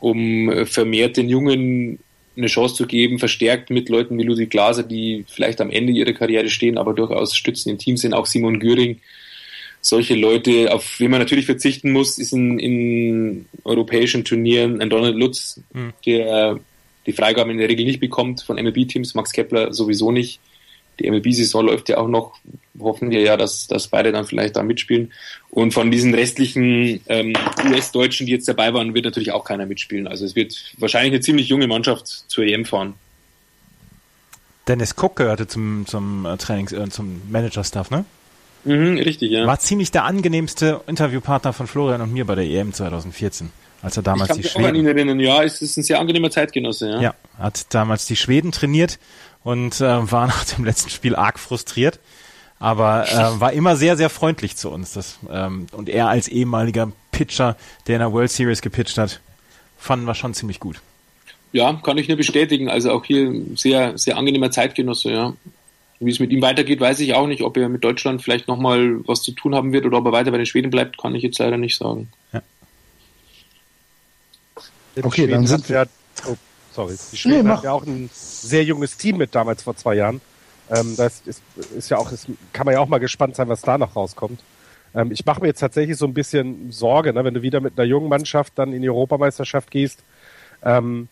um äh, vermehrt den Jungen eine Chance zu geben, verstärkt mit Leuten wie Ludwig Glaser, die vielleicht am Ende ihrer Karriere stehen, aber durchaus stützen im Team sind, auch Simon Göring. Solche Leute, auf wen man natürlich verzichten muss, ist in, in europäischen Turnieren ein Donald Lutz, mhm. der die Freigaben in der Regel nicht bekommt von MLB-Teams, Max Kepler sowieso nicht die MLB-Saison läuft ja auch noch. Hoffen wir ja, dass, dass beide dann vielleicht da mitspielen. Und von diesen restlichen ähm, US-Deutschen, die jetzt dabei waren, wird natürlich auch keiner mitspielen. Also es wird wahrscheinlich eine ziemlich junge Mannschaft zur EM fahren. Dennis Cook gehörte zum, zum äh, Trainings-, äh, zum Manager-Staff, ne? Mhm, richtig, ja. War ziemlich der angenehmste Interviewpartner von Florian und mir bei der EM 2014 als er damals ich die Schweden. Auch an ihn erinnern. Ja, es ist ein sehr angenehmer Zeitgenosse. Ja, ja hat damals die Schweden trainiert und äh, war nach dem letzten Spiel arg frustriert, aber äh, war immer sehr, sehr freundlich zu uns. Das, ähm, und er als ehemaliger Pitcher, der in der World Series gepitcht hat, fanden wir schon ziemlich gut. Ja, kann ich nur bestätigen. Also auch hier sehr, sehr angenehmer Zeitgenosse, ja. Wie es mit ihm weitergeht, weiß ich auch nicht. Ob er mit Deutschland vielleicht nochmal was zu tun haben wird oder ob er weiter bei den Schweden bleibt, kann ich jetzt leider nicht sagen. Ja. Okay, dann sind wir. Sorry. Die Schweden nee, haben ja auch ein sehr junges Team mit damals vor zwei Jahren. Ähm, das ist, ist ja auch, ist, kann man ja auch mal gespannt sein, was da noch rauskommt. Ähm, ich mache mir jetzt tatsächlich so ein bisschen Sorge, ne, wenn du wieder mit einer jungen Mannschaft dann in die Europameisterschaft gehst, ähm,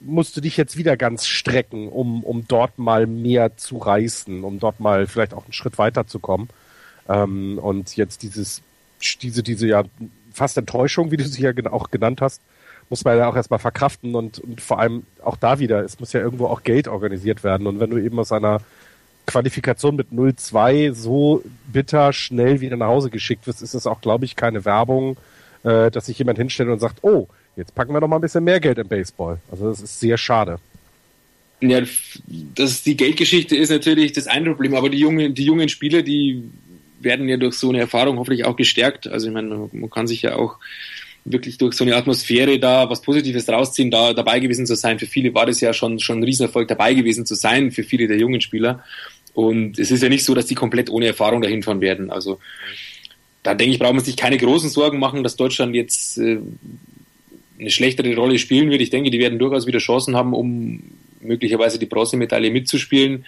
musst du dich jetzt wieder ganz strecken, um, um dort mal mehr zu reißen, um dort mal vielleicht auch einen Schritt weiter zu kommen. Ähm, und jetzt dieses, diese, diese ja fast Enttäuschung, wie du sie ja auch genannt hast, muss man ja auch erstmal verkraften und, und vor allem auch da wieder, es muss ja irgendwo auch Geld organisiert werden. Und wenn du eben aus einer Qualifikation mit 0-2 so bitter schnell wieder nach Hause geschickt wirst, ist es auch, glaube ich, keine Werbung, äh, dass sich jemand hinstellt und sagt, oh, jetzt packen wir noch mal ein bisschen mehr Geld im Baseball. Also das ist sehr schade. Ja, das, die Geldgeschichte ist natürlich das eine Problem, aber die jungen, die jungen Spieler, die werden ja durch so eine Erfahrung hoffentlich auch gestärkt. Also ich meine, man kann sich ja auch wirklich durch so eine Atmosphäre da was Positives rausziehen, da dabei gewesen zu sein. Für viele war das ja schon, schon ein Riesenerfolg, dabei gewesen zu sein, für viele der jungen Spieler. Und es ist ja nicht so, dass die komplett ohne Erfahrung dahin fahren werden. Also da denke ich, braucht man sich keine großen Sorgen machen, dass Deutschland jetzt äh, eine schlechtere Rolle spielen wird. Ich denke, die werden durchaus wieder Chancen haben, um möglicherweise die Bronzemedaille mitzuspielen.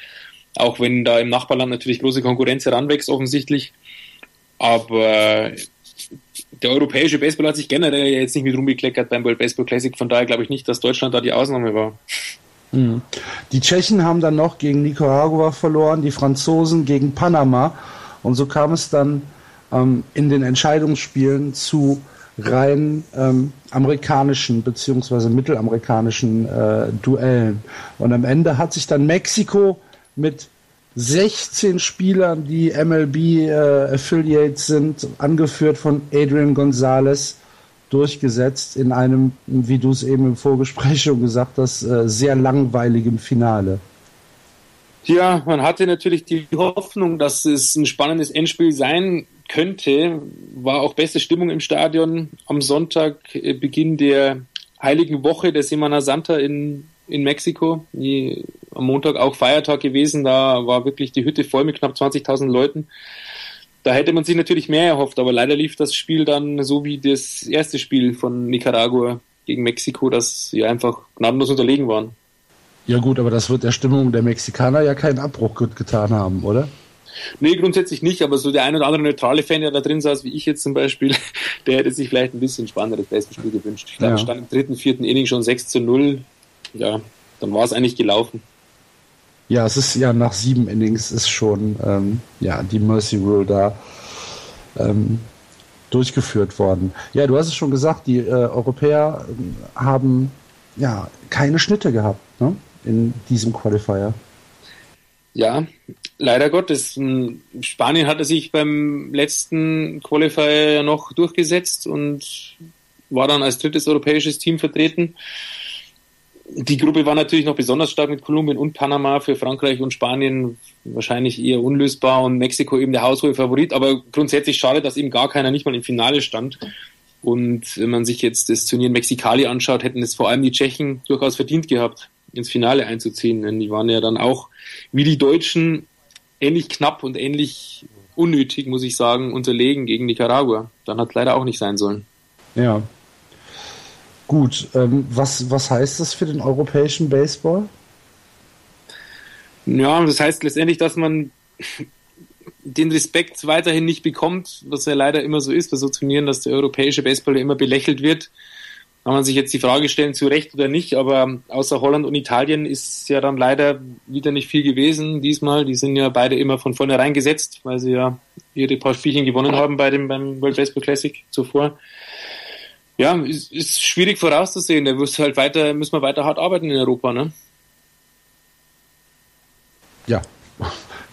Auch wenn da im Nachbarland natürlich große Konkurrenz heranwächst, offensichtlich. Aber der europäische Baseball hat sich generell jetzt nicht mit rumgekleckert beim World Baseball Classic. Von daher glaube ich nicht, dass Deutschland da die Ausnahme war. Mhm. Die Tschechen haben dann noch gegen Nicaragua verloren, die Franzosen gegen Panama. Und so kam es dann ähm, in den Entscheidungsspielen zu rein ähm, amerikanischen beziehungsweise mittelamerikanischen äh, Duellen. Und am Ende hat sich dann Mexiko mit 16 Spielern, die MLB äh, sind, angeführt von Adrian Gonzalez, durchgesetzt in einem, wie du es eben im Vorgespräch schon gesagt hast, äh, sehr langweiligen Finale. Ja, man hatte natürlich die Hoffnung, dass es ein spannendes Endspiel sein könnte. War auch beste Stimmung im Stadion am Sonntag, äh, Beginn der Heiligen Woche der Semana Santa in, in Mexiko. Die, am Montag auch Feiertag gewesen, da war wirklich die Hütte voll mit knapp 20.000 Leuten da hätte man sich natürlich mehr erhofft, aber leider lief das Spiel dann so wie das erste Spiel von Nicaragua gegen Mexiko, dass sie einfach gnadenlos unterlegen waren. Ja gut, aber das wird der Stimmung der Mexikaner ja keinen Abbruch getan haben, oder? Nee, grundsätzlich nicht, aber so der ein oder andere neutrale Fan, der da drin saß, wie ich jetzt zum Beispiel, der hätte sich vielleicht ein bisschen spannenderes Baseballspiel gewünscht. Ich glaube, ja. stand im dritten, vierten Inning schon 6 zu 0. Ja, dann war es eigentlich gelaufen. Ja, es ist ja nach sieben Innings ist schon ähm, ja die Mercy Rule da ähm, durchgeführt worden. Ja, du hast es schon gesagt, die äh, Europäer äh, haben ja keine Schnitte gehabt ne, in diesem Qualifier. Ja, leider Gottes. Spanien hatte sich beim letzten Qualifier ja noch durchgesetzt und war dann als drittes europäisches Team vertreten die Gruppe war natürlich noch besonders stark mit Kolumbien und Panama für Frankreich und Spanien wahrscheinlich eher unlösbar und Mexiko eben der haushohe Favorit. Aber grundsätzlich schade, dass eben gar keiner nicht mal im Finale stand. Und wenn man sich jetzt das Turnier in Mexikali anschaut, hätten es vor allem die Tschechen durchaus verdient gehabt, ins Finale einzuziehen. Denn die waren ja dann auch, wie die Deutschen, ähnlich knapp und ähnlich unnötig, muss ich sagen, unterlegen gegen Nicaragua. Dann hat leider auch nicht sein sollen. Ja, Gut, ähm, was, was heißt das für den europäischen Baseball? Ja, das heißt letztendlich, dass man den Respekt weiterhin nicht bekommt, was ja leider immer so ist bei so Turnieren, dass der europäische Baseball ja immer belächelt wird. Kann man sich jetzt die Frage stellen, zu Recht oder nicht, aber außer Holland und Italien ist ja dann leider wieder nicht viel gewesen diesmal. Die sind ja beide immer von vornherein gesetzt, weil sie ja ihre paar Spielchen gewonnen haben bei dem, beim World Baseball Classic zuvor ja, ist, ist schwierig vorauszusehen. Da muss halt weiter, müssen wir weiter hart arbeiten in Europa, ne? Ja,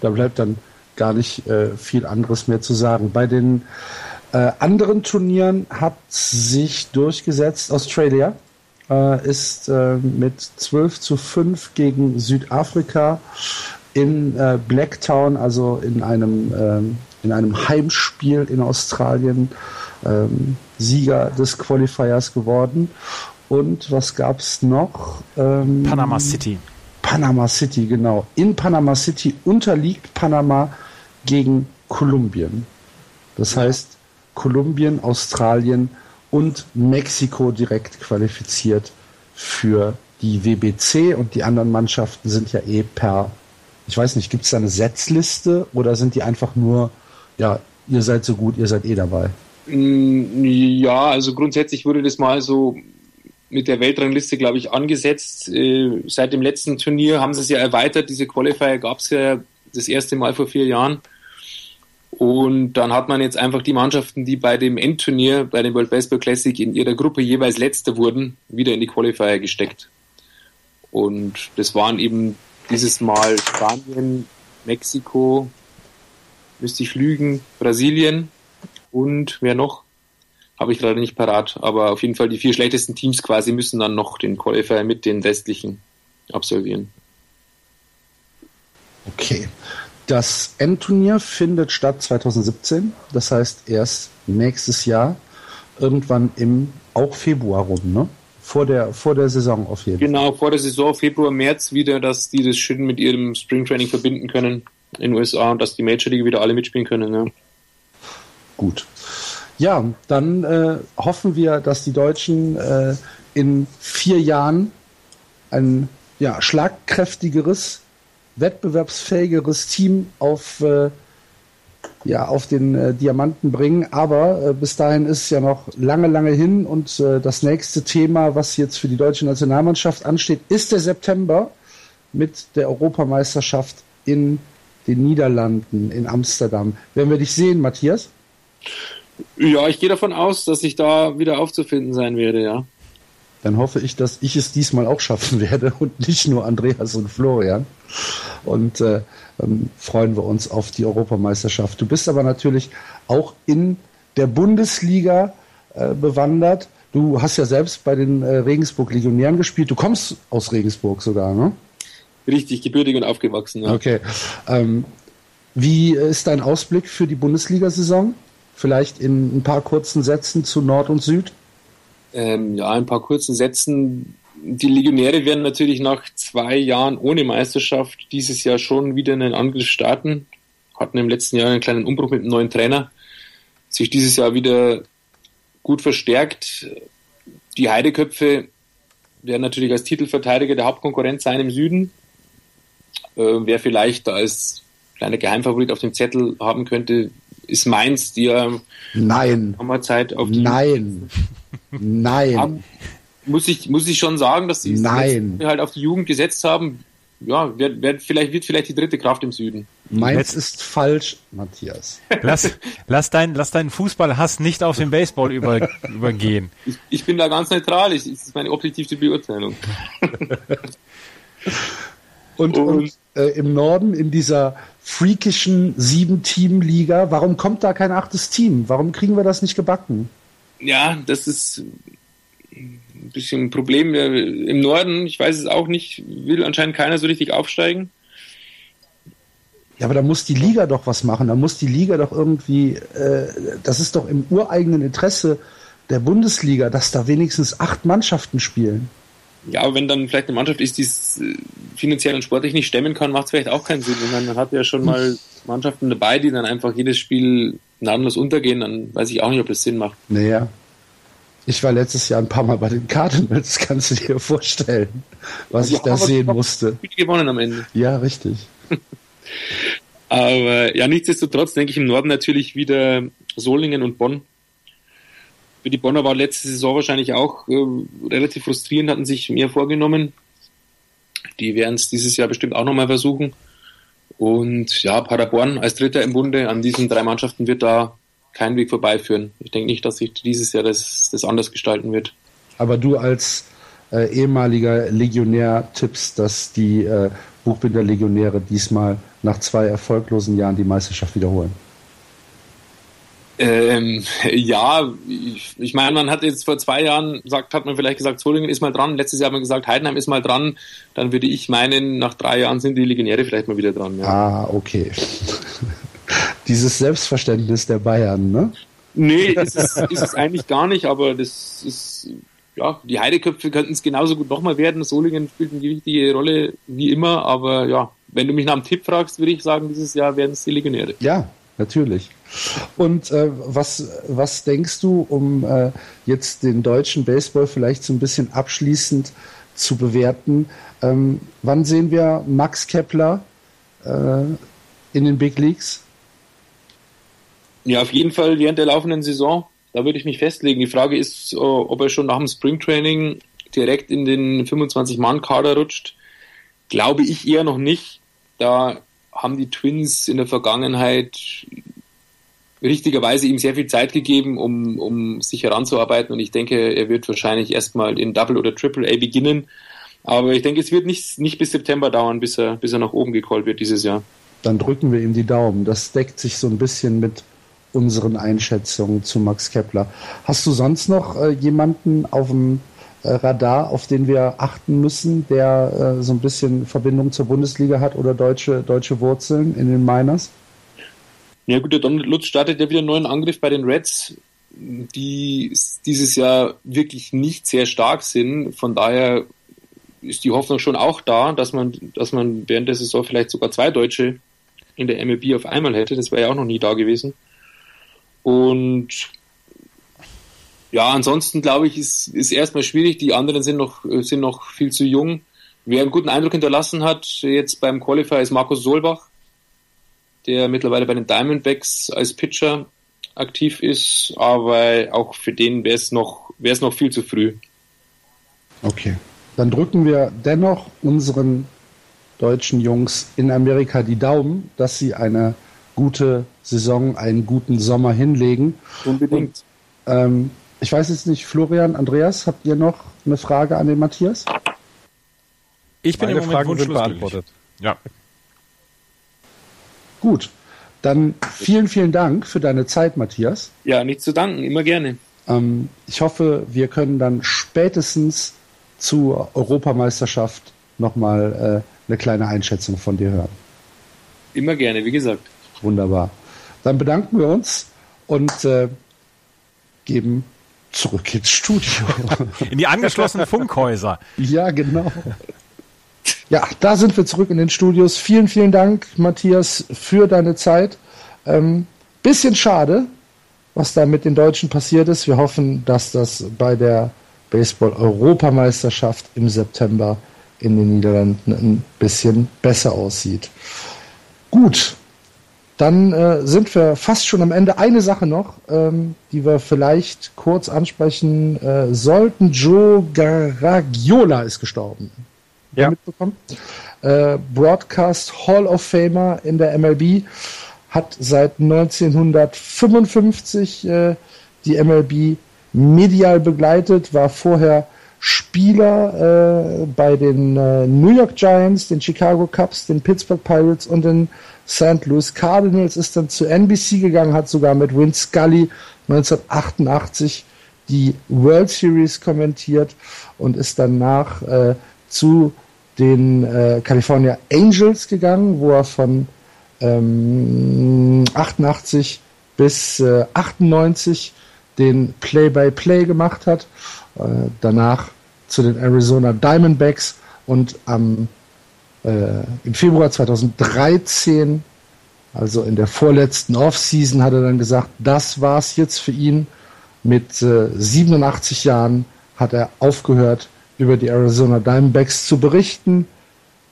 da bleibt dann gar nicht äh, viel anderes mehr zu sagen. Bei den äh, anderen Turnieren hat sich durchgesetzt Australia äh, ist äh, mit 12 zu 5 gegen Südafrika in äh, Blacktown, also in einem, ähm, in einem Heimspiel in Australien, ähm, Sieger des Qualifiers geworden. Und was gab es noch? Ähm, Panama City. Panama City, genau. In Panama City unterliegt Panama gegen Kolumbien. Das heißt, Kolumbien, Australien und Mexiko direkt qualifiziert für die WBC und die anderen Mannschaften sind ja eh per, ich weiß nicht, gibt es da eine Setzliste oder sind die einfach nur ja, ihr seid so gut, ihr seid eh dabei? Mm, ja, also grundsätzlich wurde das mal so mit der Weltrangliste, glaube ich, angesetzt. Äh, seit dem letzten Turnier haben sie es ja erweitert. Diese Qualifier gab es ja das erste Mal vor vier Jahren. Und dann hat man jetzt einfach die Mannschaften, die bei dem Endturnier, bei dem World Baseball Classic in ihrer Gruppe jeweils Letzte wurden, wieder in die Qualifier gesteckt. Und das waren eben dieses Mal Spanien, Mexiko, müsste ich lügen, Brasilien und wer noch? Habe ich gerade nicht parat, aber auf jeden Fall die vier schlechtesten Teams quasi müssen dann noch den Qualifier mit den restlichen absolvieren. Okay. Das Endturnier findet statt 2017, das heißt erst nächstes Jahr, irgendwann im auch Februar rum, ne? Vor der, vor der Saison auf jeden Fall. Genau, vor der Saison, Februar, März wieder, dass die das schön mit ihrem Springtraining verbinden können in den USA und dass die Major League wieder alle mitspielen können. Ja. Gut. Ja, dann äh, hoffen wir, dass die Deutschen äh, in vier Jahren ein ja, schlagkräftigeres wettbewerbsfähigeres Team auf, äh, ja, auf den äh, Diamanten bringen. Aber äh, bis dahin ist es ja noch lange, lange hin. Und äh, das nächste Thema, was jetzt für die deutsche Nationalmannschaft ansteht, ist der September mit der Europameisterschaft in den Niederlanden, in Amsterdam. Werden wir dich sehen, Matthias? Ja, ich gehe davon aus, dass ich da wieder aufzufinden sein werde, ja dann hoffe ich, dass ich es diesmal auch schaffen werde und nicht nur Andreas und Florian. Und äh, ähm, freuen wir uns auf die Europameisterschaft. Du bist aber natürlich auch in der Bundesliga äh, bewandert. Du hast ja selbst bei den äh, Regensburg Legionären gespielt. Du kommst aus Regensburg sogar, ne? Richtig, gebürtig und aufgewachsen. Ja. Okay. Ähm, wie ist dein Ausblick für die Bundesliga-Saison? Vielleicht in ein paar kurzen Sätzen zu Nord und Süd? Ähm, ja, ein paar kurzen Sätzen. Die Legionäre werden natürlich nach zwei Jahren ohne Meisterschaft dieses Jahr schon wieder einen Angriff starten. Hatten im letzten Jahr einen kleinen Umbruch mit einem neuen Trainer. Sich dieses Jahr wieder gut verstärkt. Die Heideköpfe werden natürlich als Titelverteidiger der Hauptkonkurrent sein im Süden. Äh, wer vielleicht als kleiner Geheimfavorit auf dem Zettel haben könnte, ist Mainz, die ja Nein. Zeit auf die Nein. Nein. Haben, muss ich, muss ich schon sagen, dass sie Nein. halt auf die Jugend gesetzt haben. Ja, wird, wird, vielleicht, wird vielleicht die dritte Kraft im Süden. Meins ist falsch, Matthias. Lass, lass, dein, lass deinen Fußballhass nicht auf den Baseball über, übergehen. Ich, ich, bin da ganz neutral. Ich, das ist meine objektive Beurteilung. und, und, und äh, im Norden in dieser freakischen Sieben-Team-Liga, warum kommt da kein achtes Team? Warum kriegen wir das nicht gebacken? Ja, das ist ein bisschen ein Problem im Norden. Ich weiß es auch nicht, will anscheinend keiner so richtig aufsteigen. Ja, aber da muss die Liga doch was machen. Da muss die Liga doch irgendwie, äh, das ist doch im ureigenen Interesse der Bundesliga, dass da wenigstens acht Mannschaften spielen. Ja, aber wenn dann vielleicht eine Mannschaft ist, die es äh, finanziell und sportlich nicht stemmen kann, macht es vielleicht auch keinen Sinn. Meine, man hat ja schon mal Mannschaften dabei, die dann einfach jedes Spiel namenlos untergehen, dann weiß ich auch nicht, ob das Sinn macht. Naja. Ich war letztes Jahr ein paar Mal bei den Cardinals, kannst du dir vorstellen, was ja, ich da sehen musste. gewonnen am Ende. Ja, richtig. aber ja, nichtsdestotrotz denke ich im Norden natürlich wieder Solingen und Bonn. Für die Bonner war letzte Saison wahrscheinlich auch äh, relativ frustrierend, hatten sich mehr vorgenommen. Die werden es dieses Jahr bestimmt auch nochmal versuchen. Und ja, Paderborn als Dritter im Bunde an diesen drei Mannschaften wird da keinen Weg vorbeiführen. Ich denke nicht, dass sich dieses Jahr das, das anders gestalten wird. Aber du als äh, ehemaliger Legionär tippst, dass die äh, Buchbinder-Legionäre diesmal nach zwei erfolglosen Jahren die Meisterschaft wiederholen. Ähm, ja, ich, ich meine, man hat jetzt vor zwei Jahren sagt, hat man vielleicht gesagt, Solingen ist mal dran. Letztes Jahr hat man gesagt, Heidenheim ist mal dran. Dann würde ich meinen, nach drei Jahren sind die Legionäre vielleicht mal wieder dran. Ja. Ah, okay. Dieses Selbstverständnis der Bayern, ne? Nee, ist es, ist es eigentlich gar nicht, aber das ist, ja, die Heideköpfe könnten es genauso gut nochmal werden. Solingen spielt eine wichtige Rolle, wie immer, aber ja, wenn du mich nach dem Tipp fragst, würde ich sagen, dieses Jahr werden es die Legionäre. Ja, natürlich. Und äh, was, was denkst du, um äh, jetzt den deutschen Baseball vielleicht so ein bisschen abschließend zu bewerten? Ähm, wann sehen wir Max Kepler äh, in den Big Leagues? Ja, auf jeden Fall während der laufenden Saison. Da würde ich mich festlegen. Die Frage ist, äh, ob er schon nach dem Springtraining direkt in den 25-Mann-Kader rutscht. Glaube ich eher noch nicht. Da haben die Twins in der Vergangenheit richtigerweise ihm sehr viel Zeit gegeben, um, um sich heranzuarbeiten. Und ich denke, er wird wahrscheinlich erstmal in Double oder Triple A beginnen. Aber ich denke, es wird nicht, nicht bis September dauern, bis er, bis er nach oben gecallt wird dieses Jahr. Dann drücken wir ihm die Daumen. Das deckt sich so ein bisschen mit unseren Einschätzungen zu Max Kepler. Hast du sonst noch äh, jemanden auf dem äh, Radar, auf den wir achten müssen, der äh, so ein bisschen Verbindung zur Bundesliga hat oder deutsche, deutsche Wurzeln in den Miners? Ja gut, der Donald Lutz startet ja wieder einen neuen Angriff bei den Reds, die dieses Jahr wirklich nicht sehr stark sind. Von daher ist die Hoffnung schon auch da, dass man, dass man während der Saison vielleicht sogar zwei Deutsche in der MLB auf einmal hätte. Das wäre ja auch noch nie da gewesen. Und ja, ansonsten glaube ich, ist, ist erstmal schwierig. Die anderen sind noch, sind noch viel zu jung. Wer einen guten Eindruck hinterlassen hat, jetzt beim Qualifier ist Markus Solbach, der mittlerweile bei den Diamondbacks als Pitcher aktiv ist, aber auch für den wäre es noch, wäre es noch viel zu früh. Okay. Dann drücken wir dennoch unseren deutschen Jungs in Amerika die Daumen, dass sie eine gute Saison, einen guten Sommer hinlegen. Unbedingt. Und, ähm, ich weiß jetzt nicht, Florian, Andreas, habt ihr noch eine Frage an den Matthias? Ich bin Meine im Moment Fragen sind beantwortet. Ja. Gut. Dann vielen, vielen Dank für deine Zeit, Matthias. Ja, nicht zu danken, immer gerne. Ähm, ich hoffe, wir können dann spätestens zur Europameisterschaft nochmal äh, eine kleine Einschätzung von dir hören. Immer gerne, wie gesagt. Wunderbar. Dann bedanken wir uns und äh, geben zurück ins Studio. In die angeschlossenen Funkhäuser. Ja, genau. Ja, da sind wir zurück in den Studios. Vielen, vielen Dank, Matthias, für deine Zeit. Ähm, bisschen schade, was da mit den Deutschen passiert ist. Wir hoffen, dass das bei der Baseball-Europameisterschaft im September in den Niederlanden ein bisschen besser aussieht. Gut, dann äh, sind wir fast schon am Ende. Eine Sache noch, ähm, die wir vielleicht kurz ansprechen äh, sollten. Joe Garagiola ist gestorben. Ja. Mitbekommen? Äh, Broadcast Hall of Famer in der MLB hat seit 1955 äh, die MLB medial begleitet, war vorher Spieler äh, bei den äh, New York Giants, den Chicago Cubs, den Pittsburgh Pirates und den St. Louis Cardinals, ist dann zu NBC gegangen, hat sogar mit Win Scully 1988 die World Series kommentiert und ist danach äh, zu den äh, California Angels gegangen, wo er von ähm, 88 bis äh, 98 den Play-by-Play -play gemacht hat. Äh, danach zu den Arizona Diamondbacks und am äh, im Februar 2013, also in der vorletzten Offseason, hat er dann gesagt, das war's jetzt für ihn. Mit äh, 87 Jahren hat er aufgehört, über die Arizona Diamondbacks zu berichten.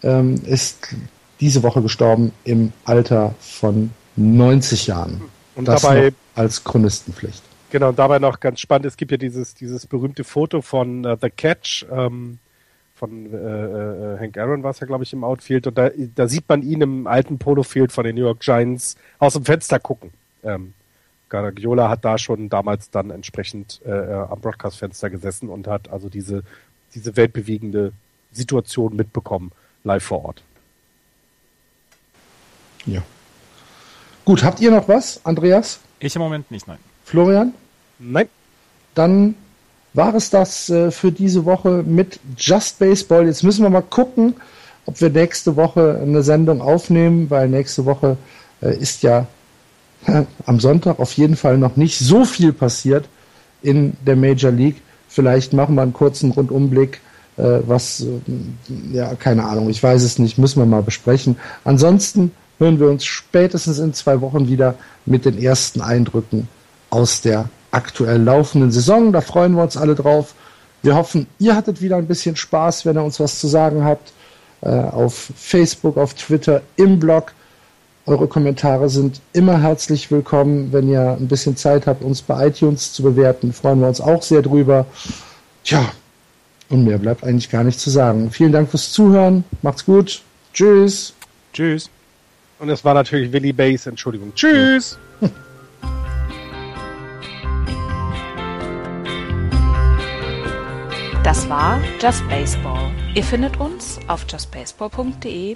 Ähm, ist diese Woche gestorben im Alter von 90 Jahren. Und das dabei als Chronistenpflicht. Genau, und dabei noch ganz spannend, es gibt ja dieses, dieses berühmte Foto von uh, The Catch, ähm, von äh, äh, Hank Aaron war es ja, glaube ich, im Outfield. Und da, da sieht man ihn im alten Polofield von den New York Giants aus dem Fenster gucken. Ähm, Garagiola hat da schon damals dann entsprechend äh, äh, am Broadcast-Fenster gesessen und hat also diese, diese weltbewegende Situation mitbekommen, live vor Ort. Ja. Gut, habt ihr noch was, Andreas? Ich im Moment nicht, nein. Florian? Nein. Dann war es das äh, für diese Woche mit Just Baseball. Jetzt müssen wir mal gucken, ob wir nächste Woche eine Sendung aufnehmen, weil nächste Woche äh, ist ja am Sonntag auf jeden Fall noch nicht so viel passiert in der Major League. Vielleicht machen wir einen kurzen Rundumblick, äh, was, äh, ja, keine Ahnung, ich weiß es nicht, müssen wir mal besprechen. Ansonsten hören wir uns spätestens in zwei Wochen wieder mit den ersten Eindrücken aus der aktuell laufenden Saison. Da freuen wir uns alle drauf. Wir hoffen, ihr hattet wieder ein bisschen Spaß, wenn ihr uns was zu sagen habt. Äh, auf Facebook, auf Twitter, im Blog. Eure Kommentare sind immer herzlich willkommen. Wenn ihr ein bisschen Zeit habt, uns bei iTunes zu bewerten, freuen wir uns auch sehr drüber. Tja, und mehr bleibt eigentlich gar nicht zu sagen. Vielen Dank fürs Zuhören. Macht's gut. Tschüss. Tschüss. Und es war natürlich Willy Bass, Entschuldigung. Tschüss. Das war Just Baseball. Ihr findet uns auf justbaseball.de,